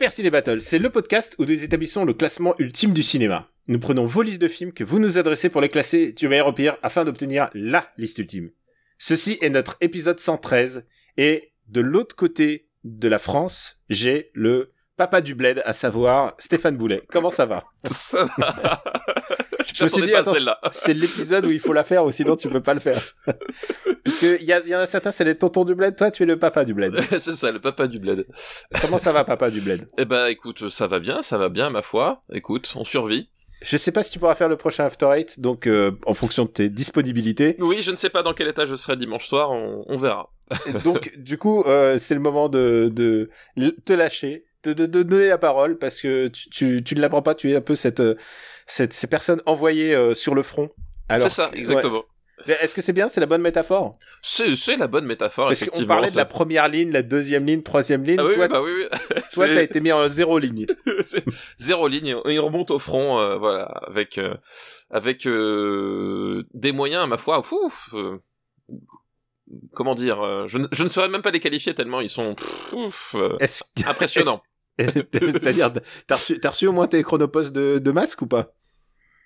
Super Ciné Battle, c'est le podcast où nous établissons le classement ultime du cinéma. Nous prenons vos listes de films que vous nous adressez pour les classer du meilleur au pire afin d'obtenir LA liste ultime. Ceci est notre épisode 113 et de l'autre côté de la France, j'ai le papa du bled, à savoir Stéphane Boulet. Comment ça va? Ça va. Je me suis dit, attends, c'est l'épisode où il faut la faire ou sinon tu peux pas le faire. Puisque il y, a- y en a certains, c'est les tontons du bled, toi tu es le papa du bled. c'est ça, le papa du bled. Comment ça va papa du bled? Eh ben, écoute, ça va bien, ça va bien, ma foi. Écoute, on survit. Je sais pas si tu pourras faire le prochain After Eight, donc euh, en fonction de tes disponibilités. Oui, je ne sais pas dans quel état je serai dimanche soir, on, on verra. Donc du coup, euh, c'est le moment de, de te lâcher, de, de, de donner la parole parce que tu, tu, tu ne l'apprends pas, tu es un peu cette, euh, cette ces personnes envoyées euh, sur le front. C'est ça, exactement. ouais. Est-ce que c'est bien C'est la bonne métaphore? C'est, la bonne métaphore, Parce qu'on parlait de la première ligne, la deuxième ligne, troisième ligne. Ah oui, toi, bah oui, oui. toi, t'as été mis en zéro ligne. zéro ligne. Il remonte au front, euh, voilà, avec euh, avec euh, des moyens, ma foi, ouf, euh, comment dire, euh, je, ne- je ne saurais même pas les qualifier tellement ils sont pff, ouf, euh, impressionnants. C'est-à-dire, t'as reçu, reçu au moins tes chronopostes de, de masque ou pas?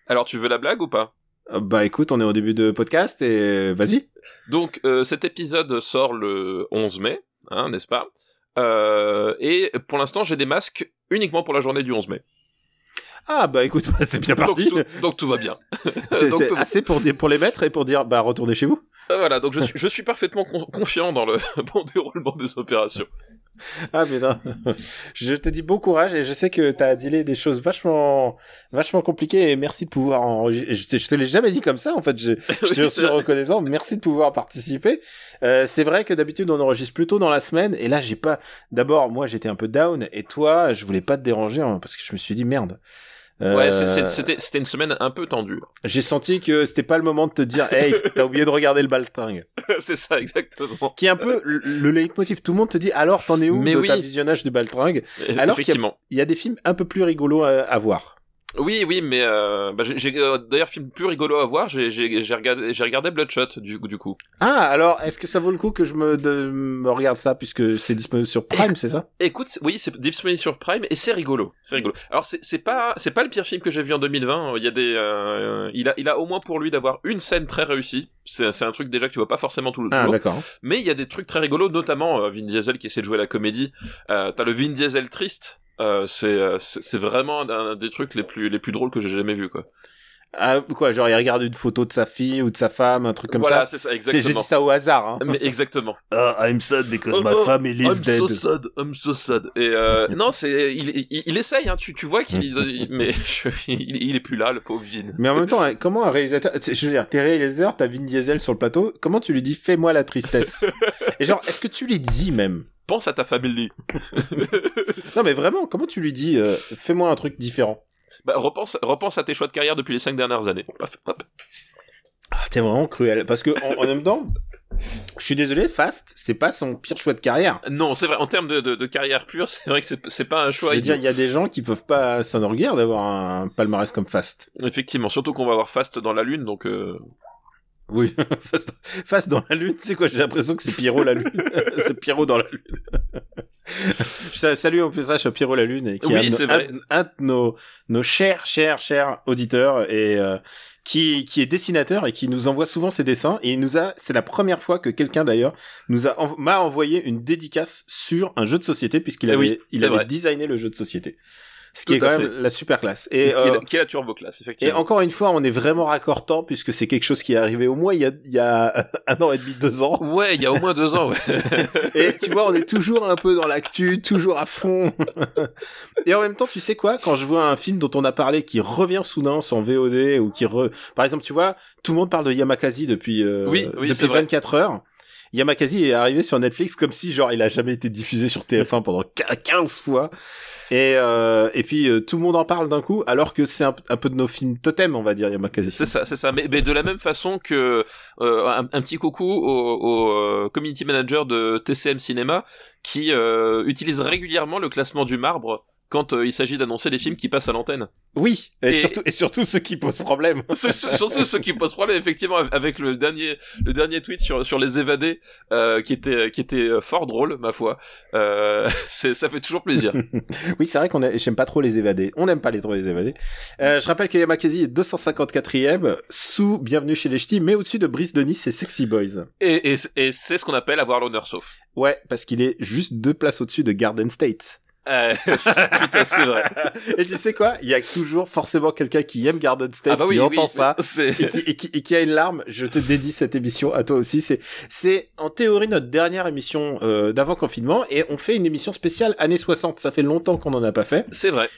Alors, tu veux la blague ou pas? Euh, Bah écoute, on est au début de podcast et vas-y. Donc, euh, cet épisode sort le 11 mai, hein, n'est-ce pas? Euh, Et pour l'instant, j'ai des masques uniquement pour la journée du 11 mai. Ah bah écoute, c'est bien parti. donc tout va bien. C'est assez pour dire pour les mettre et pour dire bah retournez chez vous. Euh, voilà, donc je suis, je suis parfaitement con- confiant dans le bon déroulement des opérations. Ah mais non, je te dis bon courage et je sais que t'as dealé des choses vachement vachement compliquées et merci de pouvoir enregistrer. Je, te- te l'ai jamais dit comme ça en fait. Je, je te Oui, suis reconnaissant. Merci de pouvoir participer. Euh, c'est vrai que d'habitude on enregistre plutôt dans la semaine et là j'ai pas. D'abord moi j'étais un peu down et toi je voulais pas te déranger hein, parce que je me suis dit merde. Euh, Ouais, c'est- c'était c'était une semaine un peu tendue. J'ai senti que c'était pas le moment de te dire hey t'as oublié de regarder le baltringue. c'est ça, exactement. Qui est un peu le, le leitmotiv. Tout le monde te dit alors t'en es où Mais de oui. ta visionnage du baltringue. Et- Alors qu'il y a- Effectivement. Il y a des films un peu plus rigolos à, à voir. Oui, oui, mais euh, bah, j'ai euh, d'ailleurs film plus rigolo à voir. J'ai regardé, j'ai regardé Bloodshot du, du coup. Ah, alors, est-ce que ça vaut le coup que je me, de- me regarde ça, puisque c'est disponible sur Prime, c'est ça? Écoute, oui, c'est disponible sur Prime et c'est rigolo, c'est rigolo. Alors c'est pas c'est pas le pire film que j'ai vu en 2020. Il y a des euh, il a il a au moins pour lui d'avoir une scène très réussie. C'est un truc déjà que tu vois pas forcément tout le Ah, d'accord. Mais il y a des trucs très rigolos, notamment euh, Vin Diesel qui essaie de jouer la comédie. Euh, T'as le Vin Diesel triste. Euh, c'est euh, c'est c'est vraiment un, des trucs les plus les plus drôles que j'ai jamais vu quoi. Ah, quoi, genre, il regarde une photo de sa fille ou de sa femme, un truc comme voilà, ça c'est ça C'est- exactement. J'ai dit ça au hasard, hein. Mais exactement. Ah, I'm sad because my Oh, family is I'm dead. so sad, I'm so sad. Et euh, non, c'est il, il, il essaye, hein. Tu, tu vois qu'il, il- mais je- il, il est plus là, le pauvre Vin. Mais en même temps, hein, comment un réalisateur, je veux dire, t'es réalisateur, t'as Vin Diesel sur le plateau, comment tu lui dis fais-moi la tristesse? Et genre, est-ce que tu lui dis même? Pense à ta famille. Non, mais vraiment, comment tu lui dis euh, fais-moi un truc différent? Bah, repense, repense à tes choix de carrière depuis les cinq dernières années. Paf, hop. Ah, t'es vraiment cruel. Parce que, en, en même temps, je suis désolé, Fast, c'est pas son pire choix de carrière. Non, c'est vrai. En termes de, de, de carrière pure, c'est vrai que c'est, pas un choix. Je veux dire, il y a des gens qui peuvent pas s'enorgueillir d'avoir un palmarès comme Fast. Effectivement, surtout qu'on va avoir Fast dans la lune, donc. Euh... Oui, Fast, Fast dans la lune, c'est quoi J'ai l'impression que c'est Pierrot la lune. c'est Pierrot dans la lune. Je salue en plus ça, Pierrot la lune, et qui Oui, est un, de nos, nos chers, chers, chers auditeurs et euh, qui, qui est dessinateur et qui nous envoie souvent ses dessins. Et il nous a, c'est la première fois que quelqu'un d'ailleurs nous a m'a envoyé une dédicace sur un jeu de société puisqu'il Eh avait, oui, il avait vrai. designé le jeu de société. Ce qui Tout est quand fait. même la super classe. qui, Et, est, euh, la- qui est la turbo classe, et effectivement. encore une fois, on est vraiment raccordant puisque c'est quelque chose qui est arrivé au moins il y a, il y a un an et demi, deux ans. Ouais, il y a au moins deux ans. Ouais. Et tu vois, on est toujours un peu dans l'actu, toujours à fond. Et en même temps, tu sais quoi, quand je vois un film dont on a parlé qui revient soudain en VOD ou qui re... Par exemple, tu vois, tout le monde parle de Yamakasi depuis, euh, Oui, oui, depuis vrai. 24 heures. Yamakasi est arrivé sur Netflix comme si genre il a jamais été diffusé sur TF1 pendant 15 fois. Et euh, et puis euh, tout le monde en parle d'un coup alors que c'est un, peu de nos films totems on va dire Yamakasi. C'est ça, c'est ça. Mais, mais de la même façon que euh, un, un petit coucou au, au euh, community manager de TCM Cinéma qui euh, utilise régulièrement le classement du marbre quand euh, il s'agit d'annoncer les films qui passent à l'antenne. Oui, et, Et- surtout et surtout ceux qui posent problème. Ce- ce- Surtout ceux qui posent problème, effectivement, avec le dernier, le dernier tweet sur, sur les évadés, euh, qui était, qui était euh, fort drôle, ma foi. Euh, c'est, ça fait toujours plaisir. Oui, c'est vrai qu'on a- j'aime pas trop les évadés. On n'aime pas les trop les évadés. Euh, je rappelle que Yamakasi est 254e sous Bienvenue chez les Ch'tis, mais au-dessus de Brice de Nice et Sexy Boys. Et, et, et c'est ce qu'on appelle avoir l'honneur sauf. Ouais, parce qu'il est juste deux places au-dessus de Garden State. Euh, c'est- putain, c'est vrai. Et tu sais quoi? Il y a toujours forcément quelqu'un qui aime Garden State, Ah bah qui oui, entend oui, ça. Et qui, et, qui, et qui a une larme, je te dédie cette émission à toi aussi. C'est, c'est en théorie notre dernière émission euh, d'avant confinement et on fait une émission spéciale années 60. Ça fait longtemps qu'on en a pas fait. C'est vrai.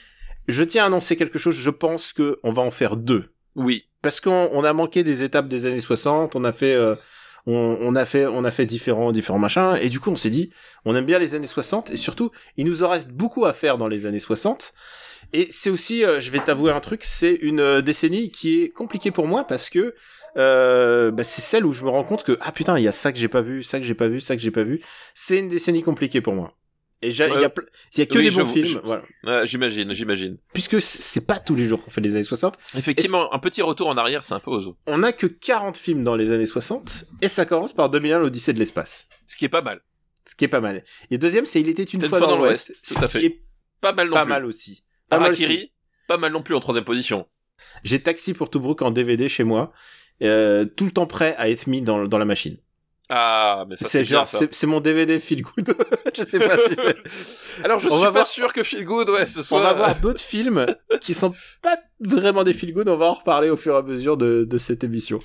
Je tiens à annoncer quelque chose. Je pense que on va en faire deux. Oui. parce qu'on on a manqué des étapes des années 60, on a fait euh, on, a fait on a fait différents différents machins et du coup on s'est dit on aime bien les années 60 et surtout il nous en reste beaucoup à faire dans les années 60 et c'est aussi euh, je vais t'avouer un truc c'est une euh, décennie qui est compliquée pour moi parce que euh, bah, c'est celle où je me rends compte que ah putain il y a ça que j'ai pas vu ça que j'ai pas vu ça que j'ai pas vu. C'est une décennie compliquée pour moi et il y a Euh, y a que oui, des bons films voilà j'imagine, j'imagine. puisque c'est pas tous les jours qu'on fait les années 60 Effectivement, un petit retour en arrière s'impose. on a que 40 films dans les années 60, et ça commence par 2001, l'Odyssée de l'espace. Ce qui est pas mal. Ce qui est pas mal. Et deuxième, c'est Il était une fois dans, l'Ouest, fait. qui est Pas mal non pas plus. mal aussi. Pas mal aussi. Pas mal non plus en troisième position. J'ai Taxi pour Tobruk en DVD chez moi, euh, tout le temps prêt à être mis dans, dans la machine. Ah, mais ça C'est genre, c'est mon DVD feel good. je sais pas si c'est... Alors je On suis va pas voir- sûr que Feel Good, ouais, ce soit. On va voir d'autres films qui sont pas vraiment des feel good. On va en reparler au fur et à mesure de, de cette émission.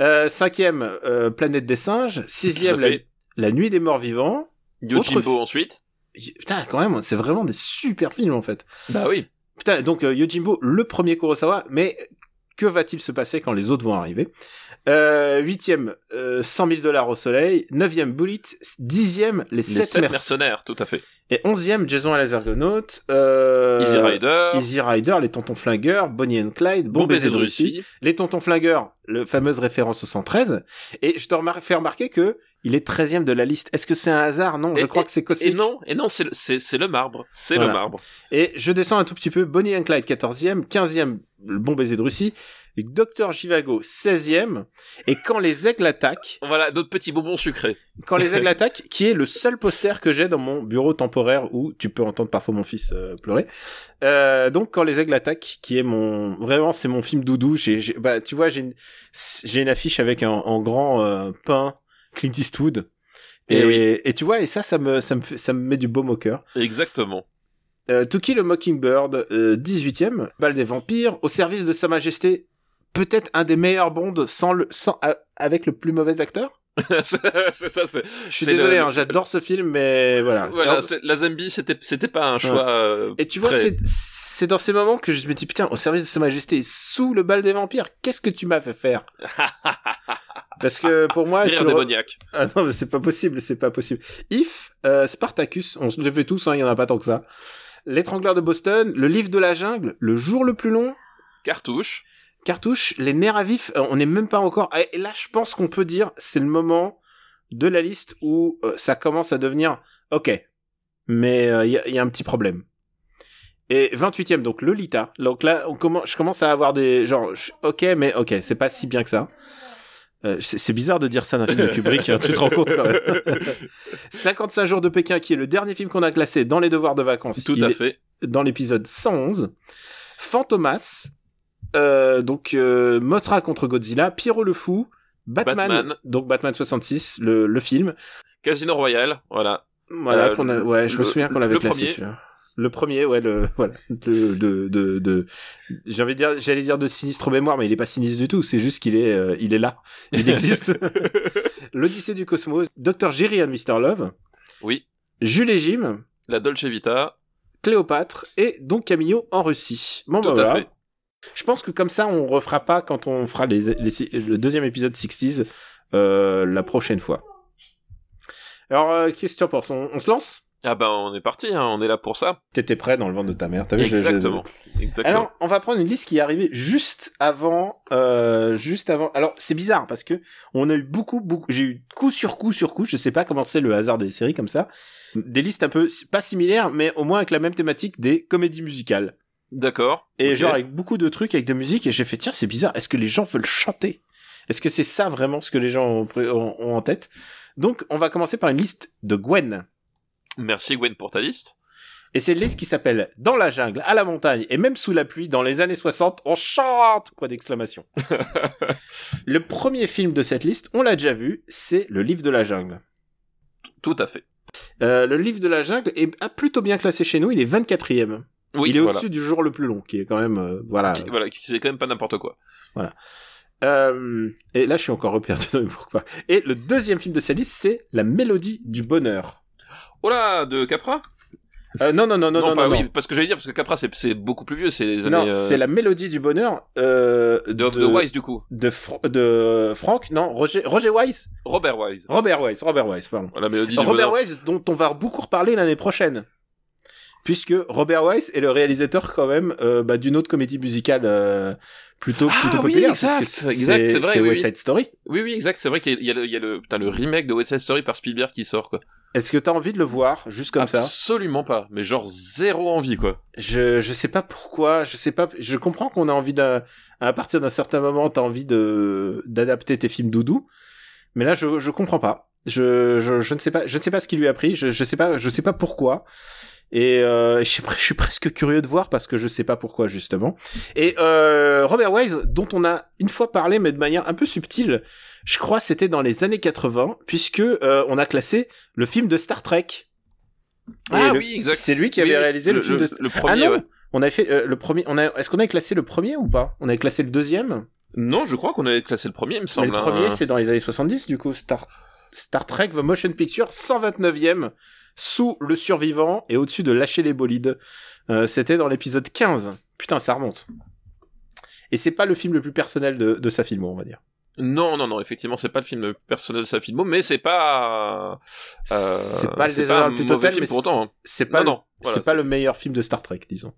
Euh, cinquième, euh, Planète des singes. Sixième, la, Nuit des morts vivants. Yojimbo Autre- ensuite. Putain, quand même, c'est vraiment des super films en fait. Bah oui. Putain, donc euh, Yojimbo, le premier Kurosawa, mais que va-t-il se passer quand les autres vont arriver? Euh, Huitième, euh, 100 000 dollars au soleil. Neuvième, Bullet. Dixième, Les, Les sept, sept mercenaires. mercenaires, tout à fait. Et onzième, Jason et les Argonautes. Euh, Easy Rider. Easy Rider, Les Tontons Flingueurs, Bonnie and Clyde, Bon, baiser de Russie. Les Tontons Flingueurs, le fameuse référence au 113. Et je te remar- fais remarquer que il est 13e de la liste. Est-ce que c'est un hasard? Non, je Et- crois que c'est Et cosmique. non, et non, c'est le, marbre. C'est Voilà. le marbre. Et je descends un tout petit peu. Bonnie and Clyde 14e, 15e, le bon baiser de Russie. Docteur Jivago 16e. Et quand les aigles attaquent, Voilà, d'autres petits bonbons sucrés. quand les aigles attaquent, qui est le seul poster que j'ai dans mon bureau temporaire où tu peux entendre parfois mon fils euh, pleurer. Euh, donc quand les aigles attaquent, qui est mon vraiment c'est mon film doudou. J'ai, j'ai- bah tu vois j'ai une j'ai une affiche avec un en grand euh, peint Clint Eastwood. Et, Eh oui. et tu vois et ça ça me ça me ça me met du baume au cœur. Exactement. Euh, To Kill a Mockingbird, euh, 18e, Bal des vampires, au service de Sa Majesté, peut-être un des meilleurs Bonds sans le, sans, a- avec le plus mauvais acteur. c'est ça, c'est. Je suis désolé, le- hein, j'adore ce film, mais voilà. La Zambie, c'était, c'était pas un choix. euh, et tu vois, très- c'est, c'est dans ces moments que je me dis, putain, au service de Sa Majesté, sous le bal des vampires, qu'est-ce que tu m'as fait faire? Parce que pour moi, Rire démoniaque. Ah non, mais c'est pas possible, c'est pas possible. If, euh, Spartacus, on se le fait tous, hein, il y en a pas tant que ça. L'étrangleur de Boston, le livre de la jungle, le jour le plus long, Cartouche. cartouche, les nerfs à vif, euh, on n'est même pas encore. ah, Et là, je pense qu'on peut dire, c'est le moment de la liste où euh, ça commence à devenir ok, mais il y, a, y a un petit problème. Et 28e, donc Lolita. Donc là, on commence, je commence à avoir des genre, ok, mais ok, c'est pas si bien que ça. Euh, c'est c'est bizarre de dire ça d'un film de Kubrick, hein, tu te rends compte quand même. 55 jours de Pékin, qui est le dernier film qu'on a classé dans les devoirs de vacances. Tout à fait. dans l'épisode 111. Fantomas, euh, donc euh, Mothra contre Godzilla, Pierrot le Fou, Batman, Batman. donc Batman 66, le, le film. Casino Royale. Voilà. Voilà, Euh, qu'on a, ouais, je me souviens qu'on l'avait classé celui-là. Le premier, ouais, le, voilà, de, de, de, de, j'ai envie de dire, j'allais dire de sinistre mémoire, mais il est pas sinistre du tout, c'est juste qu'il est, euh, il est là, il existe. L'Odyssée du cosmos, Dr. Jerry and Mr. Love, Oui. Jules et Jim, La Dolce Vita. Cléopâtre et Don Camillo en Russie. Bon, Tout bah, à voilà. fait. Je pense que comme ça, on refera pas quand on fera les, les- le deuxième épisode 60s euh, la prochaine fois. Alors, euh, qu'est-ce que tu en penses on, on se lance? Ah ben on est parti, hein, on est là pour ça. T'étais prêt dans le ventre de ta mère, t'as vu je- Exactement. Exactement. Alors, on va prendre une liste qui est arrivée juste avant, euh, juste avant. Alors, c'est bizarre parce que on a eu beaucoup, beaucoup. J'ai eu coup sur coup sur coup. Je sais pas comment c'est le hasard des séries comme ça. Des listes un peu pas similaires, mais au moins avec la même thématique des comédies musicales. D'accord. Et genre avec beaucoup de trucs avec de musique. Et j'ai fait tiens, c'est bizarre. Est-ce que les gens veulent chanter? Est-ce que c'est ça vraiment ce que les gens ont- ont en tête? Donc, on va commencer par une liste de Gwen. Merci Gwen pour ta liste. Et c'est une liste qui s'appelle Dans la jungle, à la montagne et même sous la pluie, dans les années 60, on chante Point d'exclamation. le premier film de cette liste, on l'a déjà vu, c'est Le Livre de la jungle. Tout à fait. Euh, le Livre de la jungle est ah, plutôt bien classé chez nous, il est 24e. Oui, il est voilà. au-dessus du jour le plus long, qui est quand même... euh, voilà. Qui- Voilà, qui- c'est quand même pas n'importe quoi. Euh, et là, je suis encore le pourquoi. Et le deuxième film de cette liste, c'est La Mélodie du Bonheur. Oh là, de Capra? Euh, non, non, non, non, non, pas, non. oui, parce que j'allais dire, parce que Capra c'est beaucoup plus vieux, c'est les Non, années... euh, c'est La Mélodie du Bonheur euh, de, de Wise du coup. de, Fr- de Franck, non, Roger, Roger Wise? Robert Wise. Robert Wise, Robert Wise, pardon. La mélodie du Robert bonheur. Wise, dont on va beaucoup reparler l'année prochaine. Puisque Robert Wise est le réalisateur quand même euh, bah, d'une autre comédie musicale euh, plutôt, Ah plutôt oui, populaire. c'est- exact, c'est vrai, C'est oui, West oui. Side Story. Oui, oui, exact, c'est vrai qu'il y a, le, il y a le, putain, le remake de West Side Story par Spielberg qui sort, quoi. Est-ce que t'as envie de le voir, juste comme ça? Absolument pas, mais genre zéro envie, quoi. Je je sais pas pourquoi, je sais pas, je comprends qu'on a envie d'un à partir d'un certain moment t'as envie de d'adapter tes films doudou, mais là je je comprends pas. Je, je je ne sais pas, je ne sais pas ce qui lui a pris, je je sais pas, je sais pas pourquoi. Et euh, je, suis pre- je suis presque curieux de voir parce que je sais pas pourquoi justement. Et euh, Robert Wise, dont on a une fois parlé mais de manière un peu subtile, je crois c'était dans les années 80 puisque euh, on a classé le film de Star Trek. Ah le- oui, exact. C'est lui qui avait oui, réalisé le, film de le ah premier, non, ouais. on avait fait euh, le premier. On a, est-ce qu'on a classé le premier ou pas? On avait classé le deuxième? Non, je crois qu'on avait classé le premier, il me Mais semble. le hein. premier, c'est dans les années 70, du coup, Star, Star Trek The Motion Picture, 129e, sous le survivant et au-dessus de lâcher les bolides. Euh, C'était dans l'épisode 15. Putain, ça remonte. Et c'est pas le film le plus personnel de, de sa film, on va dire. Non, non, non, effectivement, c'est pas le film personnel de sa filmo, mais c'est pas. euh, c'est pas le désordre le plus total, film mais hein. c'est pas, Non, le- non, voilà, c'est pas le meilleur film de Star Trek, disons.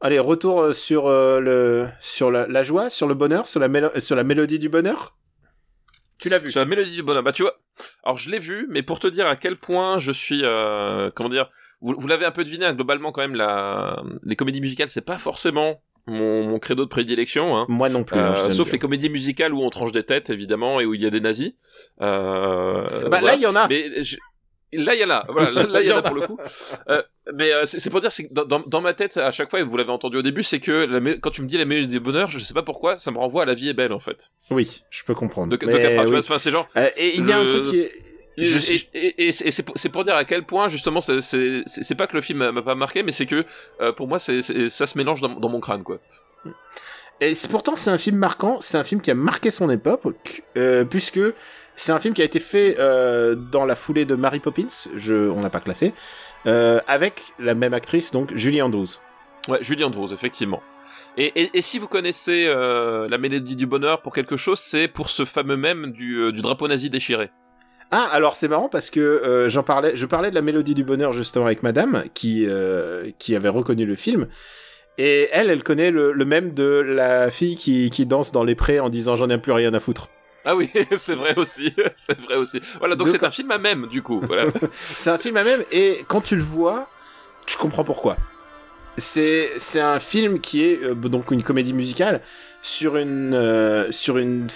Allez, retour euh, sur euh, le sur la, la joie, sur le bonheur, sur la sur la mélodie du bonheur. Tu l'as vu Sur la mélodie du bonheur. Bah, tu vois. Alors, je l'ai vu, mais pour te dire à quel point je suis, euh, comment dire, vous, vous l'avez un peu deviné, hein, globalement, quand même, la, les comédies musicales, c'est pas forcément mon, mon credo de prédilection, hein. Moi non plus. hein, Euh, sauf bien. les comédies musicales où on tranche des têtes, évidemment, et où il y a des nazis. Euh, Bah voilà. là, il y en a. Mais je- là, il y en a. Voilà, là, il y en a pour le coup. Euh, mais euh, c'est pour dire, c'est dans, ma tête, à chaque fois, et vous l'avez entendu au début, c'est que la quand tu me dis la mélodie du bonheur, je sais pas pourquoi, ça me renvoie à La vie est belle, en fait. Oui, je peux comprendre. De, de Capra, tu oui. vois. Enfin, c'est genre. Euh, et il y a un truc qui est. Et, Je et- suis- et- et- et c'est pour, dire à quel point justement c'est pas que le film m'a pas marqué mais c'est que euh, pour moi c'est ça se mélange dans, dans mon crâne quoi. Et pourtant, c'est un film marquant. C'est un film qui a marqué son époque, puisque c'est un film qui a été fait euh, dans la foulée de Mary Poppins. Je, on n'a pas classé. euh, avec la même actrice, donc Julie Andrews. Ouais, Julie Andrews effectivement. Et, et, et si vous connaissez euh, la mélodie du bonheur pour quelque chose, c'est pour ce fameux même du, du drapeau nazi déchiré. Ah, alors c'est marrant parce que euh, j'en parlais, je parlais de la mélodie du bonheur justement avec Madame qui euh, qui avait reconnu le film. Et elle, elle connaît le, le même de la fille qui, qui danse dans les prés en disant j'en ai plus rien à foutre. Ah oui, c'est vrai aussi, c'est vrai aussi. Voilà, donc c'est un film à même du coup. Voilà. C'est un film à même et quand tu le vois, tu comprends pourquoi. C'est c'est un film qui est euh, donc une comédie musicale sur une euh, sur une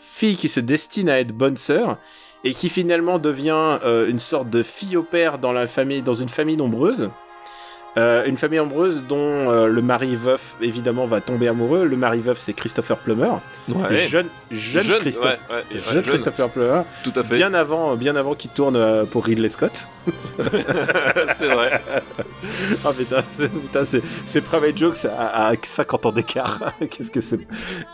fille qui se destine à être bonne sœur et qui finalement devient euh, une sorte de fille au père dans la famille dans une famille nombreuse. Euh, une famille nombreuse dont euh, le mari veuf évidemment va tomber amoureux. Le mari veuf c'est Christopher Plummer, Ouais. jeune jeune, Christophe, ouais, ouais, ouais, jeune jeune, Christopher Plummer, tout à fait. bien avant bien avant qu'il tourne euh, pour Ridley Scott. c'est vrai. Oh putain, c'est, putain, c'est, c'est private jokes à, à 50 ans d'écart. Qu'est-ce que c'est?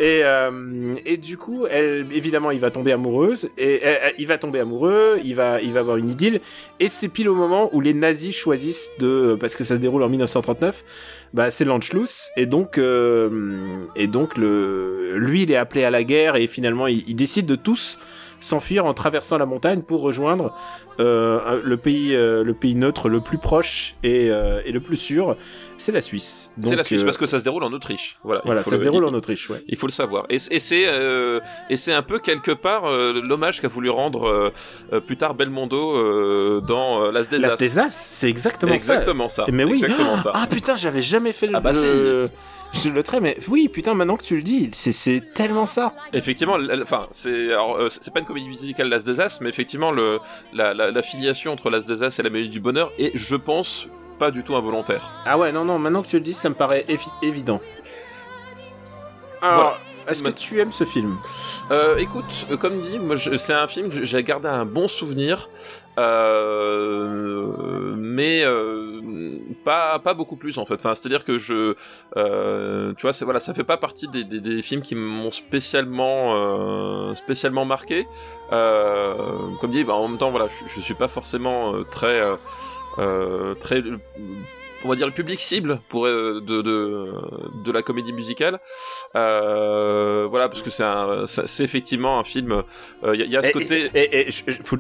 Et, euh, et du coup, elle, évidemment, il va tomber amoureuse. Et elle- il va tomber amoureux. Il va, il va avoir une idylle. Et c'est pile au moment où les nazis choisissent de, parce que ça se déroule en 1939. Bah, c'est l'Anschluss. Et donc, euh, et donc le, lui, il est appelé à la guerre. Et finalement, il, décide de tous s'enfuir en traversant la montagne pour rejoindre euh, le pays, euh, le pays neutre le plus proche et le plus sûr, c'est la Suisse. C'est la Suisse euh, parce que ça se déroule en Autriche. Voilà, ça le- se déroule il- en Autriche, ouais. Il faut le savoir. Et, c'est euh, et c'est un peu quelque part euh, l'hommage qu'a voulu rendre plus tard Belmondo euh, dans euh, L'As des Las As. des As, c'est exactement, Exactement ça. ça. Mais oui. Exactement ça. Ah putain, j'avais jamais fait le, Ah bah le, je- le trait, mais oui, putain, maintenant que tu le dis, c'est tellement ça. Effectivement, enfin, c'est euh, c'est pas une comédie musicale L'As des As, mais effectivement le la, la, la filiation entre L'As des As et la Mélodie du Bonheur est, je pense, pas du tout involontaire. Ah ouais, non, non, maintenant que tu le dis, ça me paraît évi- évident. Alors, est-ce que tu aimes ce film? Euh, écoute, euh, comme dit, c'est un film que j'ai gardé un bon souvenir, euh, mais pas pas beaucoup plus en fait. Enfin, c'est-à-dire que je, tu vois, voilà, ça fait pas partie des, des, des films qui m'ont spécialement spécialement marqué. Comme dit, bah, en même temps, voilà, je, je suis pas forcément très très on va dire le public cible pour euh, de, de de la comédie musicale euh, voilà parce que c'est un c'est effectivement un film il y, a- y a ce Et- côté Et, et, je- je- faut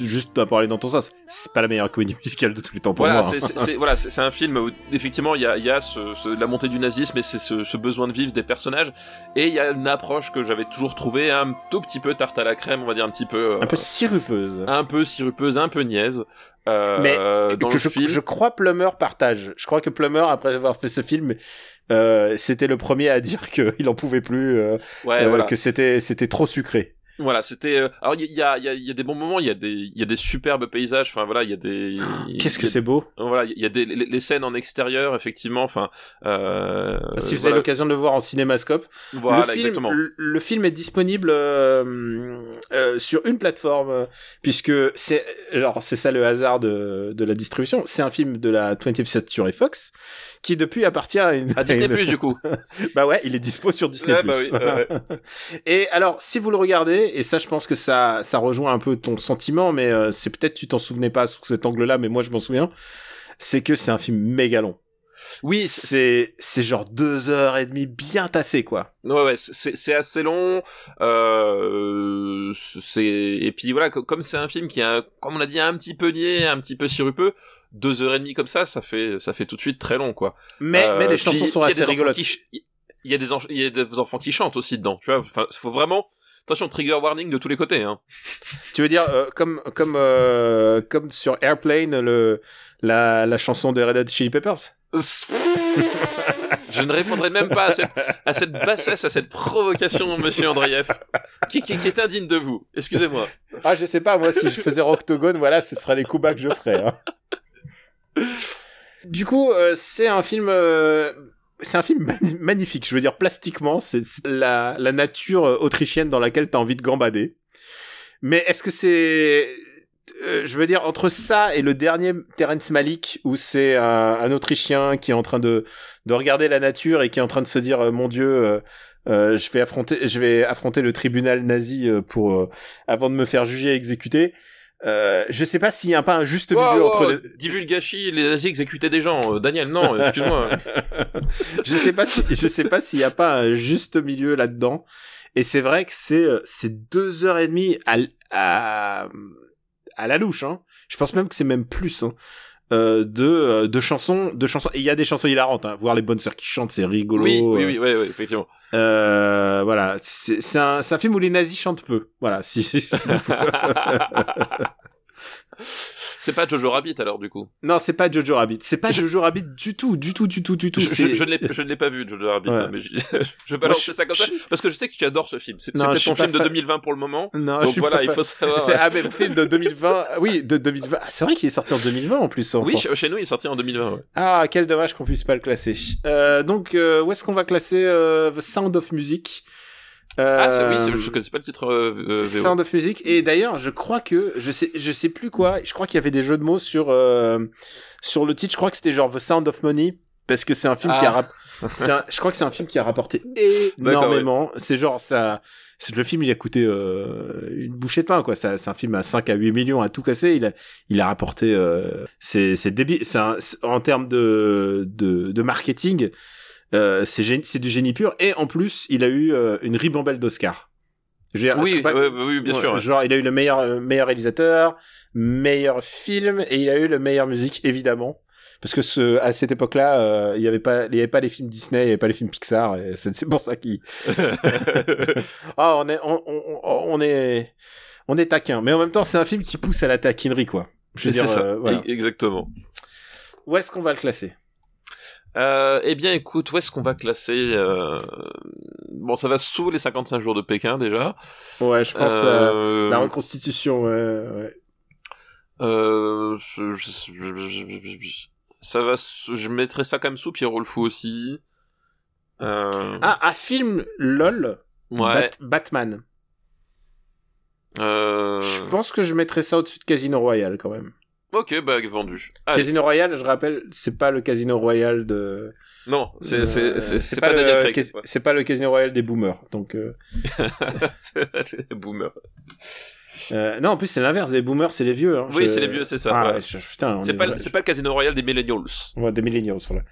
juste pas parler dans ton sens. C'est pas la meilleure comédie musicale de tous les temps pour voilà, moi. c'est, hein. voilà, c'est, c'est un film où effectivement il y a, il y a ce, ce- la montée du nazisme et c'est ce, ce besoin de vivre des personnages et il y a une approche que j'avais toujours trouvé un tout petit peu tarte à la crème, on va dire un petit peu, euh, Un peu sirupeuse. un peu sirupeuse, un peu niaise. Euh, Mais dans que le je, film. je crois Plummer partage. Je crois que Plummer, après avoir fait ce film, euh, c'était le premier à dire qu'il en pouvait plus, euh, ouais, euh, voilà. que c'était c'était trop sucré. Voilà, c'était. euh, Alors il y a, il y, a, il y a des bons moments, il y a des, il y a des superbes paysages. Enfin voilà, il y a des. Qu'est-ce que c'est beau Voilà, il y a des les, les scènes en extérieur, effectivement. Enfin. Euh, Si vous voilà. avez l'occasion de le voir en cinémascope, Voilà, le, film, exactement. le, le film est disponible euh, euh, sur une plateforme puisque c'est alors c'est ça le hasard de, de la distribution. C'est un film de la 20th Century Fox qui depuis appartient à une À Disney Plus du coup. Bah ouais, il est dispo sur Disney+. Bah oui, ouais, ouais. et alors, si vous le regardez, et ça, je pense que ça, ça rejoint un peu ton sentiment, mais euh, c'est peut-être tu t'en souvenais pas sous cet angle-là, mais moi je m'en souviens, c'est que c'est un film méga long. Oui, c'est C'est, genre deux heures et demie bien tassé, quoi. Ouais, ouais, c'est c'est assez long. Euh, c'est et puis voilà, co- comme c'est un film qui a, comme on a dit, un petit peu niais, un petit peu sirupeux, deux heures et demie comme ça, ça fait ça fait tout de suite très long, quoi. Mais, Euh, mais les chansons puis- sont assez rigolotes. Il y a des il y a des enfants qui chantent aussi dedans, tu vois. Enfin, faut vraiment attention trigger warning de tous les côtés. Hein. Tu veux dire, euh, comme, comme, euh, comme sur Airplane, le, la, la chanson des Red Hot Chili Peppers? Je ne répondrai même pas à cette, à cette bassesse, à cette provocation, Monsieur Andreev, qui, qui, qui est indigne de vous? Excusez-moi. Ah, je sais pas, moi, si je faisais Octogone, voilà, ce seraient les coups bas que je ferais. hein. Du coup, euh, c'est un film... euh, C'est un film magnifique, je veux dire, plastiquement, c'est c'est la, la nature euh, autrichienne dans laquelle t'as envie de gambader. Mais est-ce que c'est... euh, je veux dire, entre ça et le dernier Terence Malik, où c'est un, un Autrichien qui est en train de, de regarder la nature et qui est en train de se dire, euh, mon Dieu, euh, euh, je vais affronter, je vais affronter le tribunal nazi pour euh, avant de me faire juger et exécuter. Euh, je sais pas s'il y a pas un juste milieu Wow, entre les... divulgachi, les nazis exécutaient des gens. Euh, Daniel, non, excuse-moi. je sais pas si je sais pas s'il y a pas un juste milieu là-dedans. Et c'est vrai que c'est c'est deux heures et demie à à à la louche. Hein. Je pense même que c'est même plus. Hein. Euh, de euh, de chansons de chansons et il y a des chansons hilarantes hein. voir les bonnes sœurs qui chantent c'est rigolo oui, oui, euh, oui, ouais, effectivement. Euh, voilà, c'est c'est un, c'est un film où les nazis chantent peu. Voilà, si, si- C'est pas Jojo Rabbit alors du coup. non, c'est pas Jojo Rabbit. C'est pas Jojo Rabbit du tout, du tout, du tout, du tout. Je, c'est- je, je ne l'ai- je ne l'ai pas vu Jojo Rabbit, Ouais. hein, mais je, je je- ça comme ça parce que je sais que tu adores ce film. C'est peut-être ton film de fan. 2020 pour le moment. Non, Donc voilà, il faut savoir. C'est ah, mais le film de 2020. ah Oui, de 2020. Ah, C'est vrai qu'il est sorti en 2020 en plus. En Oui, France. chez, chez nous, il est sorti en 2020. ouais. Ah, quel dommage qu'on puisse pas le classer. Euh, donc, euh, où est-ce qu'on va classer euh, The Sound of Music? Ah, c'est- oui, Euh, je connaissais pas le titre euh, euh. Sound of Music. Et d'ailleurs, je crois que je sais, je sais plus quoi. Je crois qu'il y avait des jeux de mots sur euh, sur le titre. Je crois que c'était genre The Sound of Money parce que c'est un film qui a. Ah. un- je crois que c'est un film qui a rapporté énormément. C'est genre ça. Le film, il a coûté euh, une bouchée de pain, quoi. Ça- C'est un film à 5 à 8 millions à tout casser. Il a, il a rapporté. Euh, c'est c'est débile. C'est- en termes de, de, de marketing, euh, c'est génie- c'est du génie pur. Et en plus, il a eu euh, une ribambelle d'Oscar. Oui, pas- ouais, oui, bien Ouais, sûr. Genre, il a eu le meilleur, euh, meilleur réalisateur, meilleur film, et il a eu le meilleur musique, évidemment. Parce que ce, à cette époque-là, euh, il y avait pas, il y avait pas les films Disney, il y avait pas les films Pixar, et c'est pour ça qu'il. ah, on est, on, on, on est, on est taquin. Mais en même temps, c'est un film qui pousse à la taquinerie, quoi. Je veux dire, ça, voilà. exactement. Où est-ce qu'on va le classer? Euh, eh bien, écoute, où est-ce qu'on va classer euh... Bon, ça va sous les 55 jours de Pékin déjà. Ouais, je pense à Euh, la reconstitution. Ouais, ouais. euh, je- ça va. Je mettrais ça quand même sous Pierrot le fou aussi. Ah, un film LOL, ouais. Bat- Batman. Je pense que je mettrais ça au-dessus de Casino Royale quand même. Ok, bah vendu. Casino Royale, je rappelle, c'est pas le Casino Royale de. Non, c'est euh, c'est c'est pas, le, ouais. C'est pas le Casino Royale des boomers. Donc, euh, c'est boomer. euh, non, en plus c'est l'inverse. Les boomers, c'est les vieux. Hein. Oui, Je- c'est les vieux, c'est ça. Ah, ouais. je- C'est est pas, c'est pas le Casino Royal des Millennials. Ouais, des millennials, voilà.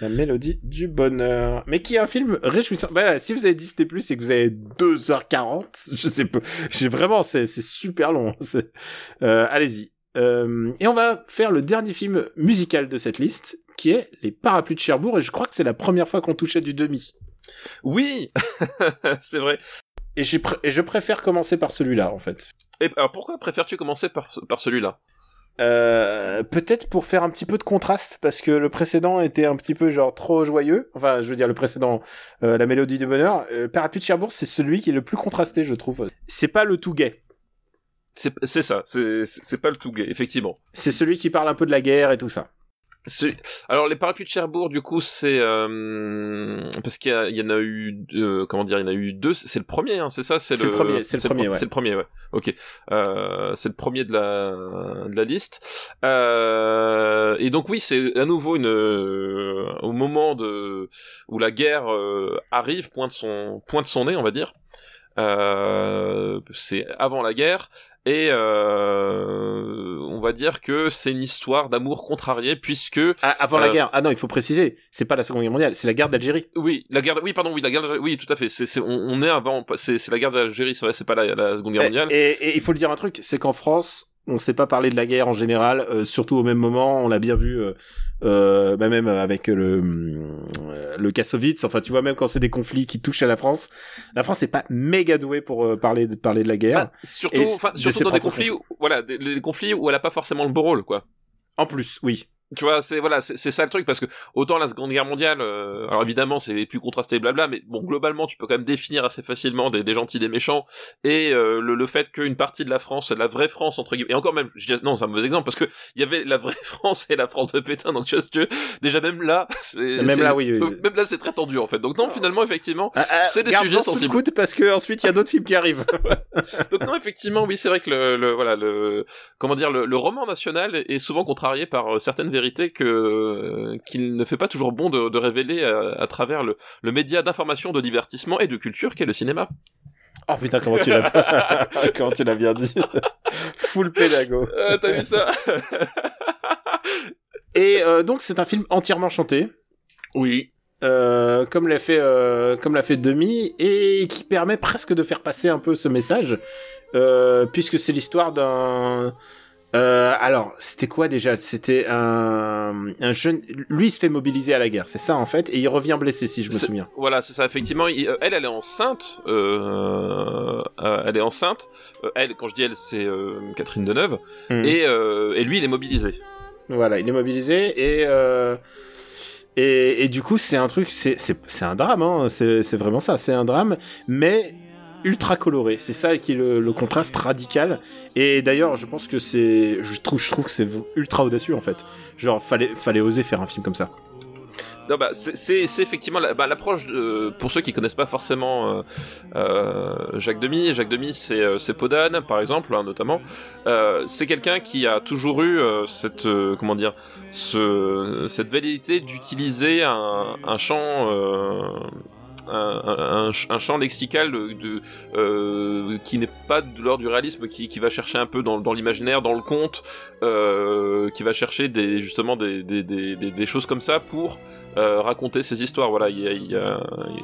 La mélodie du bonheur. Mais qui est un film réjouissant. Bah, si vous avez Disney Plus et que vous avez 2h40, je sais pas. J'ai vraiment, c'est, super long. C'est- Euh, allez-y. Euh, et on va faire le dernier film musical de cette liste, qui est Les Parapluies de Cherbourg, et je crois que c'est la première fois qu'on touchait du demi. Oui, c'est vrai. Et, j'ai pr- et je préfère commencer par celui-là, en fait. Et alors pourquoi préfères-tu commencer par, ce- par celui-là? Euh, peut-être pour faire un petit peu de contraste, parce que le précédent était un petit peu genre trop joyeux. Enfin, je veux dire le précédent, euh, la mélodie du bonheur. Euh, Parapluie de Cherbourg, c'est celui qui est le plus contrasté, je trouve. C'est pas le tout gay. C'est ça, c'est pas le tout gay, effectivement. C'est celui qui parle un peu de la guerre et tout ça. Alors les parapluies de Cherbourg, du coup, c'est euh, parce qu'il y, en a eu, deux- comment dire, il y en a eu deux. C'est le premier, hein, c'est ça, c'est C'est le premier, c'est le premier, ouais. C'est le premier, ouais. Ok, euh, c'est le premier de la de la liste. Euh, et donc oui, c'est à nouveau une euh, au moment de où la guerre euh, arrive, pointe son pointe son nez, on va dire. Euh, c'est avant la guerre et euh, on va dire que c'est une histoire d'amour contrarié puisque Ah, avant la Euh, guerre. Ah non, il faut préciser. C'est pas la Seconde Guerre mondiale, c'est la guerre d'Algérie. oui la guerre oui pardon oui la guerre d'Algérie- oui tout à fait c'est c'est on, on est avant c'est c'est la guerre d'Algérie c'est vrai c'est pas la, la seconde guerre Et, mondiale et- et il faut le dire un truc, c'est qu'en France, on sait pas parler de la guerre en général, euh, surtout au même moment. On l'a bien vu, euh, euh, bah même avec le euh, le Kassovitz. Enfin, tu vois, même quand c'est des conflits qui touchent à la France, la France est pas méga douée pour euh, parler de parler de la guerre. Ah, surtout de surtout dans des conflits où, voilà des, les conflits où elle a pas forcément le beau rôle quoi En plus, oui. Tu vois c'est voilà c'est c'est ça le truc parce que autant la seconde guerre mondiale euh, alors évidemment c'est plus contrasté blabla mais bon globalement tu peux quand même définir assez facilement des, des gentils des méchants et euh, le, le fait qu'une partie de la France la vraie France entre guillemets et encore même je dis, non c'est un mauvais exemple parce que il y avait la vraie France et la France de Pétain donc tu vois si tu veux, déjà même là c'est- Même là, oui, oui, oui. même là c'est très tendu en fait donc non finalement effectivement Ah, ah, C'est des sujets sous le sensibles. coude parce que ensuite il y a d'autres films qui arrivent. Donc non, effectivement, oui, c'est vrai que le, le- voilà le comment dire le, le roman national est souvent contrarié par euh, certaines vérités que euh, qu'il ne fait pas toujours bon de, de révéler à, à travers le, le média d'information, de divertissement et de culture qu'est le cinéma. oh putain, comment tu l'as comment tu l'as bien dit. Full pédago. Euh, T'as vu ça? Et euh, donc c'est un film entièrement chanté. Oui. euh, comme l'a fait euh, comme l'a fait Demi et qui permet presque de faire passer un peu ce message euh, puisque c'est l'histoire d'un euh, alors c'était quoi déjà? C'était un un jeune lui il se fait mobiliser à la guerre c'est ça en fait? Et il revient blessé si je me souviens Voilà, c'est ça. Effectivement, il- euh, elle, elle est enceinte. Euh, euh, elle est enceinte. Euh, elle, quand je dis elle, c'est euh, Catherine Deneuve. Hmm. Et, euh, et lui, il est mobilisé. voilà il est mobilisé et euh, et, et du coup c'est un truc c'est un drame hein, c'est c'est vraiment ça c'est un drame mais ultra coloré c'est ça qui est le, contraste radical et d'ailleurs je pense que c'est je trouve je trouve que c'est ultra audacieux en fait genre fallait fallait oser faire un film comme ça Non, bah, c'est- effectivement bah, l'approche pour ceux qui connaissent pas forcément euh, euh, Jacques Demy. Jacques Demy, c'est euh, Podane, par exemple, hein, notamment. C'est quelqu'un qui a toujours eu cette comment dire ce, cette velléité d'utiliser un, un champ un, un, champ lexical de, euh, qui n'est pas de l'ordre du réalisme, qui, qui va chercher un peu dans, dans l'imaginaire, dans le conte, euh, qui va chercher des, justement des, des, des, des choses comme ça pour euh, raconter ces histoires. Voilà, il y a, il y a,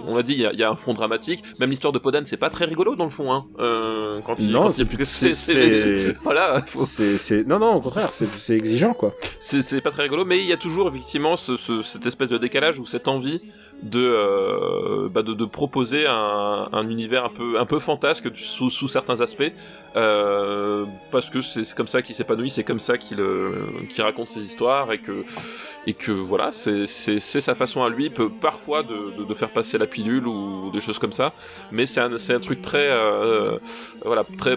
on l'a dit, il y a, il y a, un fond dramatique. Même l'histoire de Podan, c'est pas très rigolo dans le fond. Hein, euh, quand il, non, c'est c'est voilà. Faut... C'est non non au contraire, c'est exigeant quoi. C'est pas très rigolo, mais il y a toujours effectivement ce, ce, cette espèce de décalage ou cette envie de, euh, bah de, proposer un, un, univers un peu un peu fantasque sous, certains aspects. Euh, parce que c'est comme ça qu'il s'épanouit c'est comme ça qu'il euh, qu'il raconte ses histoires et que et que voilà c'est sa façon à lui peut parfois de, faire passer la pilule ou des choses comme ça. Mais c'est un, un truc très euh, voilà très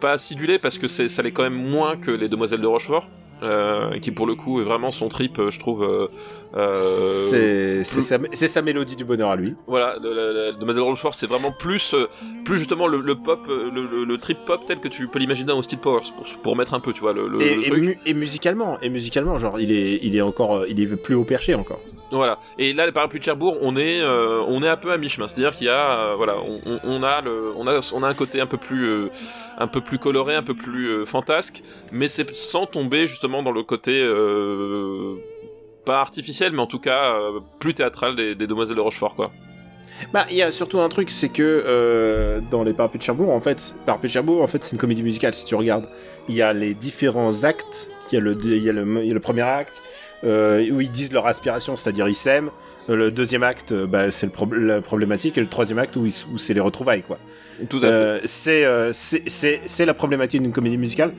pas acidulé parce que ça l'est quand même moins que les demoiselles de Rochefort euh, qui pour le coup est vraiment son trip, je trouve. Euh, euh c'est sa, sa, mélodie du bonheur à lui. Voilà, de Rochefort, c'est vraiment plus, euh, plus justement le, le pop, le, le, trip pop tel que tu peux l'imaginer dans Austin Powers pour, pour mettre un peu, tu vois, le, et, truc. Mu et, musicalement, et musicalement, genre il est, il est encore, il est plus haut perché encore. Voilà. Et là, les parapluies de Cherbourg, on est, euh, on est un peu à mi-chemin. C'est-à-dire qu'il y a, euh, voilà, on, on, a le, on a, on a un côté un peu plus, euh, un peu plus coloré, un peu plus fantasque, mais c'est sans tomber justement dans le côté pas artificiel, mais en tout cas plus théâtral des, Demoiselles de Rochefort, quoi. Bah, il y a surtout un truc, c'est que dans les Parapluies de Cherbourg, en fait, Parapluies de Cherbourg, en fait, c'est une comédie musicale. Si tu regardes, il y a les différents actes. Il y a le, il y a le, il y a le premier acte euh, où ils disent leur aspiration, c'est-à-dire ils s'aiment. Euh, le deuxième acte, euh, bah, c'est le pro la problématique, et le troisième acte où, où c'est les retrouvailles, quoi. Tout à euh, fait. c'est c'est la problématique d'une comédie musicale.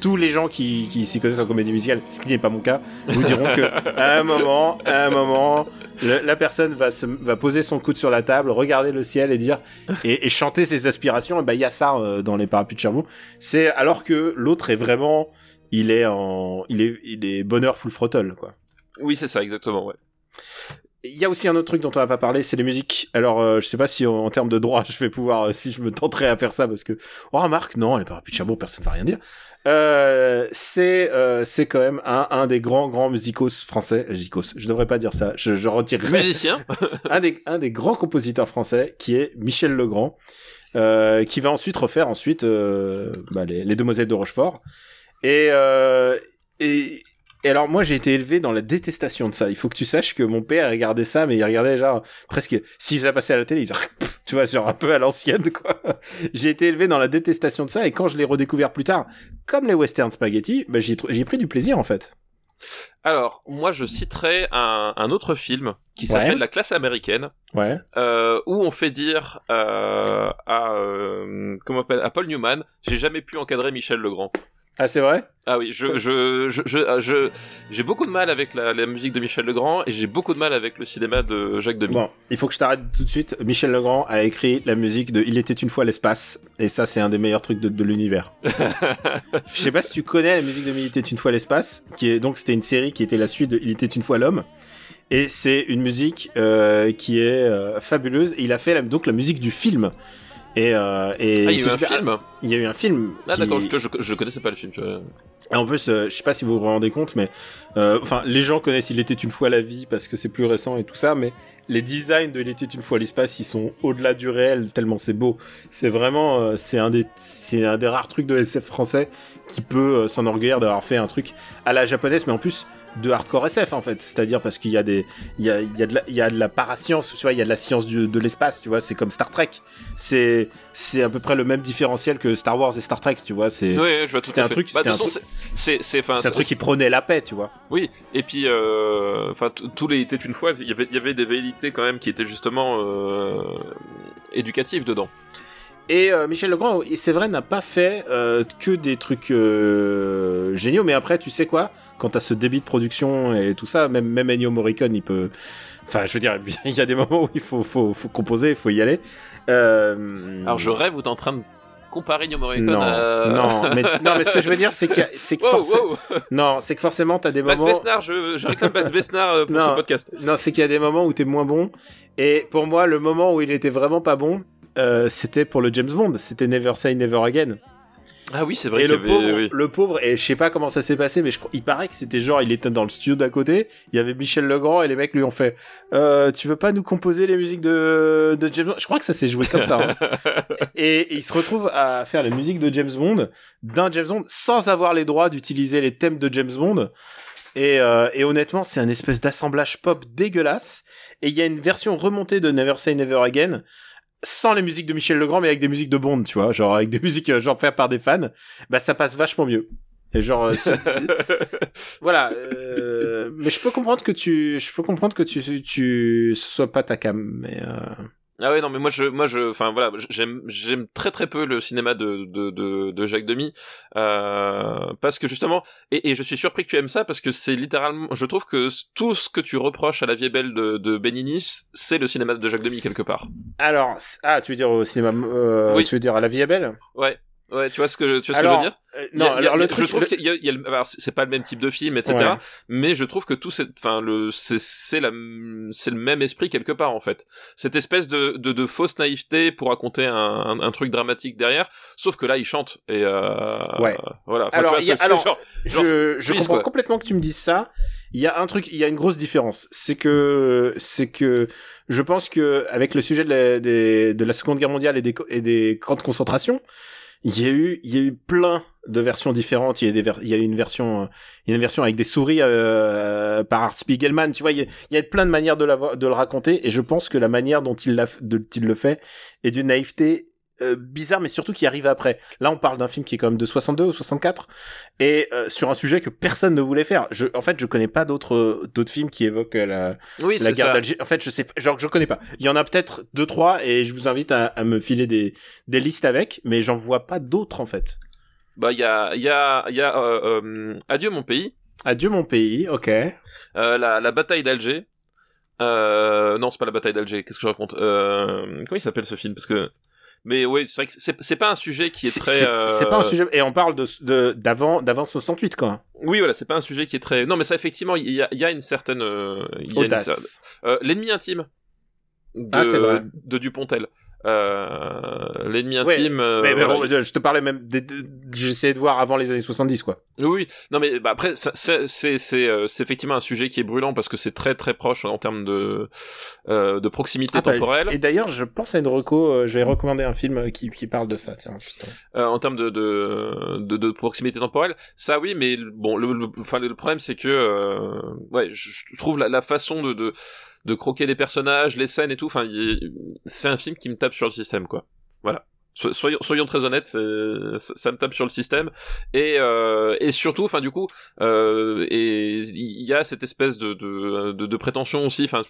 Tous les gens qui, qui s'y connaissent en comédie musicale, ce qui n'est pas mon cas, vous diront que à un moment, à un moment, le, la personne va se, va poser son coude sur la table, regarder le ciel et dire et, et chanter ses aspirations. Et bah il y a ça dans les parapluies de Cherbourg. C'est alors que l'autre est vraiment il est en, il est, il est bonheur full throttle, quoi. Oui, c'est ça, exactement, ouais. Il y a aussi un autre truc dont on n'a pas parlé, c'est les musiques. Alors, euh, je sais pas si en, termes de droit, je vais pouvoir, euh, si je me tenterai à faire ça, parce que, oh, Marc, non, elle est pas chameau, personne va rien dire. Euh, c'est, euh, c'est quand même un, un des grands, grands musicos français. Musicos, je devrais pas dire ça, je, je retire. Musicien. un des, un des grands compositeurs français, qui est Michel Legrand, euh, qui va ensuite refaire ensuite, bah, les, les Demoiselles de Rochefort. Et, euh, et, et alors moi j'ai été élevé dans la détestation de ça. Il faut que tu saches que mon père regardait ça, mais il regardait genre presque s'il faisait passer à la télé, il disait, tu vois genre un peu à l'ancienne quoi. j'ai été élevé dans la détestation de ça et quand je l'ai redécouvert plus tard, comme les western spaghetti, bah, j'ai j'ai pris du plaisir en fait. Alors, moi, je citerai un, un autre film qui s'appelle La classe américaine, ouais. euh, où on fait dire euh, à euh, comment appelle à Paul Newman, j'ai jamais pu encadrer Michel Legrand. Ah, c'est vrai? Ah oui, je, je, je, je, je j'ai beaucoup de mal avec la, la, musique de Michel Legrand et j'ai beaucoup de mal avec le cinéma de Jacques Demy. Bon, il faut que je t'arrête tout de suite. Michel Legrand a écrit la musique de Il était une fois l'espace et ça, c'est un des meilleurs trucs de, de l'univers. je sais pas si tu connais la musique de Il était une fois l'espace, qui est donc c'était une série qui était la suite de Il était une fois l'homme. Et c'est une musique euh, qui est euh, fabuleuse. Et il a fait la, donc la musique du film. Et, euh, et ah, il y a eu un film Il y a eu un film. Ah d'accord, je, je, je, connaissais pas le film. Tu vois. Et en plus, euh, je sais pas si vous vous rendez compte, mais euh, enfin, les gens connaissent Il était une fois la vie parce que c'est plus récent et tout ça, mais les designs de Il était une fois l'espace, ils sont au-delà du réel tellement c'est beau. C'est vraiment, c'est un des, c'est un des rares trucs de SF français qui peut s'enorgueillir d'avoir fait un truc à la japonaise, mais en plus de hardcore SF en fait, c'est-à-dire parce qu'il y a des, il y a, il y a de la, il y a de la parascience, tu vois, il y a de la science du, de l'espace, tu vois, c'est comme Star Trek, c'est, c'est à peu près le même différentiel que Star Wars et Star Trek, tu vois, c'est, oui, je vois c'était un truc, bah, c'était un, c'est, c'est, enfin, c'est un truc qui prenait la paix, tu vois. Oui, et puis, euh, enfin, tous les étaient une fois, il y avait, il y avait des velléités quand même qui étaient justement euh, éducatives dedans. Et euh, Michel Legrand, c'est vrai, n'a pas fait euh, que des trucs euh, géniaux, mais après, tu sais quoi? Quand t'as ce débit de production et tout ça, même, même Ennio Morricone, il peut... Enfin, je veux dire, il y a des moments où il faut, faut, faut composer, il faut y aller. Euh... Alors, je rêve, vous êtes en train de comparer Ennio Morricone non, à... non, mais, non, mais ce que je veux dire, c'est que, c'est que, wow, forc... wow. non, c'est que forcément, t'as des Max moments... Besnard, je, je réclame Max Besnard pour Non. ce podcast. Non, c'est qu'il y a des moments où t'es moins bon. Et pour moi, le moment où il était vraiment pas bon, euh, c'était pour le James Bond. C'était Never Say Never Again. Ah oui, c'est vrai Et le avait- pauvre, oui. le pauvre, et je sais pas comment ça s'est passé, mais je, il paraît que c'était genre, il était dans le studio d'à côté, il y avait Michel Legrand, et les mecs lui ont fait, euh, tu veux pas nous composer les musiques de, de James Bond? Je crois que ça s'est joué comme ça, hein. et, et il se retrouve à faire les musiques de James Bond, d'un James Bond, sans avoir les droits d'utiliser les thèmes de James Bond. Et, euh, et honnêtement, c'est un espèce d'assemblage pop dégueulasse. Et il y a une version remontée de Never Say Never Again, sans les musiques de Michel Legrand, mais avec des musiques de Bond, tu vois, genre avec des musiques euh, genre faites par des fans. Bah ça passe vachement mieux. Et genre, euh, c'est- c'est- voilà. euh, mais je peux comprendre que tu, je peux comprendre que tu, tu, ce soit pas ta cam, mais. Euh... Ah ouais non mais moi je moi je enfin voilà j'aime j'aime très très peu le cinéma de de de, de Jacques Demy euh, parce que justement et, et je suis surpris que tu aimes ça parce que c'est littéralement je trouve que tout ce que tu reproches à la vieille belle de de Benigni c'est le cinéma de Jacques Demy quelque part. Alors, ah, tu veux dire au cinéma, euh, Oui. tu veux dire à la vie est belle? Ouais. Ouais, tu vois ce que tu vois ce Alors, que je veux dire? Euh, a- Non, a- alors le je truc, trouve le- qu'il y a, il y a le- alors c'est pas le même type de film, etc. Ouais. Mais je trouve que tout c'est, enfin le, c'est c'est la, c'est le même esprit quelque part en fait. Cette espèce de de, de fausse naïveté pour raconter un, un, un truc dramatique derrière. Sauf que là il chante et euh, Ouais. voilà. Enfin, Alors, tu vois, a- alors, genre- genre, je, je comprends quoi. complètement que tu me dises ça. Il y a un truc, il y a une grosse différence. C'est que, c'est que, je pense que avec le sujet de la, des- de la Seconde Guerre mondiale et des, et des camps de concentration, il y a eu, il y a eu plein de versions différentes. Il y a des, il y a une version, il y a une version avec des souris euh, par Art Spiegelman. Tu vois, il y a, il plein de manières de, le raconter. Et je pense que la manière dont il de, il le fait est d'une naïveté euh, bizarre, mais surtout qui arrive après. Là, on parle d'un film qui est quand même de 62 ou 64 et euh, sur un sujet que personne ne voulait faire. Je, en fait, je connais pas d'autres d'autres films qui évoquent euh, la, oui, la guerre d'Algérie. En fait, je sais, genre, je connais pas. Il y en a peut-être deux trois et je vous invite à, à me filer des des listes avec, mais j'en vois pas d'autres en fait. Bah il y a il y a il y a euh, euh, Adieu mon pays, Adieu mon pays, ok. euh, la la bataille d'Alger. Euh, non, c'est pas la bataille d'Alger. Qu'est-ce que je raconte? Euh, Comment il s'appelle ce film? Parce que mais oui, c'est vrai que c'est pas un sujet qui est, C'est très. c'est- euh, c'est pas un sujet et on parle de d'avant d'avant 68 quoi. Oui, voilà, c'est pas un sujet qui est très. Non, mais ça effectivement, il y a, y a une certaine. euh, euh, l'ennemi intime de, Ah, c'est vrai. de Dupontel. Euh, l'ennemi Ouais, intime. euh, mais, mais voilà, bon, je te parlais même. J'essayais de voir avant les années 70 quoi. Oui. Non, mais bah, après, ça- c'est c'est c'est euh, c'est effectivement un sujet qui est brûlant parce que c'est très très proche en termes de euh, de proximité Ah, bah, temporelle, Et d'ailleurs, je pense à une reco. euh, je vais recommander un film qui qui parle de ça. Tiens. euh, en termes de de, de de proximité temporelle. Ça, oui, mais bon, le le, le problème c'est que euh, ouais, je, je trouve la, la façon de, de de croquer les personnages, les scènes et tout. Enfin, c'est un film qui me tape sur le système, quoi. Voilà. So- Soyons, soyons très honnêtes, ça, ça me tape sur le système et euh, et surtout, enfin du coup, euh, et il y a cette espèce de de, de, de prétention aussi. Enfin,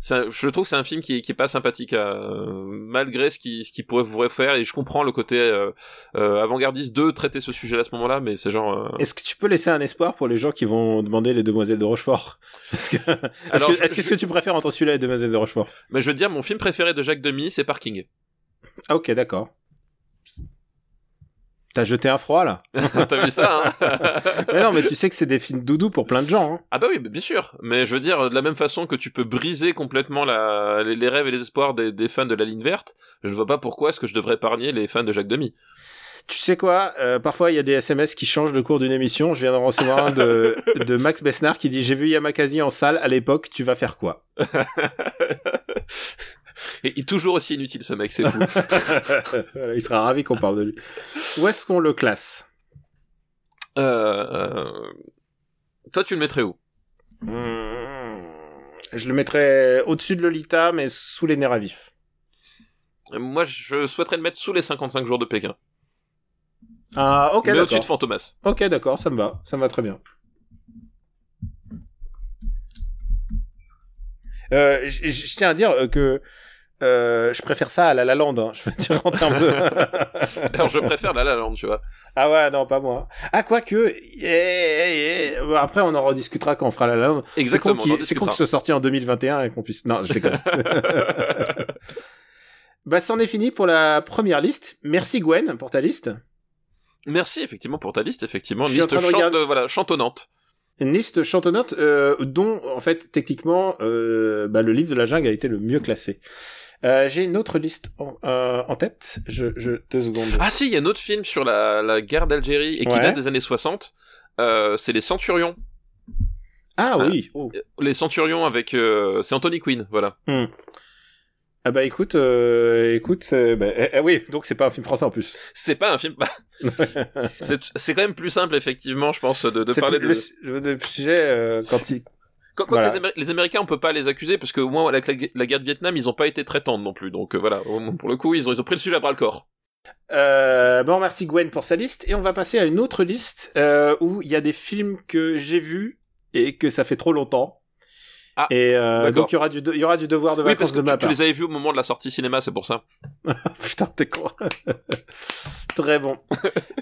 je trouve que c'est un film qui est, qui est pas sympathique à, malgré ce qui ce qu'il pourrait pourrait faire et je comprends le côté euh, euh, avant-gardiste de traiter ce sujet-là à ce moment-là, mais c'est genre. euh, Est-ce que tu peux laisser un espoir pour les gens qui vont demander les demoiselles de Rochefort? Est-ce que est-ce que je- tu préfères entre celui-là et demoiselles de Rochefort? Mais je veux dire, mon film préféré de Jacques Demy, c'est Parking. Ah, ok, d'accord. T'as jeté un froid là T'as vu ça hein Mais non, mais tu sais que c'est des films doudou pour plein de gens. Hein. Ah bah oui, bien sûr. Mais je veux dire, de la même façon que tu peux briser complètement la, les, les rêves et les espoirs des, des fans de la ligne verte, je ne vois pas pourquoi est-ce que je devrais épargner les fans de Jacques Demy. Tu sais quoi euh, Parfois, il y a des SMS qui changent de cours d'une émission. Je viens de recevoir un de, de Max Besnard qui dit J'ai vu Yamakasi en salle à l'époque, tu vas faire quoi? Et il est toujours aussi inutile ce mec, c'est fou. Il sera ravi qu'on parle de lui. Où est-ce qu'on le classe? Euh, euh, Toi, tu le mettrais où? Hmm, Je le mettrais au-dessus de Lolita, mais sous les nerfs à vif. Moi, je souhaiterais le mettre sous les 55 jours de Pékin. Ah, ok, mais au-dessus d'accord. de Fantomas. Ok, d'accord, ça me va. Ça me va très bien. Euh, je tiens à dire euh, que euh, je préfère ça à La La Land. hein. Je veux dire en termes de. Alors, je préfère La La Land, tu vois. ah ouais, non, pas moi. Ah quoique. eh, eh, eh, bon, après, on en rediscutera quand on fera La La Land. Exactement. qu'il- c'est con ce soit sorti en 2021 et qu'on puisse. Non, je déconne. bah, c'en est fini pour la première liste. Merci Gwen pour ta liste. Merci effectivement pour ta liste, effectivement. Je Liste chante- voilà, chantonnante. une liste chantonnote euh, dont en fait techniquement euh, bah, le livre de la jungle a été le mieux classé. Euh, J'ai une autre liste en, euh, en tête. Je, je deux secondes. Ah si, il y a un autre film sur la, la guerre d'Algérie et qui Ouais. date des années 60. Euh, c'est les Centurions. Ah oui. Oh. Les Centurions avec... c'est Anthony Quinn, voilà. Hmm. Ah bah écoute, euh, écoute, bah, eh, eh oui, donc c'est pas un film français en plus. C'est pas un film... bah, c'est quand même plus simple, effectivement, je pense, de, de parler plus- de... le, le sujet euh, quand il. Quoi, quoi Voilà. que les, Améri- les Américains, on peut pas les accuser parce que au moins avec la, la guerre de Vietnam, ils ont pas été très tendres non plus. Donc euh, voilà, au moins, pour le coup, ils ont, ils ont pris le sujet à bras le corps. Euh, bon, merci Gwen pour sa liste et on va passer à une autre liste euh, où il y a des films que j'ai vus et que ça fait trop longtemps. Ah, et euh, donc il y aura du de- il y aura du devoir de Oui, vacances parce que de ma tu, les avais vus au moment de la sortie cinéma, c'est pour ça. Putain, t'es con. Très bon.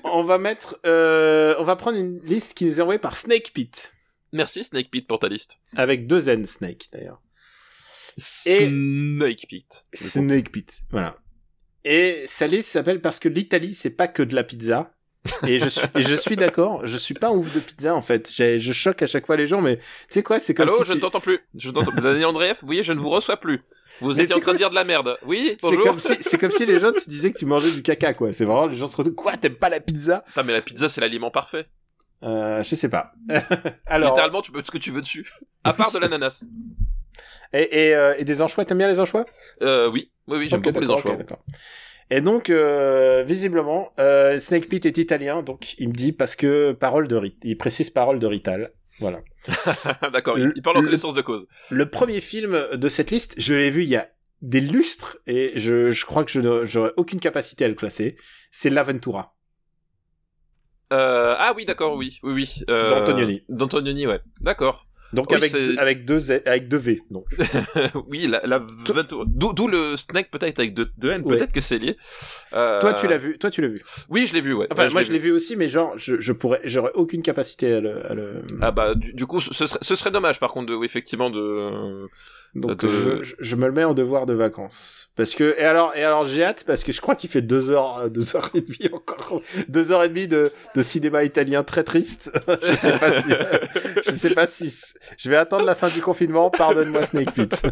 on va mettre, euh, on va prendre une liste qui nous est envoyée par Snake Pit Merci Snake Pit pour ta liste. avec deux N Snake d'ailleurs. Et- Snake Pit. Snake Pit, voilà. Et sa liste s'appelle parce que l'Italie c'est pas que de la pizza. Et je suis, et je suis d'accord, je suis pas ouf de pizza en fait. Je choque à chaque fois les gens, mais tu sais quoi, c'est comme Allô, si je ne tu- t'entends plus. Je t'entends. Daniel Andreev, vous voyez, je ne vous reçois plus. Vous Mais étiez c'est en train de dire de la merde. Oui, c'est bonjour. comme si c'est comme si les gens te disaient que tu mangeais du caca quoi. C'est vraiment les gens se retrouvent quoi, t'aimes pas la pizza? Putain, mais la pizza, c'est l'aliment parfait. Euh, Je sais pas. Alors Littéralement, tu peux mettre ce que tu veux dessus. À part de l'ananas. et, et, euh, et des anchois, t'aimes bien les anchois? Euh, oui. Oui, oui, j'aime Ok, beaucoup les anchois. Et donc, euh, visiblement, euh, Snake Pit est italien, donc il me dit parce que parole de Rit, il précise parole de Rital. Voilà. D'accord, il, Le- il parle en connaissance de cause. Le premier film de cette liste, je l'ai vu il y a des lustres et je, je crois que je n'aurais j'aurais aucune capacité à le classer. C'est l'Aventura. Euh, ah oui, d'accord, oui, oui, oui. Euh, D'Antonioni. D'Antonioni, ouais. D'accord. Donc Oui, avec, deux- avec deux Z- avec deux V. Donc. oui, la, la d'où le snack peut-être avec deux, deux N, Ouais. peut-être que c'est lié. Euh, Toi tu l'as vu, toi tu l'as vu. Oui, je l'ai vu, ouais. Enfin Ouais, moi je l'ai vu aussi, mais genre je, je pourrais, j'aurais aucune capacité à le. à le- Ah bah du, du coup, ce serait, ce serait dommage par contre de, effectivement de. Donc de- je, me le mets en devoir de vacances. Parce que et alors et alors j'ai hâte parce que je crois qu'il fait deux heures euh, deux heures et demie encore deux heures et demie de, de cinéma italien très triste. je sais pas si je sais pas si je vais attendre la fin du confinement. Pardonne-moi Snake Pit.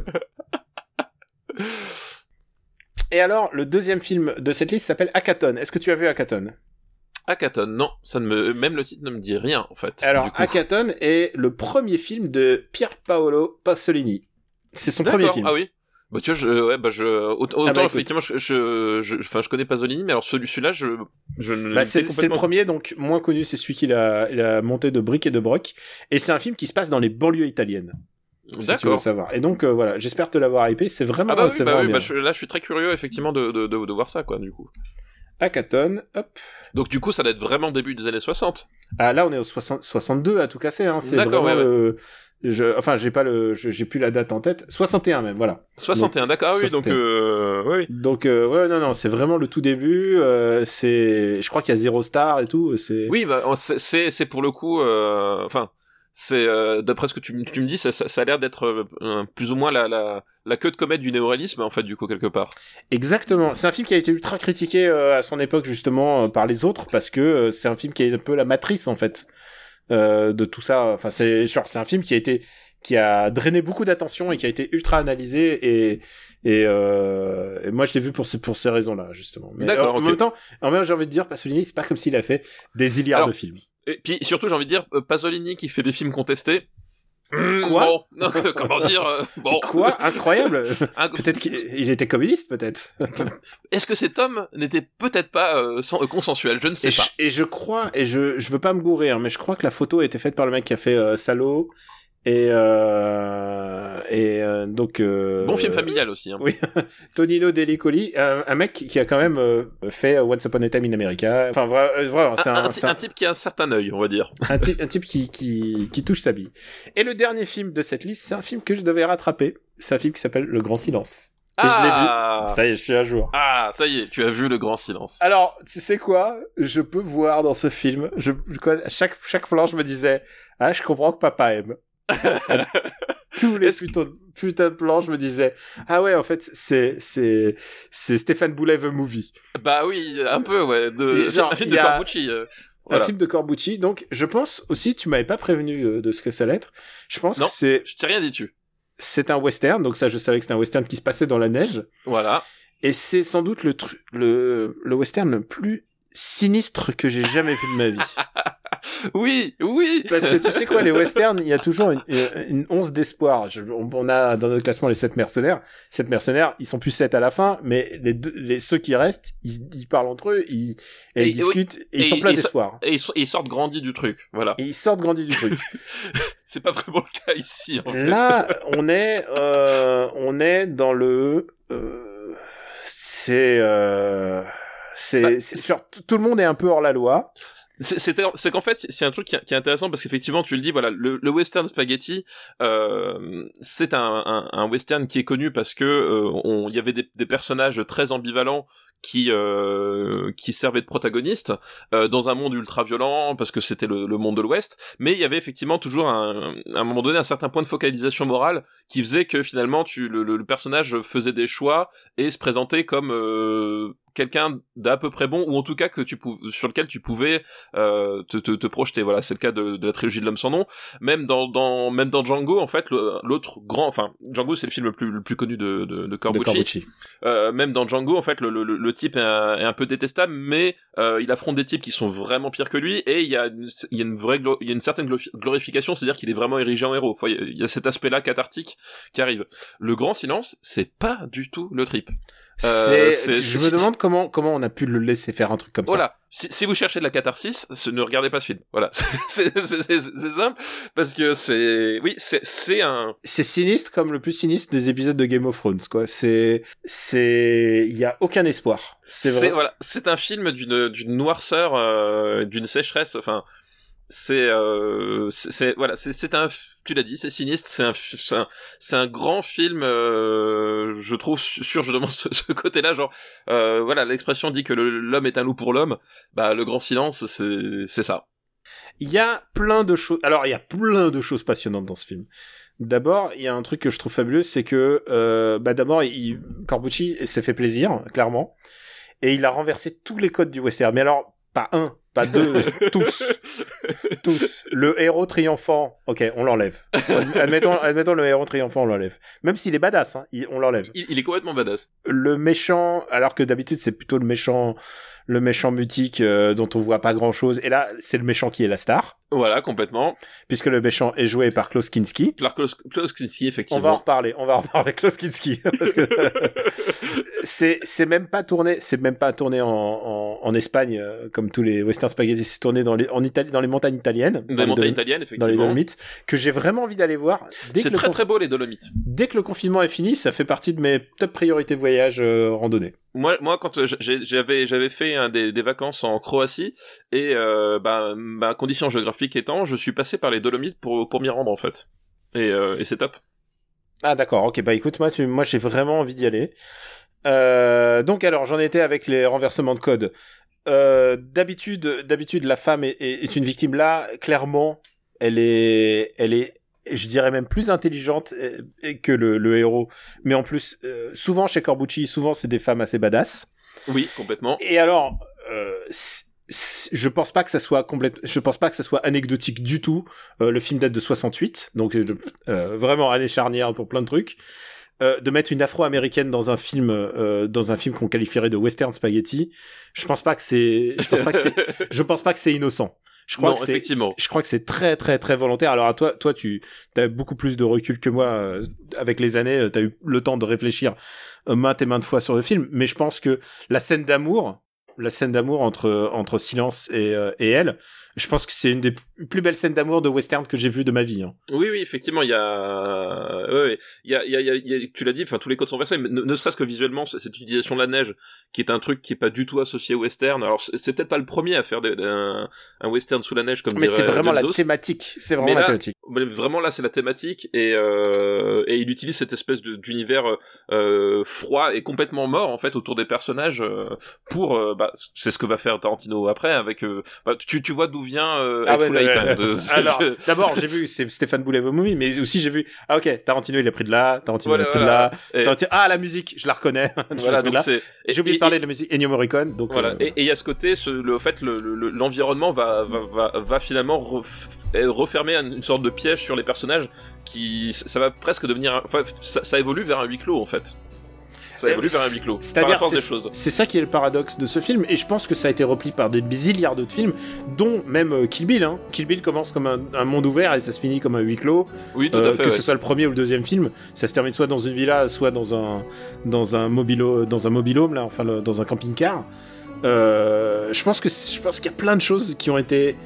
Et alors le deuxième film de cette liste s'appelle Hackathon. Est-ce que tu as vu Hackathon? Hackathon, non, ça ne me, même le titre ne me dit rien en fait. Alors. Hackathon est le premier film de Pier Paolo Pasolini. C'est son premier film. Ah oui. Bah tu vois, je, ouais, bah je, autant, Ah bah, effectivement, je, je, je, enfin, je connais Pasolini, mais alors celui, celui-là, je, je ne. Bah, c'est le premier, donc moins connu, c'est celui qu'il a, il a monté de briques et de broc. Et c'est un film qui se passe dans les banlieues italiennes. Si tu veux D'accord. savoir. Et donc euh, voilà, j'espère te l'avoir hypé. C'est vraiment, Ah bah oui, bah oui, bah je- là, je suis très curieux effectivement de, de, de, de voir ça, quoi, du coup. Hackathon, hop. Donc du coup, ça doit être vraiment début des années 60. Ah là, on est au 60 62 à tout casser. Hein. C'est D'accord, vraiment ouais, je, enfin, j'ai pas le, j'ai plus la date en tête. 61 même, voilà. 61, d'accord, ah oui, donc 61. euh, oui, oui. Donc euh, ouais, non, non, c'est vraiment le tout début. euh, c'est, je crois qu'il y a zéro star et tout. C'est. Oui, bah, c'est- c'est pour le coup, euh, enfin, c'est euh, d'après ce que tu, tu me dis, ça, ça, ça a l'air d'être euh, plus ou moins la, la, la queue de comète du néoréalisme, en fait, du coup, quelque part. Exactement. C'est un film qui a été ultra critiqué euh, à son époque justement par les autres parce que c'est un film qui est un peu la matrice en fait de tout ça. Enfin, c'est genre c'est un film qui a été qui a drainé beaucoup d'attention et qui a été ultra analysé et et, euh, et moi je l'ai vu pour ces pour ces raisons-là justement. Mais D'accord, en ok. même temps, en même temps, j'ai envie de dire Pasolini, c'est pas comme s'il a fait des milliards de films. Et puis surtout, j'ai envie de dire, euh, Pasolini qui fait des films contestés. Hmm, Quoi Bon, non, comment dire euh, Bon, Quoi Incroyable. Peut-être qu'il il était communiste peut-être. Est-ce que cet homme n'était peut-être pas euh, sans- euh, consensuel? Je ne sais Et je, pas. et je crois, et je, je veux pas me gourer, hein, mais je crois que la photo a été faite par le mec qui a fait Salo. Et, euh, et euh, donc. euh, Bon film familial aussi. Hein. Oui, Tonino Delicoli, un, un mec qui a quand même euh, fait Once Upon a Time in America. Enfin, euh, vraiment, c'est Un, un, un, type qui a un certain œil, on va dire. un type, un type qui, qui, qui touche sa bille. Et le dernier film de cette liste, c'est un film que je devais rattraper. C'est un film qui s'appelle Le Grand Silence. Et je l'ai ah, Ça y est, je suis à jour. ah, ça y est, tu as vu le grand silence. Alors, tu sais quoi? Je peux voir dans ce film, je, quoi, à chaque, chaque plan, je me disais, ah, je comprends que papa aime. Tous les putains, de- putains de plans, je me disais, ah ouais, en fait, c'est, c'est, c'est Stéphane Boulet The Movie. Bah oui, un peu, ouais. De, genre, un film il de a- Corbucci. euh. Voilà. un film de Corbucci. Donc, je pense aussi, tu m'avais pas prévenu euh, de ce que ça allait être. Je pense Non. que c'est Je t'ai rien dit dessus. c'est un western. Donc ça, je savais que c'était un western qui se passait dans la neige. Voilà. Et c'est sans doute le le le western le plus sinistre que j'ai jamais vu de ma vie. Oui, oui. Parce que tu sais quoi, les westerns, il y a toujours une, une, une once d'espoir. On, on a dans notre classement les sept mercenaires. Sept mercenaires, ils sont plus sept à la fin, mais les, deux, les ceux qui restent, ils, ils parlent entre eux, ils, et Et- ils discutent, et ils sont pleins d'espoir. Et ils, so- ils sortent grandis du truc. Voilà. Et ils sortent grandis du truc. C'est pas vraiment le cas ici, en fait. Là, on est, euh, on est dans le, euh, c'est, euh, c'est, Bah, tout le monde est un peu hors la loi. C'est qu'en fait, c'est un truc qui, est intéressant parce qu'effectivement, tu le dis, voilà, le, le western spaghetti, euh, c'est un, un, un western qui est connu parce que euh, il y avait des, des personnages très ambivalents qui euh, qui servaient de protagonistes euh, dans un monde ultra violent parce que c'était le, le monde de l'Ouest, mais il y avait effectivement toujours un, à un moment donné un certain point de focalisation morale qui faisait que finalement, tu le, le- le personnage faisait des choix et se présentait comme euh, quelqu'un d'à peu près bon ou en tout cas que tu sur lequel tu pouvais euh, te, te, te projeter. Voilà, c'est le cas de, de la trilogie de l'homme sans nom. Même dans, dans même dans Django, en fait, l'autre grand, enfin Django, c'est le film le plus le plus connu de, de, de de Corbucci. Corbucci. Euh, même dans Django, en fait, le, le, le type est un, est un peu détestable, mais euh, il affronte des types qui sont vraiment pires que lui, et il y a une, il y a une vraie, il y a une certaine glo- glorification, c'est-à-dire qu'il est vraiment érigé en héros. Enfin, il y a- cet aspect-là cathartique qui arrive. Le Grand Silence, c'est pas du tout le trip. Euh, je me demande comment, comment on a pu le laisser faire un truc comme ça. Voilà. Si, si vous cherchez de la catharsis, ne regardez pas ce film. Voilà. c'est simple parce que c'est, oui, c'est c'est un. c'est sinistre comme le plus sinistre des épisodes de Game of Thrones, quoi. C'est, c'est, il y a aucun espoir. C'est voilà, c'est un film d'une d'une noirceur, euh, d'une sécheresse. Enfin, c'est euh, c'est voilà, c'est un. Tu l'as dit, c'est sinistre. C'est un c'est un un grand film. euh, je trouve sur justement ce, ce côté-là, genre euh, voilà, l'expression dit que l'homme est un loup pour l'homme. Bah, le grand silence, c'est c'est ça. Il y a plein de choses. Alors, il y a plein de choses passionnantes dans ce film. D'abord, il y a un truc que je trouve fabuleux, c'est que, euh, bah d'abord, il... Corbucci s'est fait plaisir, clairement, et il a renversé tous les codes du western. Mais alors, pas un, pas deux, tous, tous. Le héros triomphant, ok, on l'enlève. Admettons, admettons le héros triomphant, on l'enlève. Même s'il est badass, hein, il- on l'enlève. Il, il est complètement badass. le méchant, alors que d'habitude c'est plutôt le méchant, le méchant mutique euh, dont on voit pas grand chose. Et là, c'est le méchant qui est la star, Voilà, complètement. puisque le méchant est joué par Klaus Kinski. Klaus- Klaus Kinski, On effectivement. va en reparler, on va en reparler Klaus Kinski parce que c'est c'est même pas tourné, c'est même pas tourné en, en, en Espagne euh, comme tous les western spaghetti, c'est tourné dans les en Italie, dans les montagnes italiennes, dans les montagnes italiennes, dans les effectivement. Dolomites, que j'ai vraiment envie d'aller voir. C'est très conf- très beau les Dolomites. Dès que le confinement est fini, ça fait partie de mes top priorités voyage euh, randonnée. Moi, moi, quand euh, j'avais j'avais fait un des, vacances en Croatie et euh, bah, ma condition géographique étant, je suis passé par les Dolomites pour pour m'y rendre en fait. Et, euh, et c'est top. Ah d'accord, ok, bah écoute, moi, moi j'ai vraiment envie d'y aller. Euh, donc alors, j'en étais avec les renversements de code. Euh, d'habitude, d'habitude, la femme est, est- est une victime. Là, clairement, elle est, elle est, je dirais même plus intelligente euh, que le, le héros. Mais en plus, euh, souvent chez Corbucci, souvent c'est des femmes assez badass. Oui, complètement. Et alors, euh, je pense pas que ça soit complète, je pense pas que ça soit anecdotique du tout. Euh, le film date de 68, donc vraiment année charnière pour plein de trucs. De mettre une Afro-américaine dans un film, dans un film qu'on qualifierait de western spaghetti, je pense pas que c'est, je pense pas que c'est, je pense pas que c'est innocent. Je crois non, que c'est, effectivement. je crois que c'est très très très volontaire. Alors à toi, toi tu as beaucoup plus de recul que moi euh, avec les années. Tu as eu le temps de réfléchir euh, maintes et maintes fois sur le film, mais je pense que la scène d'amour, la scène d'amour entre entre Silence et, euh, et elle, je pense que c'est une des plus belles scènes d'amour de western que j'ai vues de ma vie. hein. Oui, oui, effectivement, il y a, ouais, ouais. il y a, il y a, il y a- tu l'as dit, enfin tous les codes sont versés, mais ne, ne serait-ce que visuellement, cette utilisation de la neige, qui est un truc qui est pas du tout associé au western. Alors c'est peut-être pas le premier à faire des- un, un western sous la neige comme Mais c'est vraiment la thématique. C'est vraiment Mais la thématique. Vraiment là c'est la thématique et euh, et il utilise cette espèce d'univers euh, froid et complètement mort en fait autour des personnages euh, pour euh, bah, c'est ce que va faire Tarantino après avec. euh, bah, tu, tu vois d'où vient euh, Ah ouais, ouais, hein, ouais. de- Alors, d'abord, j'ai vu c'est Stéphane Boulet Mommy, mais aussi j'ai vu ah ok, Tarantino il a pris de là, Tarantino Voilà, il a pris voilà. de là. Et- Tarantino- ah la musique, je la reconnais. Voilà, donc c'est. et- J'ai oublié et- de parler de la musique Ennio Morricone, donc Voilà. euh, Et il y a ce côté, ce, le fait, le- le- l'environnement va, va, va, va finalement ref- refermer une sorte de piège sur les personnages qui, ça va presque devenir, enfin, ça, ça évolue vers un huis clos en fait. Ça évolue vers un huis clos. Par la C'est-à-dire, c'est choses. c'est ça qui est le paradoxe de ce film, et je pense que ça a été repris par des zilliards d'autres films, dont même euh, Kill Bill. Hein. Kill Bill commence comme un, un monde ouvert et ça se finit comme un huis clos. Oui, tout Euh, à fait. que ouais. ce soit le premier ou le deuxième film, ça se termine soit dans une villa, soit dans un dans un mobilo, dans un mobilhome là, enfin le- dans un camping-car. Euh, je pense que je pense qu'il y a plein de choses qui ont été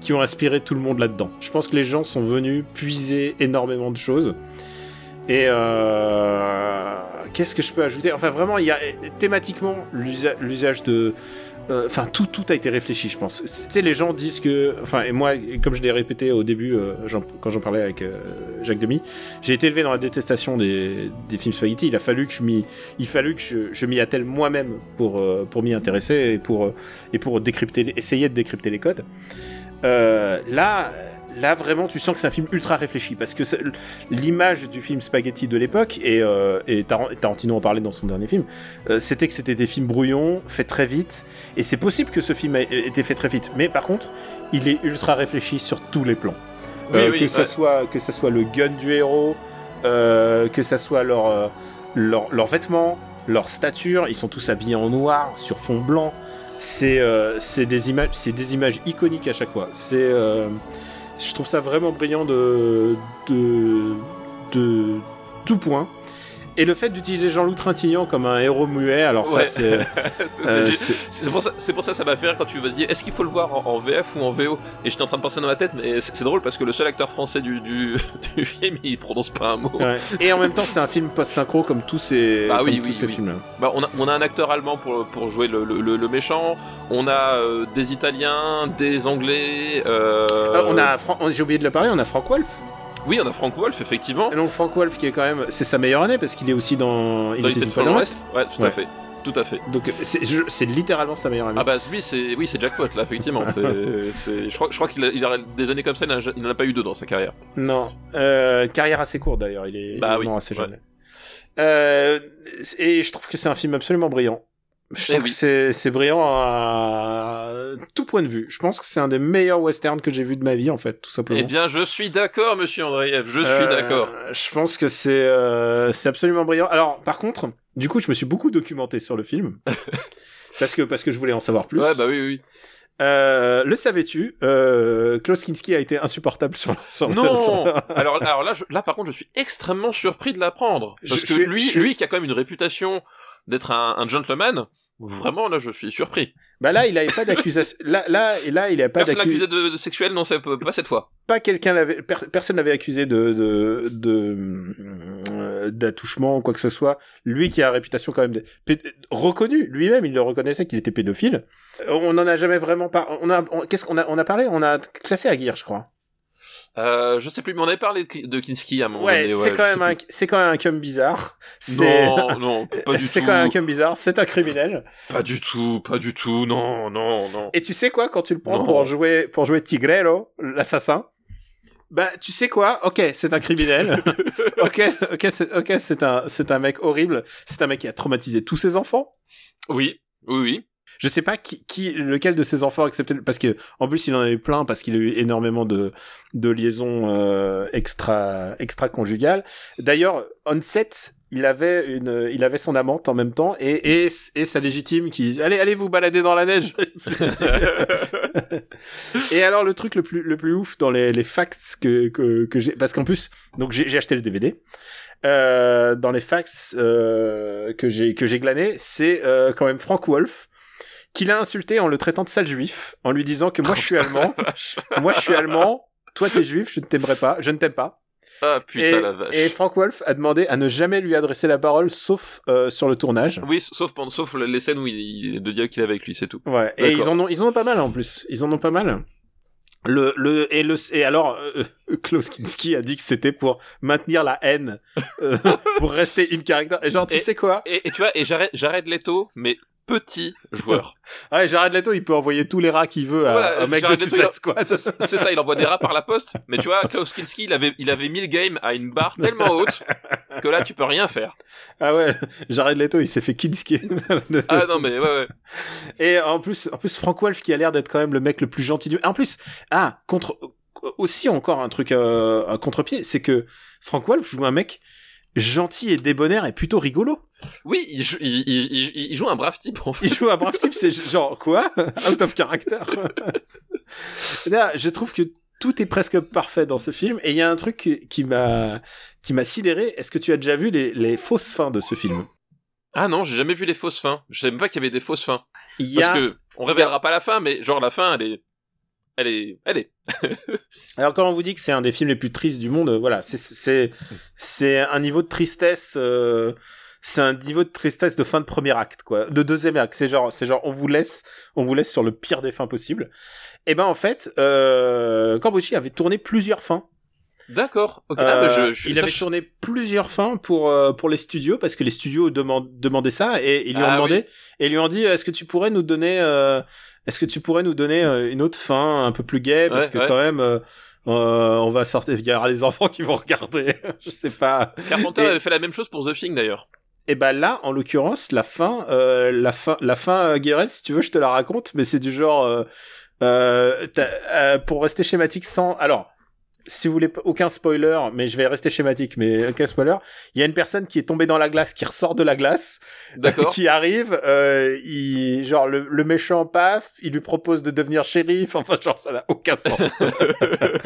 qui ont inspiré tout le monde là-dedans. Je pense que les gens sont venus puiser énormément de choses. Et euh, qu'est-ce que je peux ajouter? Enfin, vraiment, il y a thématiquement l'usa- l'usage de. euh, Enfin, tout, tout a été réfléchi, je pense. Tu sais, les gens disent que. Enfin, et moi, comme je l'ai répété au début, euh, quand j'en parlais avec euh, Jacques Demy, j'ai été élevé dans la détestation des, des films spaghetti. Il a fallu que je m'y, il fallu que je, m'y attelle moi-même pour, euh, pour m'y intéresser et pour, euh, et pour décrypter, essayer de décrypter les codes. Euh, là, là vraiment, tu sens que c'est un film ultra réfléchi parce que l'image du film spaghetti de l'époque et, euh, et Tarantino en parlait dans son dernier film, euh, c'était que c'était des films brouillons, faits très vite. Et c'est possible que ce film ait été fait très vite, mais par contre, il est ultra réfléchi sur tous les plans. Oui, Euh, oui, que ça ouais. soit que ça soit le gun du héros, que ça soit leur, leur leurs vêtements, leur stature, ils sont tous habillés en noir sur fond blanc. C'est des images c'est des images iconiques à chaque fois. C'est je trouve ça vraiment brillant de de de tout point. Et le fait d'utiliser Jean-Loup Trintignant comme un héros muet, alors ça Ouais. c'est C'est- euh, c'est- pour, ça- c'est pour ça que ça m'a fait rire quand tu vas dire est-ce qu'il faut le voir en, en VF ou en VO Et j'étais en train de penser dans ma tête, mais c'est drôle parce que le seul acteur français du, du, du film, il prononce pas un mot. Ouais. Et en même temps, c'est un film post-synchro comme tous ces, Bah comme oui, tous oui, ces oui. films-là. Bah, on, a, on a un acteur allemand pour, pour jouer le, le, le- le méchant, on a euh, des Italiens, des Anglais. euh, Euh, on a, j'ai oublié de le parler, on a Frank Wolf. Oui, on a Frank Wolf, effectivement. Et donc Frank Wolf qui est quand même, c'est sa meilleure année parce qu'il est aussi dans. Il Dans était une fois dans l'Ouest. Ouais, tout Ouais. à fait. Tout à fait. Donc c'est, je- c'est littéralement sa meilleure année. Ah bah lui c'est oui c'est jackpot là effectivement c'est c'est je crois je crois qu'il a, il a des années comme ça il n'en a pas eu deux dans sa carrière. Non, euh, carrière assez courte d'ailleurs. Il est Bah il est oui, mort assez ouais. jeune. Euh, et je trouve que c'est un film absolument brillant. Je Eh trouve oui. que c'est, c'est brillant à tout point de vue. Je pense que c'est un des meilleurs westerns que j'ai vu de ma vie en fait, tout simplement. Eh bien je suis d'accord monsieur Andreev je suis Euh, d'accord. Je pense que c'est euh, c'est absolument brillant. Alors, par contre, du coup, je me suis beaucoup documenté sur le film parce que parce que je voulais en savoir plus. Ouais bah oui oui. Euh, le savais-tu euh, Klaus Kinski a été insupportable sur sur Non sur- alors alors là je- là par contre je suis extrêmement surpris de l'apprendre parce Je- que je- lui lui qui a quand même une réputation d'être un, un gentleman vraiment là je suis surpris. Bah là, il avait pas d'accusation. Là, là, et là, il a pas Personne l'accusait de, de sexuel non c'est pas cette fois. Pas quelqu'un l'avait. per- personne l'avait accusé de de de euh, d'attouchement ou quoi que ce soit. Lui qui a la réputation quand même de, reconnu lui-même, il le reconnaissait qu'il était pédophile. On en a jamais vraiment pas. On a on- qu'est-ce qu'on a on a parlé? On a classé Aguirre, je crois. Euh, je sais plus mais on avait parlé de, Ki- de Kinski à un moment Ouais, donné. c'est je quand même un c'est quand même un cum bizarre. C'est Non non pas du tout. c'est quand même un cum bizarre. C'est un criminel. Pas du tout, pas du tout, non, non, non. Et tu sais quoi quand tu le prends Non. pour jouer pour jouer Tigrero, l'assassin? Bah, tu sais quoi? Ok, c'est un criminel. ok, ok, c'est ok, c'est un c'est un mec horrible. C'est un mec qui a traumatisé tous ses enfants. Oui, oui, oui. Je sais pas qui, qui lequel de ses enfants acceptait parce que en plus il en avait plein parce qu'il a eu énormément de de liaisons euh, extra extra conjugales. D'ailleurs, on set, il avait une il avait son amante en même temps et et, et sa légitime qui allez allez vous balader dans la neige. et alors le truc le plus le plus ouf dans les les facts que que que j'ai parce qu'en plus donc j'ai j'ai acheté le DVD. Euh, dans les facts euh, que j'ai que j'ai glané, c'est euh, quand même Frank Wolf qui l'a insulté en le traitant de sale juif, en lui disant que moi je suis allemand, moi je suis allemand, toi t'es juif, je ne t'aimerais pas, je ne t'aime pas. Ah putain et, la vache. et Frank Wolf a demandé à ne jamais lui adresser la parole, sauf euh, sur le tournage. Oui, sauf pendant, sauf les scènes où il, il- de dialogue qu'il a avec lui, c'est tout. Ouais. Et ils en ont, ils en ont pas mal en plus. Ils en ont pas mal. Le, le, et le, et alors, euh, Klaus Kinski a dit que c'était pour maintenir la haine, euh, pour rester une caractère. Et genre, tu Et- sais quoi? Et, et tu vois, et j'arrête, j'arrête Leto, mais petit joueur. Ouais, Jared Leto, il peut envoyer tous les rats qu'il veut à Voilà, un mec de Jared Leto, Suicide Squad. C'est ça, il envoie des rats par la poste. Mais tu vois, Klaus Kinski, il avait, il avait mis le game à une barre tellement haute que là, tu peux rien faire. Ah ouais, Jared Leto, il s'est fait Kinski. Ah non, mais ouais, ouais. Et en plus, en plus, Frank Wolf qui a l'air d'être quand même le mec le plus gentil du. En plus, ah, contre aussi encore un truc euh, un contre-pied, c'est que Frank Wolf joue un mec gentil et débonnaire et plutôt rigolo. Oui, il joue, il, il, il- il joue un brave type, en fait. Il joue un brave type, c'est genre quoi? Out of character. Là, je trouve que tout est presque parfait dans ce film et il y a un truc qui, m'a qui m'a sidéré. Est-ce que tu as déjà vu les, les fausses fins de ce film? Ah non, j'ai jamais vu les fausses fins. Je savais même pas qu'il y avait des fausses fins. Il y Parce a que, on révélera pas la fin, mais genre la fin, elle est, elle est, elle est. Alors quand on vous dit que c'est un des films les plus tristes du monde, voilà, c'est c'est c'est un niveau de tristesse. euh, c'est un niveau de tristesse de fin de premier acte, quoi, de deuxième acte. C'est genre, c'est genre, on vous laisse, on vous laisse sur le pire des fins possibles. Et ben en fait, euh, Corbucci avait tourné plusieurs fins. D'accord. Ok. Ah, bah, Euh, je, je, il ça, avait je- tourné plusieurs fins pour euh, pour les studios parce que les studios demandaient ça et ils lui ont Ah, demandé oui. et ils lui ont dit est-ce que tu pourrais nous donner euh, est-ce que tu pourrais nous donner euh, une autre fin un peu plus gay parce Ouais, que ouais. quand même euh, euh, on va sortir il y aura les enfants qui vont regarder je sais pas Carpenter Et- avait fait la même chose pour The Thing d'ailleurs. et ben là en l'occurrence la fin euh, la fin la fin euh, Guéret si tu veux je te la raconte mais c'est du genre euh, euh, euh, pour rester schématique sans alors si vous voulez aucun spoiler mais je vais rester schématique mais aucun spoiler il y a une personne qui est tombée dans la glace qui ressort de la glace D'accord. qui arrive euh, il genre le, le méchant paf il lui propose de devenir shérif enfin genre ça n'a aucun sens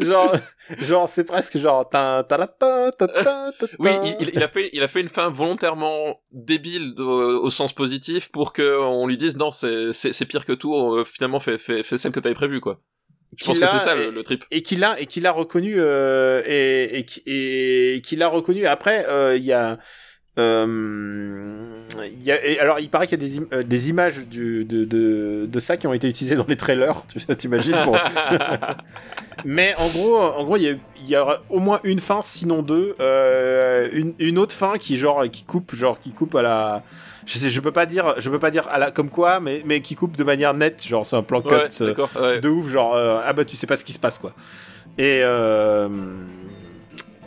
genre genre c'est presque genre ta ta ta ta Oui, il, il- a fait, il a fait une fin volontairement débile au, au sens positif pour que on lui dise non, c'est, c'est, c'est pire que tout. euh, finalement, fais, fais, fais celle que t'avais prévue, quoi. Je pense que c'est ça et- le, trip. et qu'il a et qu'il a reconnu euh, et et, et qu'il a reconnu après euh, il y a euh, il y a, et alors il paraît qu'il y a des, im- euh, des images du, de, de, de ça qui ont été utilisées dans les trailers tu t'imagines pour mais en gros en gros il y a, y au moins une fin sinon deux euh, une, une autre fin qui genre qui coupe genre qui coupe à la je sais je peux pas dire je peux pas dire à la comme quoi mais mais qui coupe de manière nette genre c'est un plan cut ouais, d'accord. Ouais. de ouf genre ah bah tu sais pas ce qui se passe quoi et euh,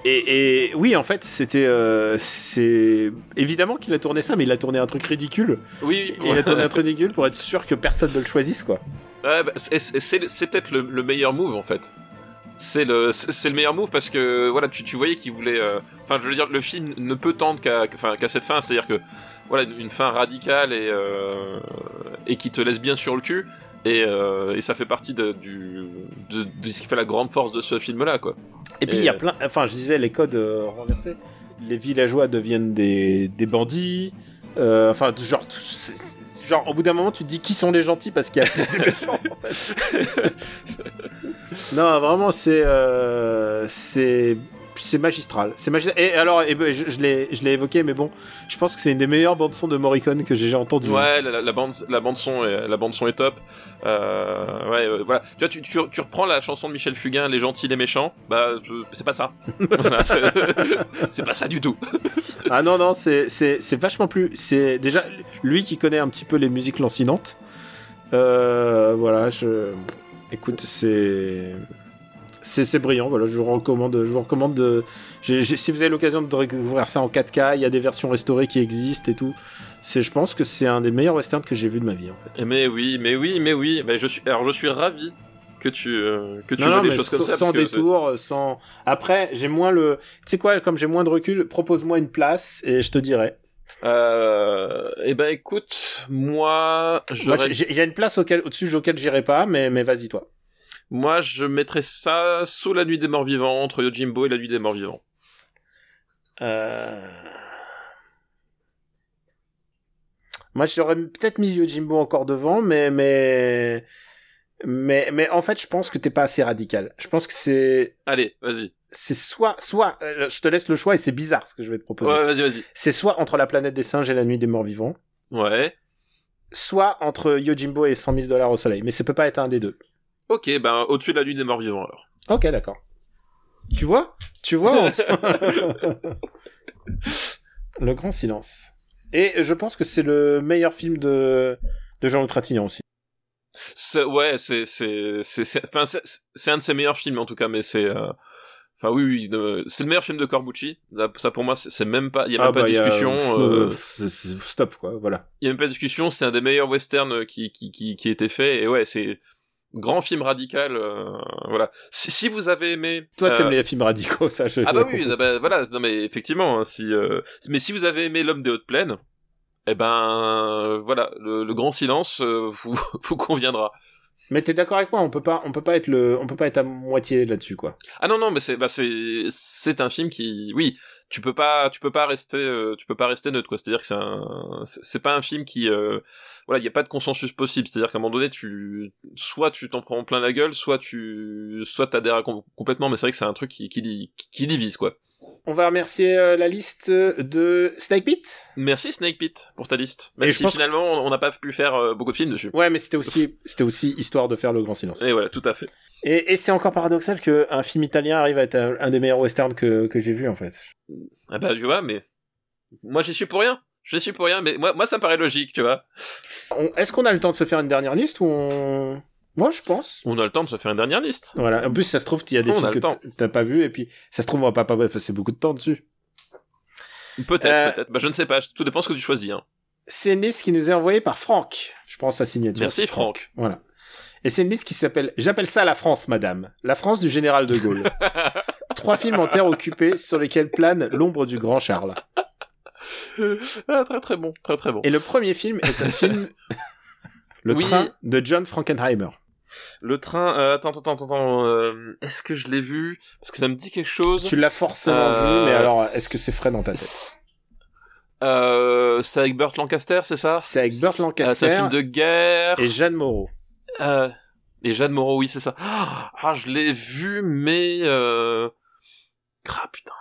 et, et oui en fait c'était euh, c'est évidemment qu'il a tourné ça mais il a tourné un truc ridicule. Oui, il a tourné un truc ridicule pour être sûr que personne ne le choisisse quoi. Ouais, bah, c'est, peut-être le, le meilleur move en fait. C'est le, c'est c'est le meilleur move parce que voilà, tu, tu voyais qu'il voulait. euh, Enfin, je veux dire, le film ne peut tendre qu'à, enfin, qu'à cette fin, c'est-à-dire que voilà, une, une fin radicale et euh, et qui te laisse bien sur le cul. Et, euh, et ça fait partie de, du, de, de ce qui fait la grande force de ce film-là, quoi. et puis il y a plein enfin je disais les codes renversés les villageois deviennent des, des bandits enfin genre c'est- genre au bout d'un moment tu te dis qui sont les gentils parce qu'il y a des méchants en fait. Non vraiment c'est euh, c'est c'est magistral c'est magistral et alors et ben, je, je l'ai évoqué mais bon je pense que c'est une des meilleures bandes son de Morricone que j'ai déjà entendues Ouais, la, bande, la bande son, est, la bande son est top. Euh, ouais, euh, voilà. Tu vois, tu, tu, tu reprends la chanson de Michel Fugain, les gentils, les méchants. Bah, c'est pas ça. Voilà, c'est pas ça du tout. ah non non c'est vachement plus c'est déjà lui qui connaît un petit peu les musiques lancinantes euh, voilà je écoute c'est c'est c'est brillant voilà je vous recommande je vous recommande de j'ai- j'ai- si vous avez l'occasion de découvrir ça en 4K il y a des versions restaurées qui existent et tout c'est je pense que c'est un des meilleurs westerns que j'ai vu de ma vie en fait Mais oui, mais oui, mais oui. Mais je suis, alors je suis ravi que tu, euh, que tu non, non, les choses comme sans, ça. sans détour sans après j'ai moins le tu sais quoi comme j'ai moins de recul propose-moi une place et je te dirai Euh, eh ben écoute, moi, il y a une place auquel, au-dessus auquel j'irai pas, mais, mais vas-y toi. Moi, je mettrais ça sous la nuit des morts vivants, entre Yojimbo et la nuit des morts vivants. Euh... Moi, j'aurais peut-être mis Yojimbo encore devant, mais, mais, mais, mais en fait, je pense que t'es pas assez radical. Je pense que c'est, Allez, vas-y. c'est soit, soit, euh, je te laisse le choix et c'est bizarre ce que je vais te proposer. Ouais, vas-y, vas-y. C'est soit entre la planète des singes et la nuit des morts vivants, Ouais. soit entre Yojimbo et 100 000 dollars au soleil, mais ça peut pas être un des deux. Ok, ben au-dessus de la nuit des morts vivants alors. Ok, d'accord. Tu vois? Tu vois on Le grand silence. Et je pense que c'est le meilleur film de, de Jean-Luc Trintignant aussi. C'est- ouais, c'est c'est c'est c'est enfin c'est c'est un de ses meilleurs films en tout cas, mais c'est euh, enfin oui oui euh, c'est le meilleur film de Corbucci. Ça, ça, pour moi c'est c'est même pas il y a même Ah, pas bah, de a- discussion. euh, euh, c'est- c'est- stop, quoi, voilà. Il y a même pas de discussion. C'est un des meilleurs westerns qui qui qui qui a été fait et ouais c'est grand film radical. euh, voilà. Si, si vous avez aimé Toi, euh, t'aimes les films radicaux, ça, je Ah bah oui, ah bah, voilà, non mais effectivement, hein, si euh, mais si vous avez aimé l'homme des hautes plaines, eh ben euh, voilà, le, le grand silence euh, vous vous conviendra. Mais t'es d'accord avec moi, on peut pas, on peut pas être le, on peut pas être à moitié là-dessus, quoi. Ah non non, mais c'est bah c'est c'est un film qui oui, tu peux pas tu peux pas rester euh, tu peux pas rester neutre quoi, c'est-à-dire que c'est un c'est pas un film qui euh, voilà, il y a pas de consensus possible, c'est-à-dire qu'à un moment donné tu soit tu t'en prends plein la gueule, soit tu soit t'adhères com- complètement mais c'est vrai que c'est un truc qui qui, qui divise quoi. On va remercier euh, la liste de Snake Pit. Merci Snake Pit pour ta liste. Même Et je si pense finalement on n'a pas pu faire euh, beaucoup de films dessus. Ouais, mais c'était aussi, c'était aussi histoire de faire le grand silence. Et voilà, tout à fait. Et, et c'est encore paradoxal que un film italien arrive à être un, un des meilleurs westerns que, que j'ai vu en fait. Ah bah tu vois, mais moi j'y suis pour rien. Je suis pour rien, mais moi, moi ça me paraît logique, tu vois. On- Est-ce qu'on a le temps de se faire une dernière liste ou on... Moi, je pense. On a le temps de se faire une dernière liste. Voilà. En plus, ça se trouve, il y a des On a films le que t'as pas vu et puis ça se trouve, on va pas, pas passer beaucoup de temps dessus. Peut-être, Euh, peut-être. Bah je ne sais pas, tout dépend ce que tu choisis. Hein. C'est une liste qui nous est envoyée par Franck. Je prends sa signature. Merci Franck. Voilà. Et c'est une liste qui s'appelle J'appelle ça la France, madame. La France du général de Gaulle. Trois films en terre occupée sur lesquels plane l'ombre du grand Charles. ah, très très bon, très très bon. Et le premier film est un film Le Oui. train de John Frankenheimer. Le train, euh, attends, attends, attends, attends, euh, est-ce que je l'ai vu? Parce que ça me dit quelque chose. Tu l'as forcément Euh, vu, mais alors est-ce que c'est frais dans ta tête? Euh, c'est avec Burt Lancaster, c'est ça? C'est avec Burt Euh, Lancaster C'est un film de guerre. et Jeanne Moreau. Euh, et Jeanne Moreau, oui, c'est ça. Ah, je l'ai vu, mais... Euh... Ah, putain.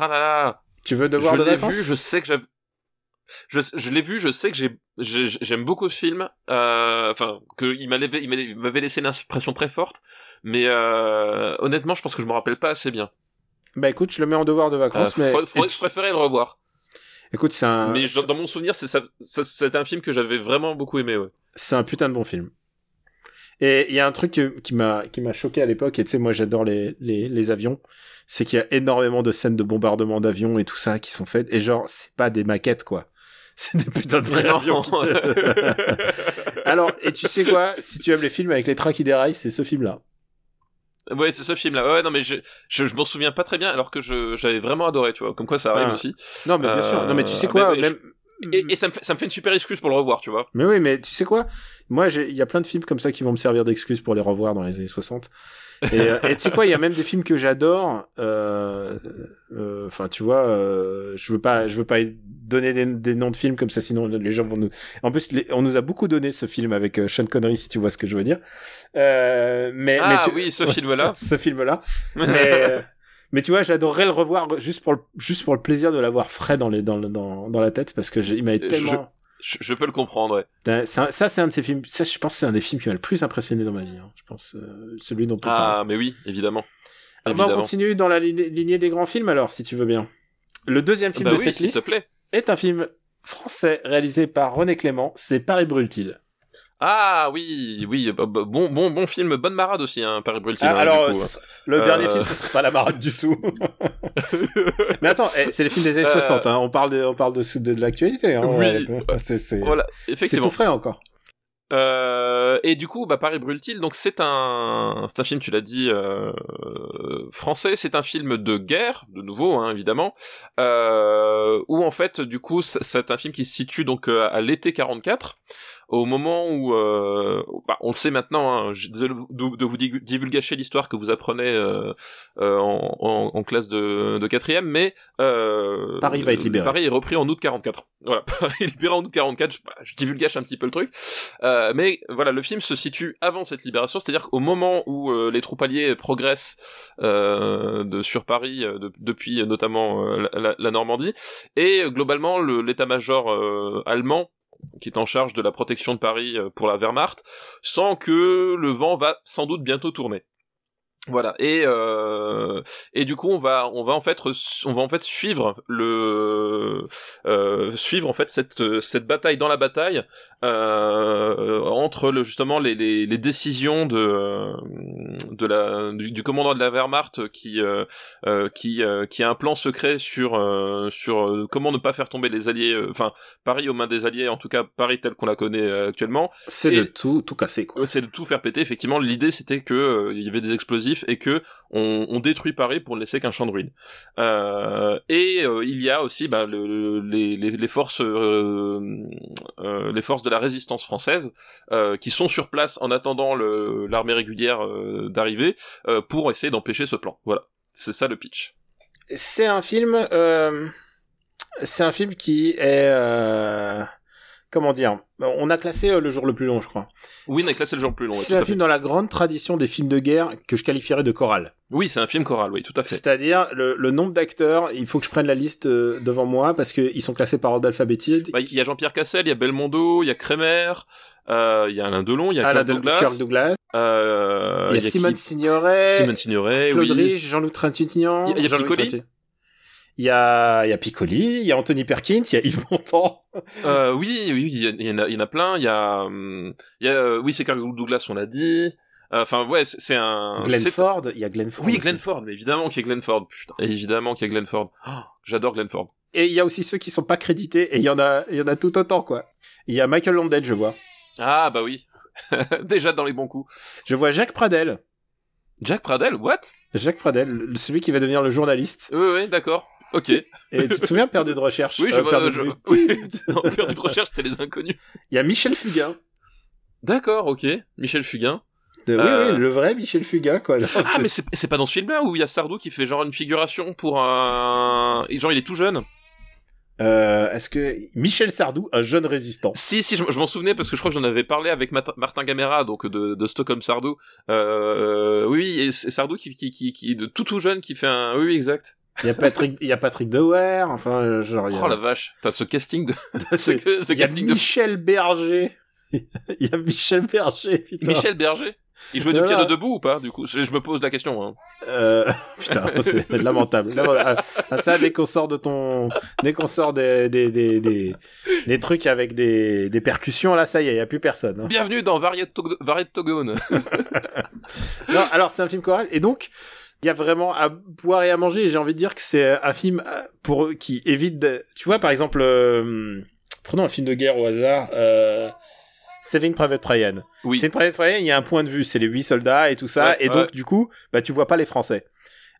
Ah là là. Tu veux devoir je de l'ai vu, je sais que j'avais... Je, je l'ai vu, je sais que j'ai, j'ai- j'aime beaucoup ce film. Euh, Enfin, que il m'avait, laissé une impression très forte. Mais euh, honnêtement, je pense que je me rappelle pas assez bien. Bah écoute, je le mets en devoir de Euh, vacances, mais faudrait- je préférais le revoir. écoute, c'est un, mais dans mon souvenir, c'est un film que j'avais vraiment beaucoup aimé. Ouais. c'est un putain de bon film. Et il y a un truc qui m'a qui m'a choqué à l'époque, et tu sais, moi j'adore les, les, les avions, c'est qu'il y a énormément de scènes de bombardement d'avions et tout ça qui sont faites, et genre, c'est pas des maquettes, quoi. C'est des putains de vrais avions. qui te- Alors, et tu sais quoi? Si tu aimes les films avec les trains qui déraillent, c'est ce film-là. Ouais, c'est ce film-là. Ouais, non, mais je, je, je m'en souviens pas très bien, alors que je, j'avais vraiment adoré, tu vois. Comme quoi, ça arrive Ah. aussi. Non, mais bien Euh, sûr. Non, mais tu sais quoi mais- mais même... Et, et ça me fait, ça me fait une super excuse pour le revoir, tu vois. Mais oui, mais tu sais quoi? Moi, j'ai- il y a plein de films comme ça qui vont me servir d'excuse pour les revoir dans les années 60. Et euh, et tu sais quoi Il y a même des films que j'adore. euh, euh, Enfin, tu vois, euh, je veux pas, je veux pas donner des, des noms de films comme ça, sinon les gens vont nous. En plus, les- on nous a beaucoup donné ce film avec euh, Sean Connery, si tu vois ce que je veux dire. Euh, mais, Ah mais tu- oui, ce film-là. ce film-là. Mais, euh, mais tu vois, j'adorerais le revoir juste pour le, juste pour le plaisir de l'avoir frais dans les dans dans dans la tête parce que il Je- tellement. je, je peux le comprendre, ouais. Euh, ça, c'est un de ces films. Ça, je pense, que c'est un des films qui m'a le plus impressionné dans ma vie. hein. Je pense euh, celui dont on parle. Ah, mais oui, évidemment. On va on Évidemment. continue dans la lignée des grands films alors, si tu veux bien. Le deuxième film Bah de oui, cette s'il te liste plaît. est un film français réalisé par René Clément. C'est Paris brûle-t-il? Ah oui, oui, bon, bon, bon film, bonne marade aussi, hein, Paris Brûle-t-il. Ah, hein, alors, coup, ce hein. sera- le Euh, dernier film, ce serait pas la marade du tout. Mais attends, eh, c'est les films des années Euh, 60. Hein. On parle de, on parle de, de, de l'actualité. Hein. Oui. Ouais, c'est c'est Voilà, c'est effectivement. tout frais encore. Euh, et du coup, bah, Paris brûle-t-il. Donc c'est un, c'est un film, tu l'as dit, euh, français. C'est un film de guerre, de nouveau, hein, évidemment, euh, où en fait, du coup, c'est un film qui se situe donc euh, à l'été 44, au moment où, euh, bah, on le sait maintenant. Hein, je suis désolé de, de vous divulgacher l'histoire que vous apprenez euh, euh, en, en- en classe de, de quatrième, mais euh, Paris va être libéré. Paris est repris en août 44. Voilà, Paris est libéré en août 44. Je, bah, je divulgage un petit peu le truc. Euh, mais voilà, le film se situe avant cette libération, c'est-à-dire qu'au moment où euh, les troupes alliées progressent euh, de, sur Paris, de- depuis notamment euh, la, la- la Normandie, et globalement le- l'état-major euh, allemand qui est en charge de la protection de Paris euh, pour la Wehrmacht, sent que le vent va sans doute bientôt tourner. Voilà. Et euh, et du coup on va on va en fait on va en fait suivre le euh, suivre en fait cette cette bataille dans la bataille entre le justement les, les, les décisions de de la du, commandant de la Wehrmacht qui qui qui a un plan secret sur sur comment ne pas faire tomber les alliés enfin Paris aux mains des alliés en tout cas Paris tel qu'on la connaît actuellement. C'est de tout tout casser quoi. C'est de tout faire péter. Effectivement l'idée c'était que il y avait des explosifs et que on, détruit Paris pour ne laisser qu'un champ de ruines et il y a aussi bah, le, les, les, forces euh, euh, les forces de la résistance française euh, qui sont sur place en attendant l'armée régulière euh, d'arriver euh, pour essayer d'empêcher ce plan. Voilà, c'est ça le pitch. C'est un film, c'est un film qui est comment dire On a classé euh, le jour le plus long, je crois. Oui, on a classé le jour le plus long. c'est un film dans la grande tradition des films de guerre que je qualifierais de choral. Oui, c'est un film choral, oui, tout à fait. C'est-à-dire le, nombre d'acteurs, il faut que je prenne la liste euh, devant moi parce qu'ils sont classés par ordre alphabétique. Bah, il y a Jean-Pierre Cassel, il y a Belmondo, il y a Kremer, euh, il y a Alain Delon, il y a Alain Douglas. Douglas. Euh, il y a, Simone Signoret, Simone Signoret, Claude oui. Jean-Luc Trintignant. Il y a, Jean-Luc. Il y a, il y a Piccoli, il y a Anthony Perkins, il y a Yves Montand. Euh, oui, oui, il y, en a, il y en a plein. Il y a, hum, y a, euh, oui, c'est Kirk Douglas, on l'a dit. Euh, enfin, ouais, c'est un. Glenn Ford, il y a Glenn Ford. Oui, Glenn Ford, mais évidemment qu'il y a Glenn Ford. Putain, évidemment qu'il y a Glenn Ford. Oh, J'adore Glenn Ford. Et il y a aussi ceux qui sont pas crédités, et il y en a, il y en a tout autant, quoi. Il y a Michael Landell, je vois. Ah, bah oui. Déjà dans les bons coups. Je vois Jacques Pradel. Jacques Pradel, what Jacques Pradel, celui qui va devenir le journaliste. Oui, oui, d'accord. Ok. Et tu te souviens Perdu de recherche Oui, je, euh, perdu, de... oui. perdu de recherche, c'était les inconnus. Il y a Michel Fugain. D'accord, ok. Michel Fugain. Oui, euh... oui, le vrai Michel Fugain, quoi. ah, mais c'est pas dans ce film-là où il y a Sardou qui fait genre une figuration pour un. Genre, il est tout jeune? Euh, Est-ce que Michel Sardou, un jeune résistant? Si, si, je, m'en souvenais parce que je crois que j'en avais parlé avec Martin Gamera, donc de, de Stockholm Sardou. Euh, oui, et Sardou qui, qui, qui, qui, de tout tout jeune, qui fait un. Oui exact. Il y a Patrick, il y a Patrick Dewer, enfin, genre. Oh la vache, t'as ce casting de. ce, ce casting de... Michel Berger. il y a Michel Berger, putain. Michel Berger. Il jouait du piano debout ou pas Du coup, je, me pose la question. Hein. Euh, putain, c'est lamentable. Ah, ça, dès qu'on sort de ton, dès qu'on sort des des, des, des, des, trucs avec des, des percussions, là, ça y est, il y a plus personne. Hein. Bienvenue dans Variet Togone. non, alors c'est un film choral et donc il y a vraiment à boire et à manger. J'ai envie de dire que c'est un film euh, pour qui évite. De... Tu vois, par exemple, euh, prenons un film de guerre au hasard. Euh... Saving Private Ryan. Oui. Saving Private Ryan, il y a un point de vue, c'est les huit soldats et tout ça, et donc du coup, bah tu vois pas les Français.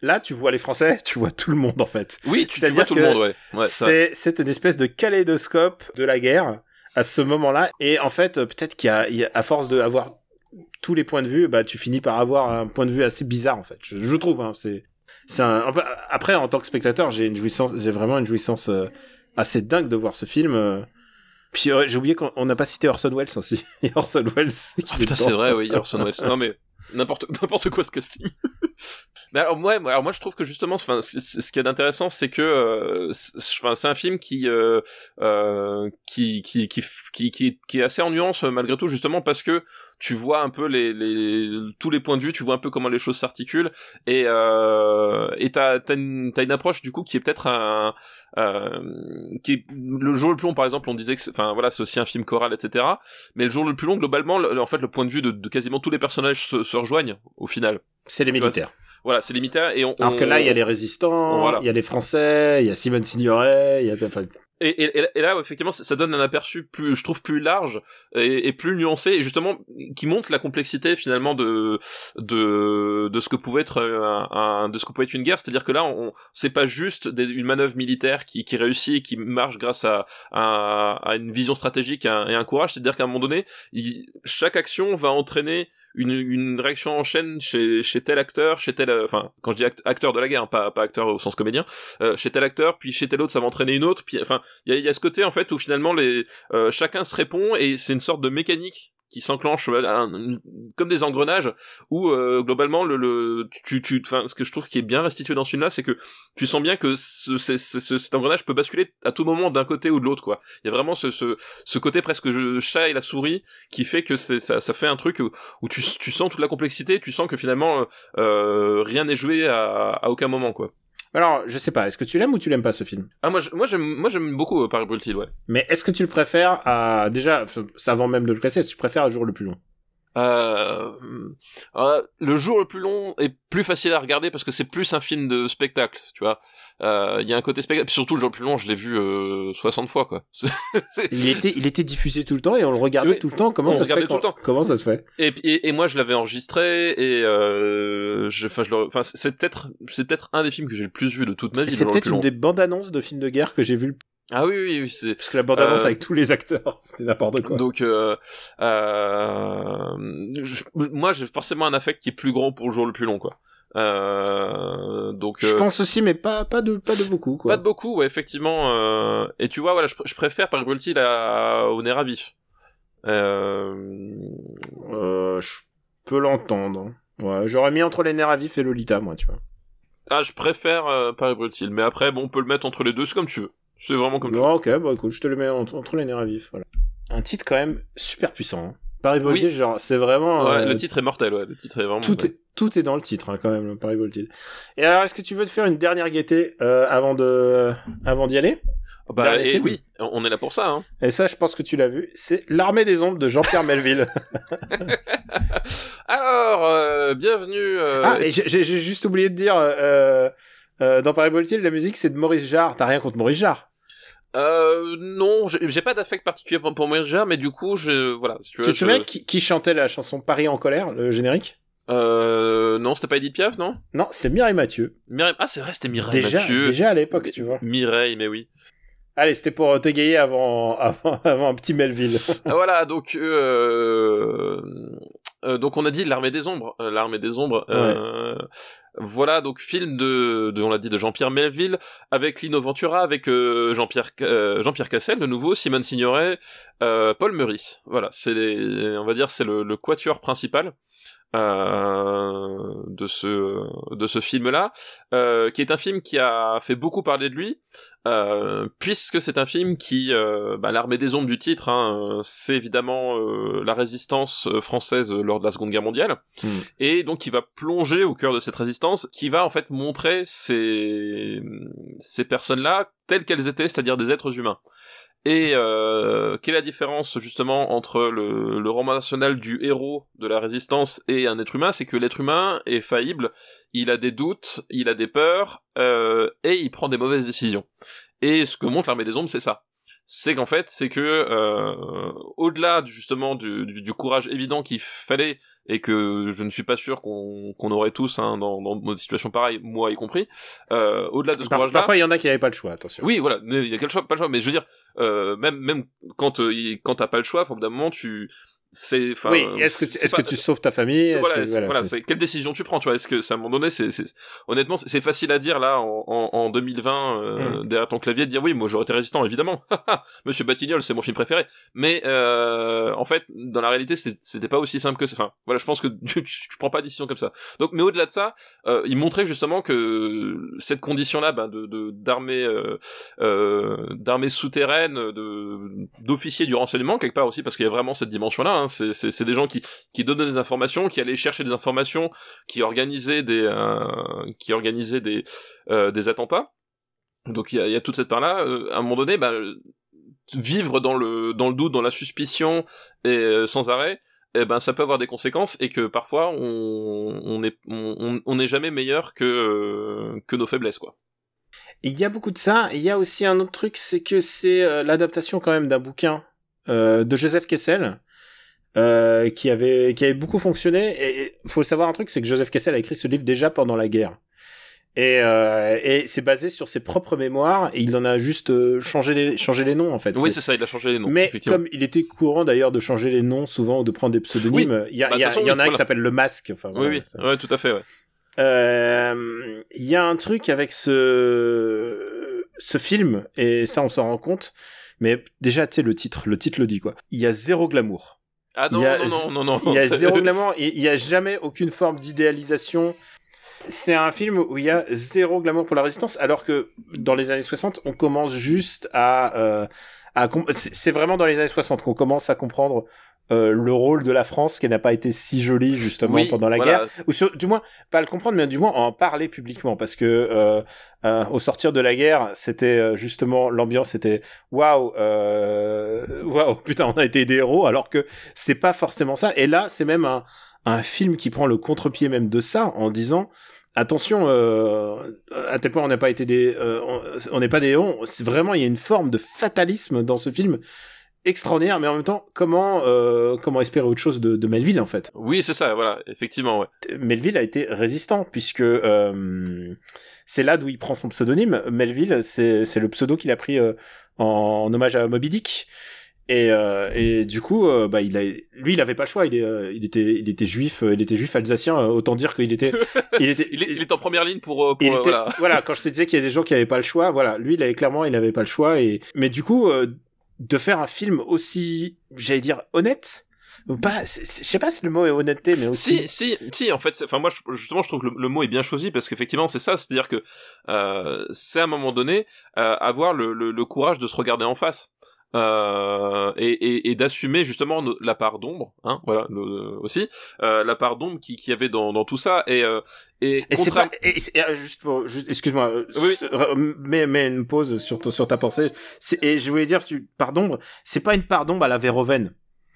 Là, tu vois les Français, tu vois tout le monde en fait. Oui, tu, vois tout le monde, ouais. ouais c'est c'est une espèce de kaléidoscope de la guerre à ce moment-là, et en fait, peut-être qu'il y a, à force de avoir tous les points de vue, bah tu finis par avoir un point de vue assez bizarre en fait. Je, je trouve, hein, c'est c'est un... après en tant que spectateur, j'ai une jouissance, j'ai vraiment une jouissance euh, assez dingue de voir ce film. Euh. Puis j'ai oublié qu'on n'a pas cité Orson Welles aussi. Orson Welles. Ah, putain, c'est vrai, oui, Orson Welles. Non mais n'importe n'importe quoi ce casting. Mais alors moi, alors moi je trouve que justement, enfin, ce qui est intéressant, c'est que, euh, c'est un film qui, euh, euh, qui, qui, qui, qui, qui, est assez en nuance malgré tout, justement parce que tu vois un peu les, les tous les points de vue, tu vois un peu comment les choses s'articulent et euh, et t'as t'as une, une approche du coup qui est peut-être un qui est le jour le plus long par exemple on disait que enfin voilà c'est aussi un film choral etc mais le jour le plus long globalement en fait le point de vue de, de quasiment tous les personnages se, se rejoignent au final c'est les militaires voilà, c'est limitaire et on. Alors que là, il y a les résistants, il y a les Français, il y a Simone Signoret, il y a. Enfin, et, là, effectivement, ça donne un aperçu plus, je trouve, plus large et, plus nuancé, et justement, qui montre la complexité finalement de de de ce que pouvait être un, de ce que pouvait être une guerre. C'est-à-dire que là, on, c'est pas juste une manœuvre militaire qui, qui réussit et qui marche grâce à, à, à une vision stratégique et un, et un courage. C'est-à-dire qu'à un moment donné, chaque action va entraîner une, une réaction en chaîne chez, chez tel acteur, chez tel, enfin, quand je dis acteur de la guerre, hein, pas, pas acteur au sens comédien, euh, chez tel acteur, puis chez tel autre, ça va entraîner une autre, puis, enfin, il y a, y a ce côté, en fait, où finalement, les, euh, chacun se répond, et c'est une sorte de mécanique qui s'enclenche euh, comme des engrenages où euh, globalement le, le tu tu enfin ce que je trouve qui est bien restitué dans ce film là c'est que tu sens bien que ce, ce, ce, cet engrenage peut basculer à tout moment d'un côté ou de l'autre quoi. Il y a vraiment ce, ce, ce côté presque chat et la souris qui fait que ça, ça fait un truc où, où tu, tu sens toute la complexité tu sens que finalement euh, rien n'est joué à, à aucun moment quoi Alors, je sais pas, est-ce que tu l'aimes ou tu l'aimes pas ce film? Ah moi, je- moi j'aime, moi j'aime beaucoup euh, Paris Brutile, ouais. Mais est-ce que tu le préfères à déjà, avant même de le classer, est-ce que tu préfères à jour le plus long Euh, euh, le jour le plus long est plus facile à regarder parce que c'est plus un film de spectacle, tu vois. Euh, Il y a un côté spectacle. Surtout le jour le plus long, je l'ai vu euh, 60 fois, quoi. Il était, il était diffusé tout le temps et on le regardait Oui, tout le temps. Comment on ça se fait tout le temps. Comment ça se fait? Et, puis- et, et moi, je l'avais enregistré et je, enfin, je le, c'est peut-être, c'est peut-être un des films que j'ai le plus vu de toute ma vie. C'est le le peut-être une long. des bandes annonces de films de guerre que j'ai vu. Ah oui, oui, oui, c'est. Parce que la bande annonce Euh, avec tous les acteurs, c'était n'importe quoi. Donc, euh, euh, je- moi, j'ai forcément un affect qui est plus grand pour le jour le plus long, quoi. Euh, donc, je euh, pense aussi, mais pas, pas de, pas de beaucoup, quoi. pas de beaucoup, ouais, effectivement. euh, et tu vois, voilà, je, pr- je préfère Paris Brutile à, au nerf à vif. Euh, Euh, je peux l'entendre. Ouais, j'aurais mis entre les nerfs à vif et Lolita, moi, tu vois. ah, je préfère euh, Paris Brutile, mais après, bon, on peut le mettre entre les deux, c'est comme tu veux. C'est vraiment comme veux. Bon, ok, bah écoute, je te le mets entre, entre les nerfs à vif, voilà. Un titre quand même super puissant. Hein. Paris Voltige, genre, c'est vraiment... Ouais, euh, le titre est mortel, ouais, le titre est vraiment. tout, mortel. est, tout est dans le titre, hein, quand même, le Paris Voltige. Et alors, est-ce que tu veux te faire une dernière gaieté euh, avant de, avant d'y aller? Bah, et film? oui, on est là pour ça, hein. Et ça, je pense que tu l'as vu. C'est L'Armée des Ombres de Jean-Pierre Melville. Alors, euh, bienvenue. euh, ah, et j'ai juste oublié de dire, euh, euh, dans Paris Voltige, la musique, c'est de Maurice Jarre. T'as rien contre Maurice Jarre Euh, non, j'ai pas d'affect particulier pour, pour Jarre, mais du coup, je, voilà, si tu veux. Tu te je- souviens qui, qui chantait la chanson Paris en colère, le générique? Euh, non, c'était pas Edith Piaf, non? Non, c'était Mireille Mathieu. Mireille, ah, c'est vrai, c'était Mireille Déjà, Mathieu. déjà à l'époque, tu vois. Mireille, mais oui. Allez, c'était pour t'égayer avant, avant, avant un petit Melville. Ah, voilà, donc, euh, euh, donc on a dit l'armée des ombres, euh, l'armée des ombres. euh, voilà, donc film de, de on l'a dit, de Jean-Pierre Melville avec Lino Ventura, avec euh, Jean-Pierre euh, Jean-Pierre Cassel, le nouveau, Simone Signoret, euh, Paul Meurice. Voilà, c'est on va dire, c'est le, le quatuor principal. Euh, de ce de ce film là euh, qui est un film qui a fait beaucoup parler de lui euh, puisque c'est un film qui euh, bah, l'armée des ombres du titre hein, euh, c'est évidemment euh, la résistance française lors de la Seconde Guerre mondiale Hmm. et donc qui va plonger au cœur de cette résistance qui va en fait montrer ces ces personnes là telles qu'elles étaient c'est-à-dire des êtres humains et euh, quelle est la différence justement entre le, roman national du héros de la résistance et un être humain? C'est que l'être humain est faillible, il a des doutes, il a des peurs, euh, et il prend des mauvaises décisions. Et ce que montre l'armée des ombres, c'est ça. C'est qu'en fait, c'est que euh, au-delà justement du, du, du courage évident qu'il fallait et que je ne suis pas sûr qu'on qu'on aurait tous hein, dans, dans des situations pareilles, moi y compris, euh, au-delà de ce courage-là. parfois, il y en a qui n'avaient pas le choix, attention. Oui, voilà, il y a quel choix, pas le choix, mais je veux dire, euh, même même quand euh, quand t'as pas le choix, au bout d'un moment tu c'est enfin oui, est-ce que, tu, est-ce pas- que tu sauves ta famille? Voilà, que- voilà, quelle décision tu prends, tu vois? Est-ce que c'est à un moment donné, c'est, honnêtement, c'est facile à dire là en, en, en 2020 euh, derrière ton clavier de dire oui, moi j'aurais été résistant évidemment. Monsieur Batignolles, c'est mon film préféré. Mais euh, en fait, dans la réalité, c'était pas aussi simple que ça. Enfin, voilà, je pense que tu, tu, tu prends pas de décision comme ça. Donc, mais au-delà de ça, euh, il montrait justement que cette condition-là, ben, de de- d'armée euh, euh, d'armée souterraine, de d'officiers du renseignement quelque part aussi, parce qu'il y a vraiment cette dimension-là. Hein, c'est c'est des gens qui qui donnaient des informations, qui allaient chercher des informations, qui organisaient des euh, qui organisaient des euh, des attentats. Donc il y a, toute cette part-là. Euh, à un moment donné, bah, vivre dans le dans le doute, dans la suspicion et sans arrêt, eh ben ça peut avoir des conséquences et que parfois on on est on n'est jamais meilleur que que nos faiblesses quoi. Il y a beaucoup de ça. Il y a aussi un autre truc, c'est que c'est l'adaptation quand même d'un bouquin de Joseph Kessel. Euh, qui avait qui avait beaucoup fonctionné et il faut savoir un truc c'est que Joseph Kessel a écrit ce livre déjà pendant la guerre et, euh, et c'est basé sur ses propres mémoires et il en a juste euh, changé les changé les noms en fait Oui, C'est- ça, il a changé les noms. mais comme il était courant d'ailleurs de changer les noms souvent ou de prendre des pseudonymes, il y, a, Bah, y, a- en a oui, un qui s'appelle le masque. Enfin, Oui, voilà, oui, ouais, tout à fait, ouais. Euh, Il y a un truc avec ce ce film et ça on s'en rend compte. Mais déjà, tu sais, le titre, le titre le dit quoi. Il y a zéro glamour. Ah non, Il y a- non, non, non, non. Il y a zéro glamour. Il il y a jamais aucune forme d'idéalisation. C'est un film où il y a zéro glamour pour la résistance, alors que dans les années 60, on commence juste à, euh, à c'est vraiment dans les années 60 qu'on commence à comprendre euh, le rôle de la France qui n'a pas été si joli justement Oui, pendant la voilà. guerre. Ou sur- du moins pas le comprendre mais du moins en parler publiquement. Parce que euh, euh, au sortir de la guerre c'était euh, justement l'ambiance était waouh euh, waouh putain on a été des héros alors que c'est pas forcément ça. Et là c'est même un un film qui prend le contre-pied même de ça en disant attention euh, à tel point on n'a pas été des euh, on- n'est pas des héros vraiment il y a une forme de fatalisme dans ce film extraordinaire mais en même temps comment euh, comment espérer autre chose de, de Melville en fait? Oui, c'est ça, voilà, effectivement, ouais. Melville a été résistant puisque euh, c'est là d'où il prend son pseudonyme Melville c'est c'est le pseudo qu'il a pris euh, en, en hommage à Moby Dick et, euh, et du coup euh, bah il a lui il avait pas le choix il est euh, il était il était juif il était juif alsacien autant dire qu'il était il était Il est, il est en première ligne pour, pour il était- voilà. voilà. quand je te disais qu'il y a des gens qui avaient pas le choix, voilà, lui, il avait clairement, il avait pas le choix. Et mais du coup, euh, de faire un film aussi, j'allais dire honnête, pas, c'est- c'est- je sais pas si le mot est honnêteté, mais aussi. Si, si, si, en fait, c'est- enfin moi, justement, je trouve que le, le mot est bien choisi parce qu'effectivement, c'est ça, c'est-à-dire que euh, c'est à un moment donné euh, avoir le, le, le courage de se regarder en face. Euh, et, et, et d'assumer justement la part d'ombre, hein, voilà, le- aussi euh, la part d'ombre qui, qui avait dans, dans tout ça et euh, et, Et c'est pas, et et, juste pour, juste- excuse-moi, euh, Oui. s- re- mets, mets une pause sur, sur ta pensée. Et je voulais dire, tu, part d'ombre, c'est pas une part d'ombre à la Verhoeven.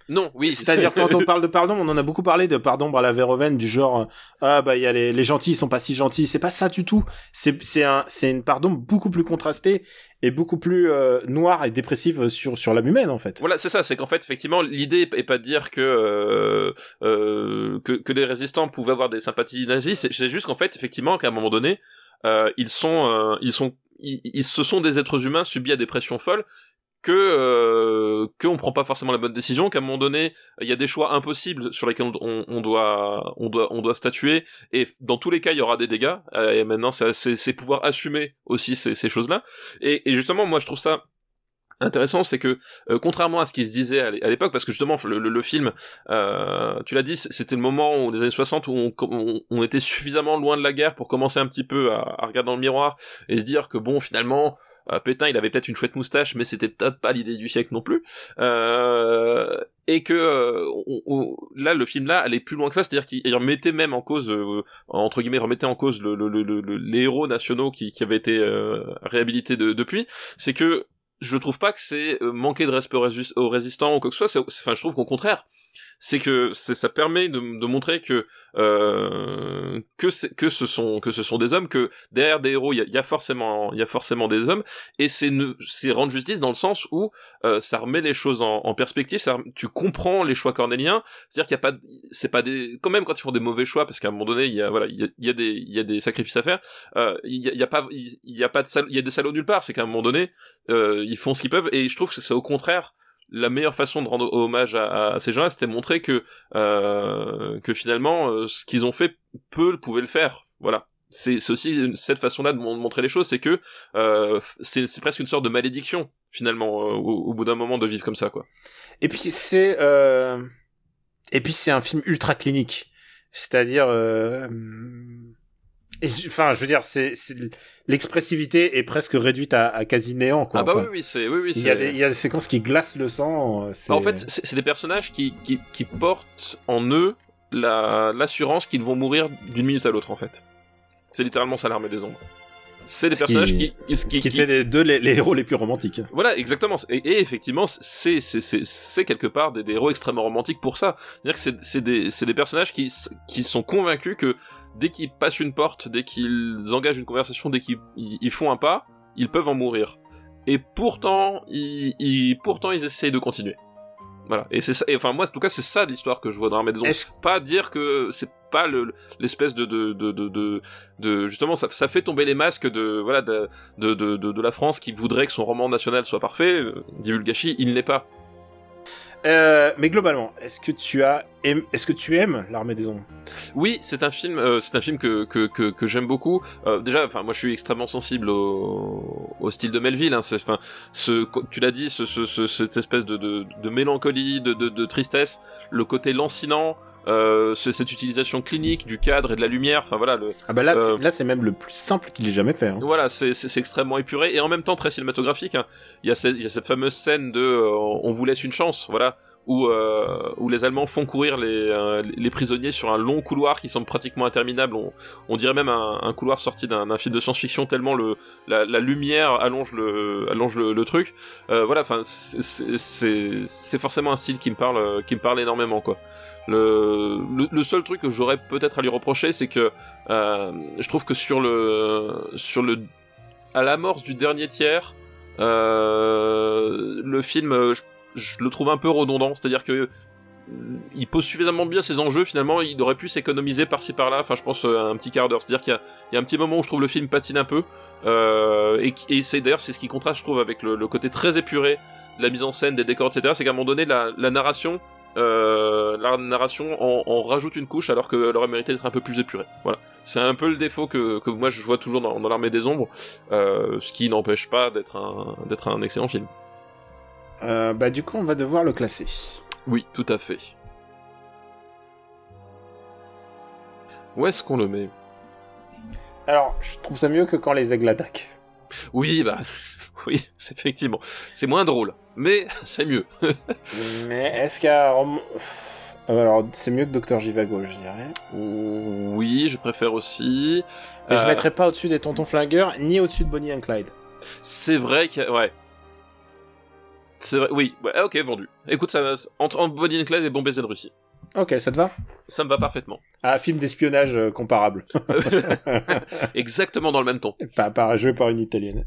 Non, oui, C'est-à-dire quand on parle de pardon, on en a beaucoup parlé de pardon à la Verhoeven du genre euh, ah bah il y a les, les gentils ils sont pas si gentils, c'est pas ça du tout. C'est c'est un c'est une pardon beaucoup plus contrastée et beaucoup plus euh, noire et dépressive sur sur l'âme humaine en fait. Voilà, c'est ça, c'est qu'en fait, effectivement, l'idée est pas de dire que, euh, euh, que que les résistants pouvaient avoir des sympathies nazies, c'est c'est juste qu'en fait, effectivement, qu'à un moment donné, euh, ils sont, euh, ils sont, ils, ils- ce sont des êtres humains subis à des pressions folles que euh, qu'on prend pas forcément la bonne décision, qu'à un moment donné, il y a des choix impossibles sur lesquels on, on doit on doit on doit statuer, et dans tous les cas, il y aura des dégâts. euh, et maintenant, c'est pouvoir assumer aussi ces ces choses-là. Et, et justement, moi, je trouve ça intéressant, c'est que euh, contrairement à ce qui se disait à l'é- à l'époque, parce que justement le, le- le film, euh, tu l'as dit, c'était le moment où les années 60 où on, on, on était suffisamment loin de la guerre pour commencer un petit peu à, à regarder dans le miroir et se dire que bon, finalement, Pétain, il avait peut-être une chouette moustache, mais c'était peut-être pas l'idée du siècle non plus. Euh, et que euh, là, le film là allait plus loin que ça, c'est-à-dire qu'il il remettait même en cause, euh, entre guillemets, remettait en cause le, le, le, le- le- les héros nationaux qui, avaient été euh, réhabilités de- depuis. C'est que je trouve pas que c'est euh, manquer de respect aux, résis- aux résistants ou quoi que ce soit. Enfin, je trouve qu'au contraire, c'est que ça permet de, de montrer que euh, que que ce sont que ce sont des hommes, que derrière des héros, il y a, y a forcément il y a forcément des hommes, et c'est c'est rendre justice dans le sens où euh, ça remet les choses en, en perspective. Ça, tu comprends les choix cornéliens, c'est-à-dire qu'il y a pas c'est pas des quand même quand ils font des mauvais choix parce qu'à un moment donné il y a voilà il y a, y a des il y a des sacrifices à faire. Euh, il y a, y a pas il y a pas de il y a des salauds nulle part. C'est qu'à un moment donné euh, ils font ce qu'ils peuvent et je trouve que c'est au contraire la meilleure façon de rendre hommage à, ces gens-là, c'était montrer que euh, que finalement euh, ce qu'ils ont fait, peu pouvaient le faire. Voilà. C'est aussi cette façon-là de mon- montrer les choses, c'est que euh, c'est presque une sorte de malédiction finalement euh, au, au bout d'un moment de vivre comme ça, quoi. Et puis c'est euh... et puis c'est un film ultra clinique, c'est-à-dire. Et enfin je veux dire c'est l'expressivité est presque réduite à, à quasi néant quoi. ah bah Enfin, oui, oui, c'est oui, oui. Il y, a des, il y a des séquences qui glacent le sang. euh, c'est- En fait, c'est des personnages qui, qui, qui portent en eux la- l'assurance qu'ils vont mourir d'une minute à l'autre, en fait. C'est littéralement ça l'armée des ombres. C'est des Ce qui- personnages qui, ce qui, fait des deux les, les héros les plus romantiques. Voilà, exactement. Et, et effectivement, c'est c'est quelque part des, des héros extrêmement romantiques pour ça. C'est-à-dire que c'est c'est des c'est des personnages qui qui sont convaincus que dès qu'ils passent une porte, dès qu'ils engagent une conversation, dès qu'ils ils- font un pas, ils peuvent en mourir. Et pourtant, ils, ils pourtant ils essayent de continuer. Voilà. Et c'est ça. Et enfin moi, en tout cas, c'est ça l'histoire que je vois dans Ombres. Est-ce Pas dire que c'est pas le l'espèce de de, de de de de justement ça, ça fait tomber les masques de voilà de de, de, de, de la France qui voudrait que son roman national soit parfait, euh, dit Vulgachi, il n'est pas. Euh, mais globalement, est-ce que tu as est-ce que tu aimes l'armée des ombres Oui, c'est un film, euh, c'est un film que que que, que j'aime beaucoup. Euh, déjà, enfin moi je suis extrêmement sensible au, au style de Melville. Hein, c'est, enfin, ce, tu l'as dit, ce, ce, ce- cette espèce de, de, de mélancolie, de, de tristesse, le côté lancinant. Euh, ce- cette utilisation clinique du cadre et de la lumière, enfin voilà, le, Ah bah là, Euh, c'est- là c'est même le plus simple qu'il ait jamais fait. hein. Voilà, c'est c'est- c'est extrêmement épuré et en même temps très cinématographique. hein. Il y a cette, il y a cette fameuse scène de euh, on vous laisse une chance, voilà, où, euh, où les Allemands font courir les, euh, les prisonniers sur un long couloir qui semble pratiquement interminable. On, on dirait même un, un couloir sorti d'un film de science-fiction tellement le, la, la lumière allonge le, allonge le, le truc. Euh, voilà, enfin, c'est- forcément un style qui me parle, qui me parle énormément, quoi. Le, le, le seul truc que j'aurais peut-être à lui reprocher, c'est que euh, je trouve que sur le, sur le, à l'amorce du dernier tiers, euh, le film, je, je le trouve un peu redondant, c'est-à-dire que euh, il pose suffisamment bien ses enjeux, finalement, il aurait pu s'économiser par-ci par-là, enfin je pense euh, un petit quart d'heure, c'est-à-dire qu'il y a, un petit moment où je trouve le film patine un peu, euh, et, c'est d'ailleurs c'est ce qui contraste, je trouve, avec le, côté très épuré la mise en scène, des décors, etc., c'est qu'à un moment donné, la, narration, en, rajoute une couche alors qu'elle aurait mérité d'être un peu plus épurée. Voilà. C'est un peu le défaut que, moi je vois toujours dans, l'armée des ombres, ce qui n'empêche pas d'être un excellent film. Euh, bah du coup, on va devoir le classer. Oui, tout à fait. Où est-ce qu'on le met? Alors, je trouve ça mieux que quand les aigles attaquent. Oui, bah, oui, c'est effectivement. C'est moins drôle, mais c'est mieux. Mais est-ce rom- Euh, Alors, c'est mieux que Docteur Jivago, je dirais. oui, je préfère aussi. Mais je Euh, mettrais pas au-dessus des Tontons Flingueurs, ni au-dessus de Bonnie and Clyde. C'est vrai a... Ouais. C'est vrai, oui, ouais, ok, vendu. Écoute, ça, entre, entre Bonnie and Clyde et Bon baiser de Russie. Ok, ça te va? Ça me va parfaitement. Ah, film d'espionnage euh, comparable. Exactement dans le même ton. pas, pas joué par une italienne.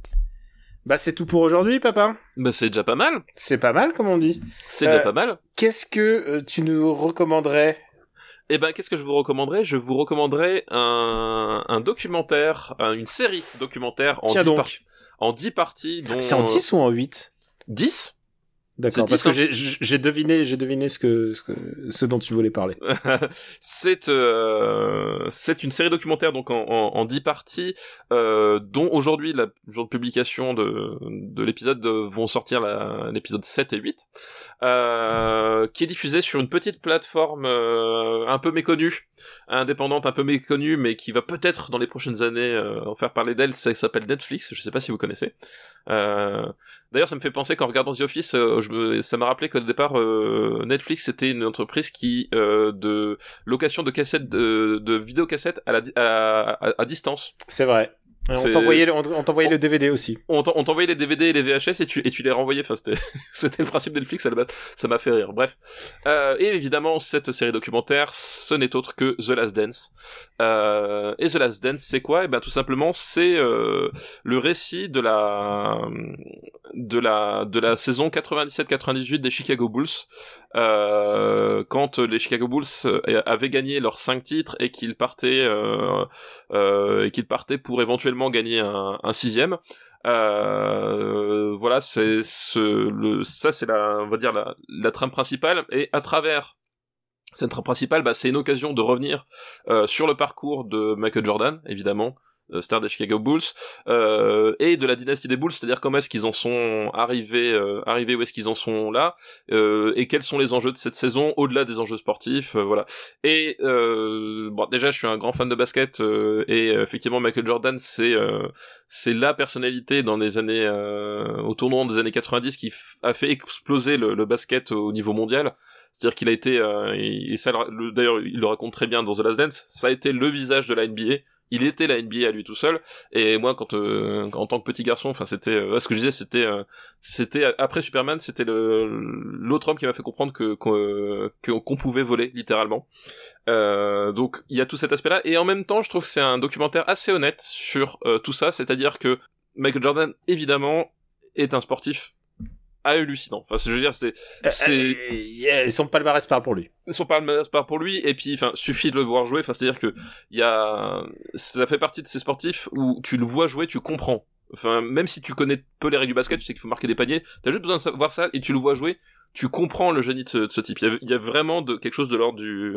Bah, c'est tout pour aujourd'hui, papa. Bah, c'est déjà pas mal. C'est pas mal, comme on dit. C'est déjà Euh, pas mal. Qu'est-ce que euh, tu nous recommanderais? Eh ben, qu'est-ce que je vous recommanderais? Je vous recommanderais un, un documentaire, un- une série documentaire en Tiens 10 donc. par- en 10 parties. Dont, C'est en 10 ou en 8 10 D'accord, parce 10, que j'ai- deviné, j'ai deviné ce que, ce que, ce dont tu voulais parler. c'est euh, c'est une série documentaire donc en, en, en 10 parties euh, dont aujourd'hui la jour de publication de, de l'épisode euh, vont sortir l'épisode 7 et 8 euh, qui est diffusée sur une petite plateforme euh, un peu méconnue indépendante un peu méconnue mais qui va peut-être dans les prochaines années euh, en faire parler d'elle. Ça s'appelle Netflix je sais pas si vous connaissez. Euh, D'ailleurs, ça me fait penser qu'en regardant The Office, euh, ça m'a rappelé qu'au départ, euh, Netflix c'était une entreprise qui euh, de location de cassettes de, de vidéocassettes à la à distance. C'est vrai. On t'envoyait le- on on le DVD aussi. On t'en- on t'envoyait les DVD et les VHS et tu, et tu les renvoyais. Enfin, c'était, le principe de Netflix. Ça m'a fait rire. Bref. Euh, et évidemment, cette série documentaire, ce n'est autre que The Last Dance. Euh, et The Last Dance, c'est quoi? Eh ben, tout simplement, c'est euh, le récit de la de la de la saison 97-98 des Chicago Bulls. Quand les Chicago Bulls avaient gagné leurs cinq titres et qu'ils partaient et qu'ils partaient pour éventuellement gagner un, sixième. Euh, voilà, c'est ce le ça c'est la on va dire la, trame principale et à travers cette trame principale, bah, c'est une occasion de revenir euh, sur le parcours de Michael Jordan, évidemment, star des Chicago Bulls, euh, et de la dynastie des Bulls, c'est-à-dire comment est-ce qu'ils en sont arrivés, euh, arrivés où est-ce qu'ils en sont là, euh, et quels sont les enjeux de cette saison au-delà des enjeux sportifs, euh, voilà. Et euh, bon, déjà, je suis un grand fan de basket, euh, et euh, effectivement, Michael Jordan, c'est euh, c'est la personnalité dans les années euh, au tournant des années 90 qui a fait exploser le, le basket au niveau mondial. C'est-à-dire qu'il a été, euh, et ça, le- d'ailleurs, il le raconte très bien dans The Last Dance, ça a été le visage de la NBA. Il était la NBA à lui tout seul. Et moi, quand, euh, en tant que petit garçon, enfin, c'était, euh, ce que je disais, c'était, euh, c'était après Superman, c'était l'autre homme qui m'a fait comprendre que qu'on pouvait voler littéralement. Donc, il y a tout cet aspect-là. Et en même temps, je trouve que c'est un documentaire assez honnête sur tout ça. C'est-à-dire que Michael Jordan, évidemment, est un sportif hallucinant. Enfin, je veux dire, c'est c'est Euh, yeah, Ils sont palmarès par pour lui. son palmarès part pour lui et puis enfin suffit de le voir jouer enfin c'est à dire que il y a ça fait partie de ces sportifs où tu le vois jouer tu comprends enfin même si tu connais peu les règles du basket tu sais qu'il faut marquer des paniers t'as juste besoin de savoir ça et tu le vois jouer tu comprends le génie de ce, de ce type il y, a, il y a vraiment de quelque chose de l'ordre du,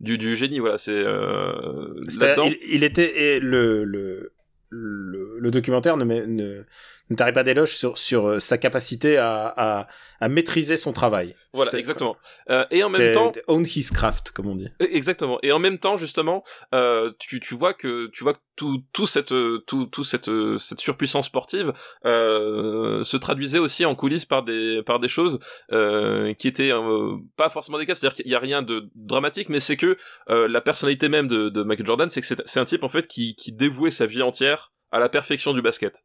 du du génie voilà c'est euh, C'est-à-dire, là-dedans il, il était et le, le le, le documentaire ne, ne ne tarit pas d'éloge sur sur euh, sa capacité à, à, à maîtriser son travail. Voilà, exactement. Euh, et en même temps, own his craft, comme on dit. Exactement. Et en même temps, justement, euh, tu, tu vois que tu vois que tout tout cette euh, tout tout cette euh, cette surpuissance sportive euh, se traduisait aussi en coulisses par des par des choses euh, qui étaient euh, pas forcément des cas. C'est-à-dire qu'il y a rien de dramatique, mais c'est que euh, la personnalité même de, de Michael Jordan, c'est que c'est c'est un type en fait qui qui dévouait sa vie entière à la perfection du basket.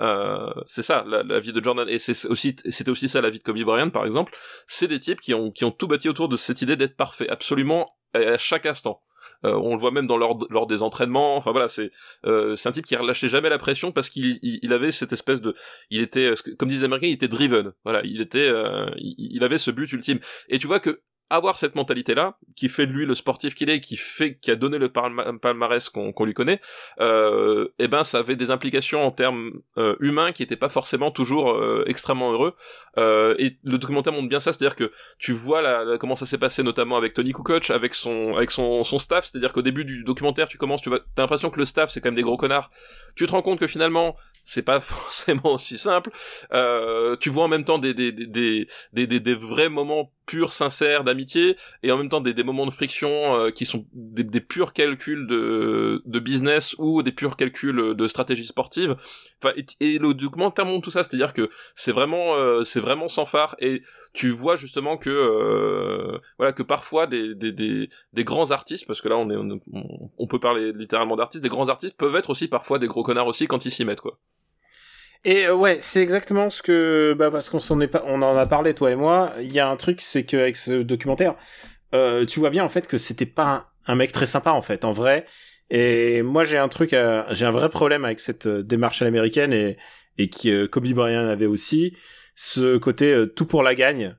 Euh, c'est ça la, la vie de Jordan et c'est aussi c'était aussi ça la vie de Kobe Bryant par exemple c'est des types qui ont qui ont tout bâti autour de cette idée d'être parfait absolument à chaque instant euh, on le voit même dans lors, lors des entraînements. Enfin voilà, c'est euh, c'est un type qui relâchait jamais la pression parce qu'il il, il avait cette espèce de, il était, comme disent les Américains, il était driven. Voilà, il était, euh, il avait ce but ultime. Et tu vois que avoir cette mentalité-là, qui fait de lui le sportif qu'il est, qui fait, qui a donné le palma- palmarès qu'on qu'on lui connaît, euh, eh ben ça avait des implications en termes euh, humains qui étaient pas forcément toujours euh, extrêmement heureux. Euh, et le documentaire montre bien ça, c'est-à-dire que tu vois la, comment ça s'est passé notamment avec Tony Kukoc, avec son avec son, son staff, c'est-à-dire qu'au début du documentaire, tu commences, tu vas, t'as l'impression que le staff c'est quand même des gros connards. Tu te rends compte que finalement c'est pas forcément aussi simple. Euh, tu vois en même temps des des des des, des, des vrais moments purs, sincères d'amitié, et en même temps des, des moments de friction euh, qui sont des, des purs calculs de de business ou des purs calculs de stratégie sportive. Enfin, et, et le documentaire montre tout ça, c'est-à-dire que c'est vraiment euh, c'est vraiment sans phare et tu vois justement que euh, voilà que parfois des, des, des, des grands artistes parce que là on est on peut parler littéralement d'artistes des grands artistes peuvent être aussi parfois des gros connards aussi quand ils s'y mettent quoi Et euh, ouais, c'est exactement ce que bah parce qu'on s'en est pas, on en a parlé toi et moi. Il y a un truc, c'est qu'avec ce documentaire, euh, tu vois bien en fait que c'était pas un, un mec très sympa en fait, en vrai. Et moi j'ai un truc, à- j'ai un vrai problème avec cette euh, démarche à l'américaine et et qui euh, Kobe Bryant avait aussi ce côté euh, tout pour la gagne.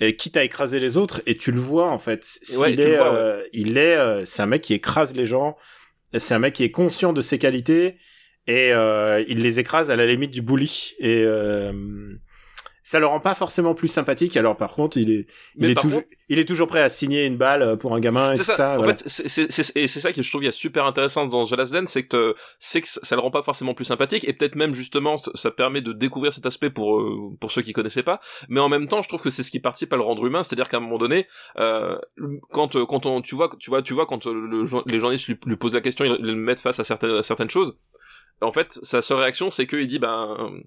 Et quitte à écraser les autres, et tu le vois en fait. Ouais, il, est, vois, ouais. euh, il est, euh, c'est un mec qui écrase les gens. C'est un mec qui est conscient de ses qualités et euh, il les écrase à la limite du bully. Et euh, ça le rend pas forcément plus sympathique. Alors par contre il est il est toujours contre- il est toujours prêt à signer une balle pour un gamin et tout ça, ça, en voilà. fait c'est c'est c'est et c'est ça que je trouve il y a super intéressant dans The Last c'est que c'est que ça le rend pas forcément plus sympathique. Et peut-être même justement ça permet de découvrir cet aspect pour euh, pour ceux qui connaissaient pas. Mais en même temps je trouve que c'est ce qui participe à le rendre humain. C'est-à-dire qu'à un moment donné euh, quand euh, quand on tu vois tu vois tu vois quand euh, le, les journalistes lui, lui posent la question ils, ils le mettent face à certaines à certaines choses en fait sa seule réaction c'est qu'il dit ben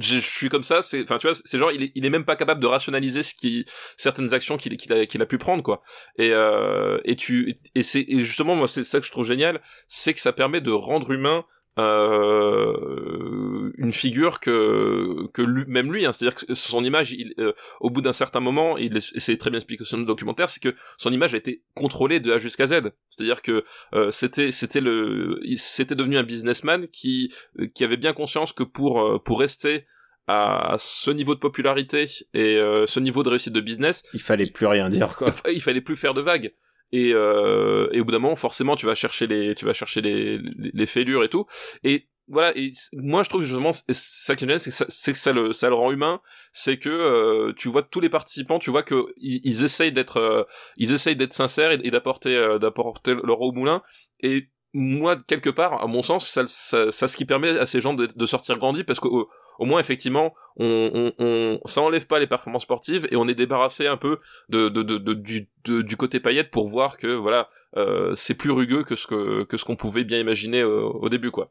je suis comme ça c'est enfin tu vois c'est genre il est, il est même pas capable de rationaliser ce qui certaines actions qu'il a a pu prendre quoi. Et euh, et tu et c'est et justement moi c'est ça que je trouve génial c'est que ça permet de rendre humain euh, une figure que que lui, même lui hein, c'est-à-dire que son image il, euh, au bout d'un certain moment il et c'est très bien expliqué dans le documentaire c'est que son image a été contrôlée de A jusqu'à Z. C'est-à-dire que euh, c'était c'était le c'était devenu un businessman qui euh, qui avait bien conscience que pour pour rester à ce niveau de popularité et ce niveau de réussite de business il fallait plus rien dire quoi. il fallait plus faire de vagues et, euh, et au bout d'un moment forcément tu vas chercher les tu vas chercher les, les, les fêlures et tout. Et voilà et moi je trouve justement ça qui est c'est que ça, c'est que ça le ça le rend humain. C'est que euh, tu vois tous les participants tu vois que ils, ils essayent d'être euh, ils essayent d'être sincères et, d'apporter euh, d'apporter leur au moulin. Et moi quelque part à mon sens ça ça, ça ce qui permet à ces gens de, de sortir grandis parce que au, moins effectivement on, on, on ça enlève pas les performances sportives et on est débarrassé un peu de, de, de, du, du côté paillette pour voir que voilà euh, c'est plus rugueux que ce que que ce qu'on pouvait bien imaginer euh, au début quoi.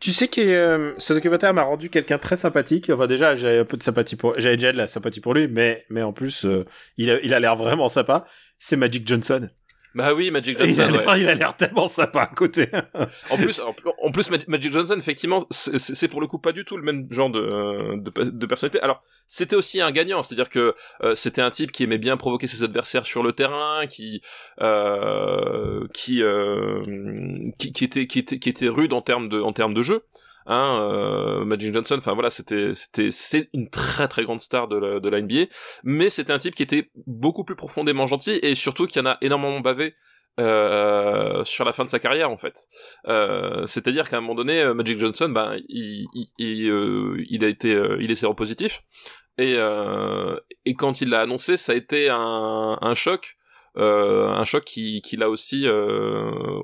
Tu sais que euh, ce documentaire m'a rendu quelqu'un très sympathique. Enfin déjà j'avais un peu de sympathie pour j'avais déjà de la sympathie pour lui mais mais en plus euh, il il a l'air vraiment sympa. C'est Magic Johnson bah oui Magic Johnson il a l'air tellement sympa à côté. En plus en, plus Magic Johnson effectivement c'est pour le coup pas du tout le même genre de euh, de, pe- de personnalité. Alors c'était aussi un gagnant c'est à dire que euh, c'était un type qui aimait bien provoquer ses adversaires sur le terrain qui euh, qui, euh, qui qui était qui était qui était rude en termes de en termes de jeu hein euh, Magic Johnson enfin voilà c'était c'était c'est une très très grande star de la, de la NBA mais c'était un type qui était beaucoup plus profondément gentil et surtout qui en a énormément bavé euh, sur la fin de sa carrière en fait. Euh, c'est-à-dire qu'à un moment donné euh, Magic Johnson ben il a été il est séropositif et et quand il l'a annoncé ça a été un, un choc un choc qui, qui l'a aussi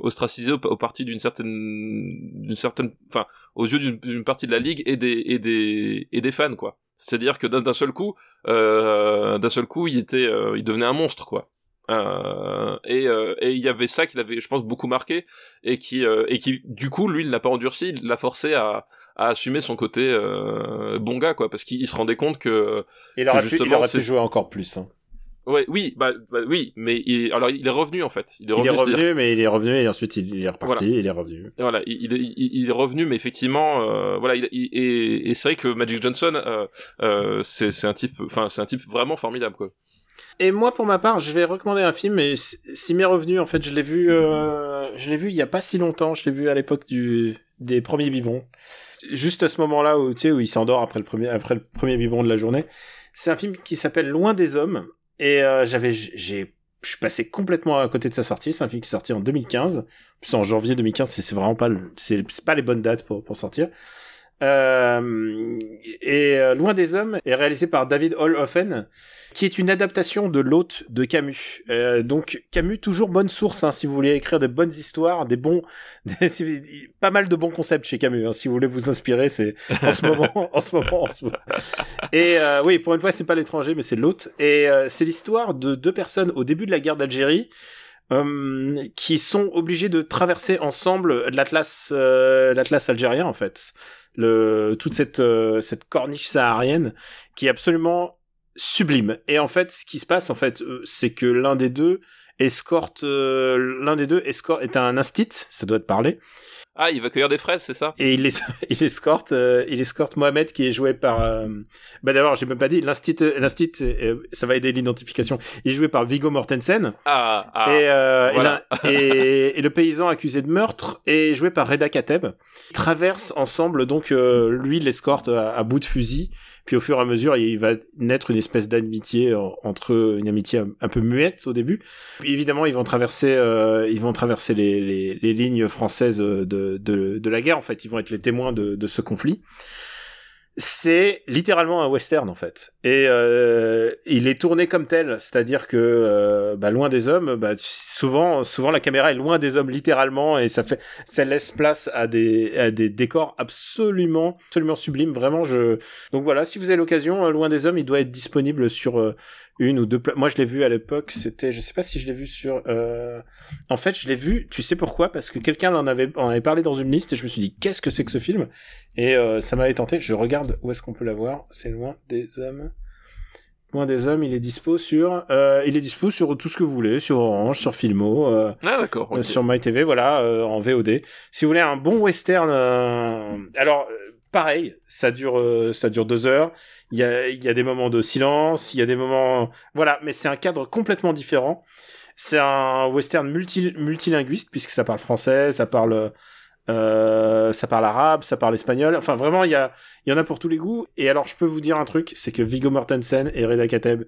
ostracisé au, au parti d'une certaine, d'une certaine, enfin, aux yeux d'une partie de la ligue et des et des et des fans quoi. C'est-à-dire que d'un seul coup, d'un seul coup, il était, il devenait un monstre quoi. Euh, et et il y avait ça qui l'avait je pense beaucoup marqué et qui et qui du coup lui il l'a pas endurci il l'a forcé à à assumer son côté euh, bon gars quoi parce qu'il se rendait compte que il aurait, pu, il aurait pu jouer encore plus hein. Ouais, oui, bah, bah oui, mais il, alors il est revenu en fait. Il est revenu, il est revenu mais il est revenu et ensuite il est reparti, il est revenu. Et voilà, il, est revenu, mais effectivement, euh, voilà, et, et c'est vrai que Magic Johnson, euh, euh, c'est c'est un type, enfin c'est un type vraiment formidable quoi. Et moi, pour ma part, je vais recommander un film. Et si m'est revenu, en fait, je l'ai vu, euh, je l'ai vu il y a pas si longtemps. Je l'ai vu à l'époque du des premiers bibons juste à ce moment-là où tu sais où il s'endort après le premier après le premier biberon de la journée. C'est un film qui s'appelle Loin des hommes et euh, j'avais j'ai je suis passé complètement à côté de sa sortie. C'est un film qui est sorti en 2015. Plus en janvier 2015, c'est vraiment pas c'est pas les bonnes dates pour pour sortir. Euh, et euh, Loin des hommes est réalisé par David Holhoffen, qui est une adaptation de l'hôte de Camus. Euh, donc Camus, toujours bonne source hein, si vous voulez écrire des bonnes histoires, des bons, pas mal de bons concepts chez Camus. Hein, si vous voulez vous inspirer, c'est en ce moment, en ce moment, en ce moment. Et euh, oui, pour une fois, c'est pas l'étranger, mais c'est l'hôte. Et euh, c'est l'histoire de deux personnes au début de la guerre d'Algérie. qui sont obligés de traverser ensemble l'Atlas, l'Atlas algérien en fait, toute cette cette corniche saharienne qui est absolument sublime. Et en fait, ce qui se passe, en fait, euh, c'est que l'un des deux escorte, euh, l'un des deux escorte est un instit, ça doit te parler. Ah, il va cueillir des fraises, c'est ça? Et il, il escorte, euh, il escorte Mohamed qui est joué par. Bah d'abord, j'ai même pas dit l'instit, l'instit, ça va aider l'identification. Il est joué par Viggo Mortensen. Ah. ah et, et, et, le paysan accusé de meurtre est joué par Reda Kateb. Ils traversent ensemble, donc lui l'escorte à, à, bout de fusil puis au fur et à mesure, il va naître une espèce d'amitié entre une amitié un peu muette au début. Évidemment, ils vont traverser, euh, ils vont traverser les, les, les, lignes françaises de, de, de, la guerre. En fait, ils vont être les témoins de, de ce conflit c'est littéralement un western en fait. Et euh, il est tourné comme tel. C'est-à-dire que euh, bah, loin des hommes bah, souvent souvent la caméra est loin des hommes littéralement. Et ça fait ça laisse place à des à des décors absolument absolument sublimes. Vraiment je donc voilà si vous avez l'occasion euh, loin des hommes il doit être disponible sur une ou deux moi je l'ai vu à l'époque c'était je sais pas si je l'ai vu sur euh... en fait je l'ai vu tu sais pourquoi? Parce que quelqu'un en avait en avait parlé dans une liste et je me suis dit qu'est-ce que c'est que ce film? Et euh, ça m'avait tenté je regarde où est-ce qu'on peut l'avoir c'est loin des hommes loin des hommes il est dispo sur euh, il est dispo sur tout ce que vous voulez sur Orange sur Filmo euh, ah d'accord okay. sur MyTV voilà en VOD si vous voulez un bon western alors pareil, ça dure, euh, ça dure deux heures. Il y a, il y a des moments de silence, il y a des moments, voilà, mais c'est un cadre complètement différent. C'est un western multi, multilinguiste puisque ça parle français, ça parle, euh, ça parle arabe, ça parle espagnol. Enfin, vraiment, il y a, il y en a pour tous les goûts. Et alors, je peux vous dire un truc, c'est que Viggo Mortensen et Reda Kateb,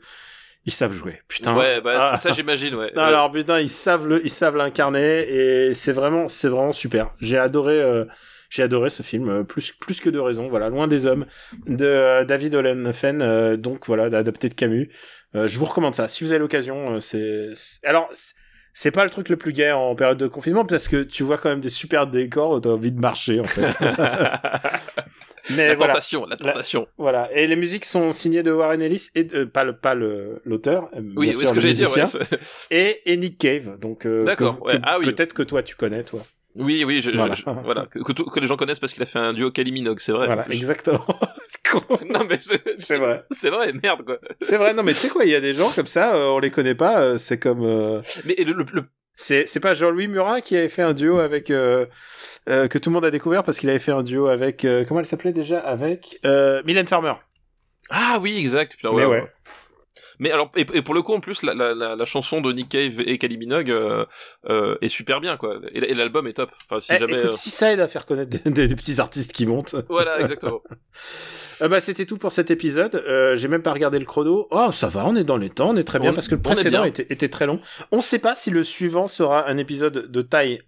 ils savent jouer. Putain. Ouais, bah, ah. ça, j'imagine, ouais. Non, alors, putain, ils savent le, ils savent l'incarner et c'est vraiment, c'est vraiment super. J'ai adoré, euh, j'ai adoré ce film, euh, plus plus que de raison. Voilà, Loin des hommes de euh, David Olenfen, donc voilà, adapté de Camus. je vous recommande ça. Si vous avez l'occasion, c'est alors c'est pas le truc le plus gai en période de confinement parce que tu vois quand même des super décors, t'as envie de marcher en fait. Mais la tentation, la tentation. voilà. Et les musiques sont signées de Warren Ellis et pas le pas l'auteur. Oui, oui, ce que j'allais dire. Ouais, et, et Nick Cave. Donc d'accord. Ouais. Ah, oui. Peut-être que toi tu connais toi. Oui, oui, je, voilà, je, voilà. Que, que, les gens connaissent parce qu'il a fait un duo Kylie Minogue, c'est vrai. Voilà, exactement. non mais c'est vrai. C'est vrai, merde quoi. C'est vrai, non mais tu sais quoi, il y a des gens comme ça, euh, on les connaît pas, euh, c'est comme. Euh... Mais le, le, c'est c'est pas Jean-Louis Murat qui avait fait un duo avec euh, euh, que tout le monde a découvert parce qu'il avait fait un duo avec comment elle s'appelait déjà avec Mylène Farmer. Ah oui, exact. Putain, ouais, ouais. Mais alors, et, pour le coup, en plus, la, la, la, chanson de Nick Cave et Kylie Minogue euh, euh, est super bien, quoi. Et, l'album est top. Enfin, si eh, jamais. Écoute, si ça aide à faire connaître des, des, petits artistes qui montent. Voilà, exactement. euh, bah, c'était tout pour cet épisode. Euh, J'ai même pas regardé le chrono. Oh, ça va, on est dans les temps, on est très bien on, parce que le précédent était, était très long. On sait pas si le suivant sera un épisode de taille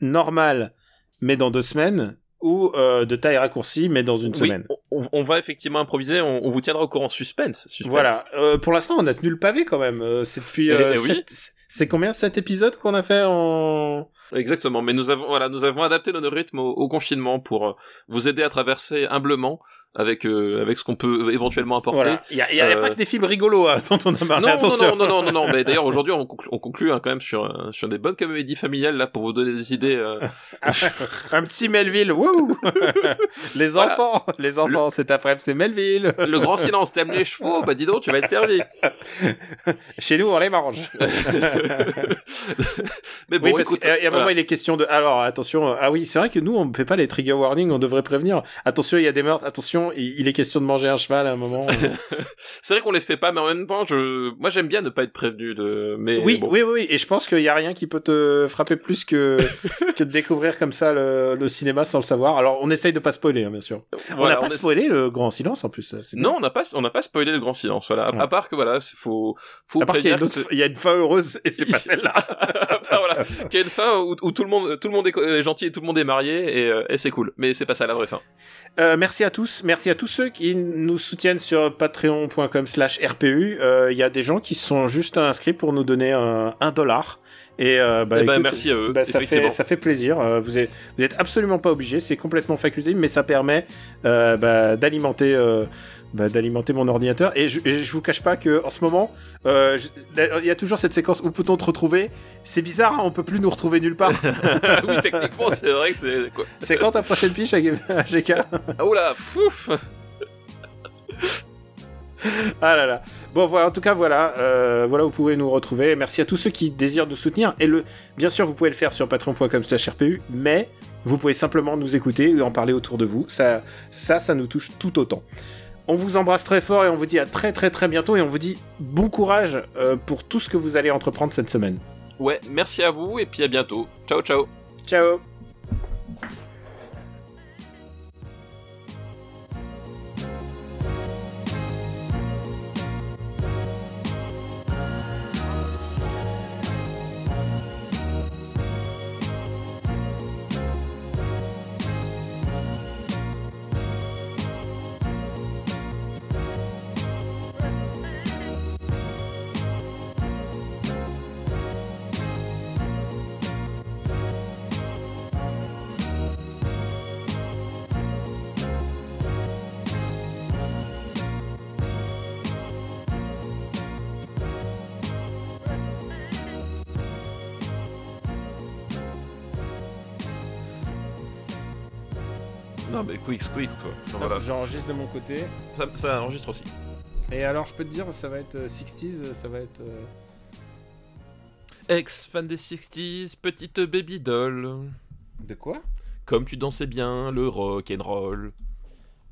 normale, mais dans deux semaines, ou euh, de taille raccourcie, mais dans une oui, semaine. On, on, va effectivement improviser, on, on, vous tiendra au courant suspense. suspense. Voilà. Euh, pour l'instant, on a tenu le pavé quand même. Euh, c'est depuis eh, euh, eh oui. C'est combien cet épisode qu'on a fait en Exactement, mais nous avons voilà, nous avons adapté notre rythme au, au confinement pour euh, vous aider à traverser humblement avec euh, avec ce qu'on peut éventuellement apporter. Voilà. Il y il y a Euh, pas que des films rigolos hein, dont on a parlé. Non, non, Attention. non, non, non, non, non, mais d'ailleurs aujourd'hui on conclut, on conclut hein, quand même sur euh, sur des bonnes comédies familiales là pour vous donner des idées. euh, Un petit Melville. Wouh les Voilà. enfants, les enfants, cet après-midi c'est Melville. le grand silence, t'aimes les chevaux? Bah dis donc, tu vas être servi. Chez nous, on les mange. mais bon, oui, écoute, moment, voilà. il est question de. Alors, attention. euh, Ah oui, c'est vrai que nous, on ne fait pas les trigger warnings. On devrait prévenir. Attention, il y a des meurtres. Attention, il, est question de manger un cheval à un moment. c'est vrai qu'on les fait pas, mais en même temps, je, moi j'aime bien ne pas être prévenu de. Mais oui, bon. oui, oui, oui. Et je pense qu'il y a rien qui peut te frapper plus que que de découvrir comme ça le, le cinéma sans le savoir. Alors, on essaye de pas spoiler, hein, bien sûr. on Voilà, n'a pas est- spoilé le Grand Silence en plus. bien. Non, on n'a pas, on n'a pas spoilé le grand silence. Voilà. À- Ouais. À part que voilà, faut, faut À part qu'il y, a une y a fin heureuse et c'est pas celle-là. Voilà, qu'il y a une fin où, où tout le monde, tout le monde est, est gentil et tout le monde est marié et, euh, et c'est cool. Mais c'est pas ça la vraie fin. Euh, merci à tous, merci à tous ceux qui nous soutiennent sur patreon.com slash RPU. Euh, Il y a des gens qui sont juste inscrits pour nous donner un, un dollar. Et euh, bah, Eh ben, écoute, merci à eux, bah, ça, fait, ça fait plaisir. Euh, vous, êtes, vous êtes absolument pas obligés, c'est complètement facultatif, mais ça permet euh, bah, d'alimenter euh, bah, d'alimenter mon ordinateur. Et je, et je vous cache pas que en ce moment, euh, il y a toujours cette séquence où peut-on te retrouver. C'est bizarre, hein, on peut plus nous retrouver nulle part. oui, techniquement, c'est vrai que c'est quoi. c'est quand ta prochaine piche à à GK Ah, oula, fouf. Ah là là. Bon, voilà, en tout cas, voilà, euh, voilà vous pouvez nous retrouver. Merci à tous ceux qui désirent nous soutenir. Et le, bien sûr, vous pouvez le faire sur patreon.com/rpu, mais vous pouvez simplement nous écouter et en parler autour de vous. Ça, ça, ça nous touche tout autant. On vous embrasse très fort et on vous dit à très très très bientôt et on vous dit bon courage euh, pour tout ce que vous allez entreprendre cette semaine. Ouais, merci à vous et puis à bientôt. Ciao, ciao. Ciao. Quick, quick, quoi. Enfin, voilà. J'enregistre de mon côté. Ça, ça enregistre aussi. Et alors, je peux te dire, ça va être euh, 60s, ça va être. euh, Ex-fan des 60s, petite baby doll. De quoi? Comme tu dansais bien le rock and roll.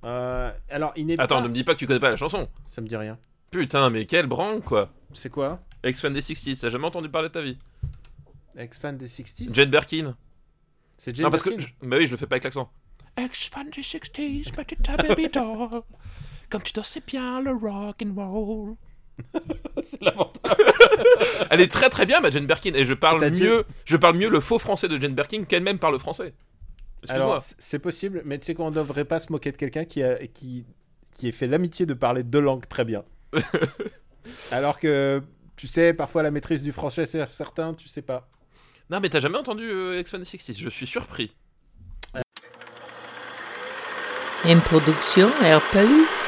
euh, Alors, il n'est Attends, pas. ne me dis pas que tu connais pas la chanson. Ça me dit rien. Putain, mais quelle branle, quoi. C'est quoi? Ex-fan des 60s, t'as jamais entendu parler de ta vie? Ex-fan des 60s Jane Birkin. C'est Jane non, parce que. Birkin? je- Bah oui, je le fais pas avec l'accent. Ex-fan des 60s, petite baby doll. Comme tu dansais bien le rock and roll. C'est lamentable. Elle est très très bien, ma Jane Birkin, et je parle mieux, je parle mieux le faux français de Jane Birkin qu'elle-même parle français. Excuse-moi. Alors, c'est possible, mais tu sais qu'on ne devrait pas se moquer de quelqu'un qui a qui qui ait fait l'amitié de parler deux langues très bien. Alors que tu sais, parfois la maîtrise du français, c'est certain, tu sais pas. Non, mais t'as jamais entendu euh, des 60s, je suis surpris. Une production RPU.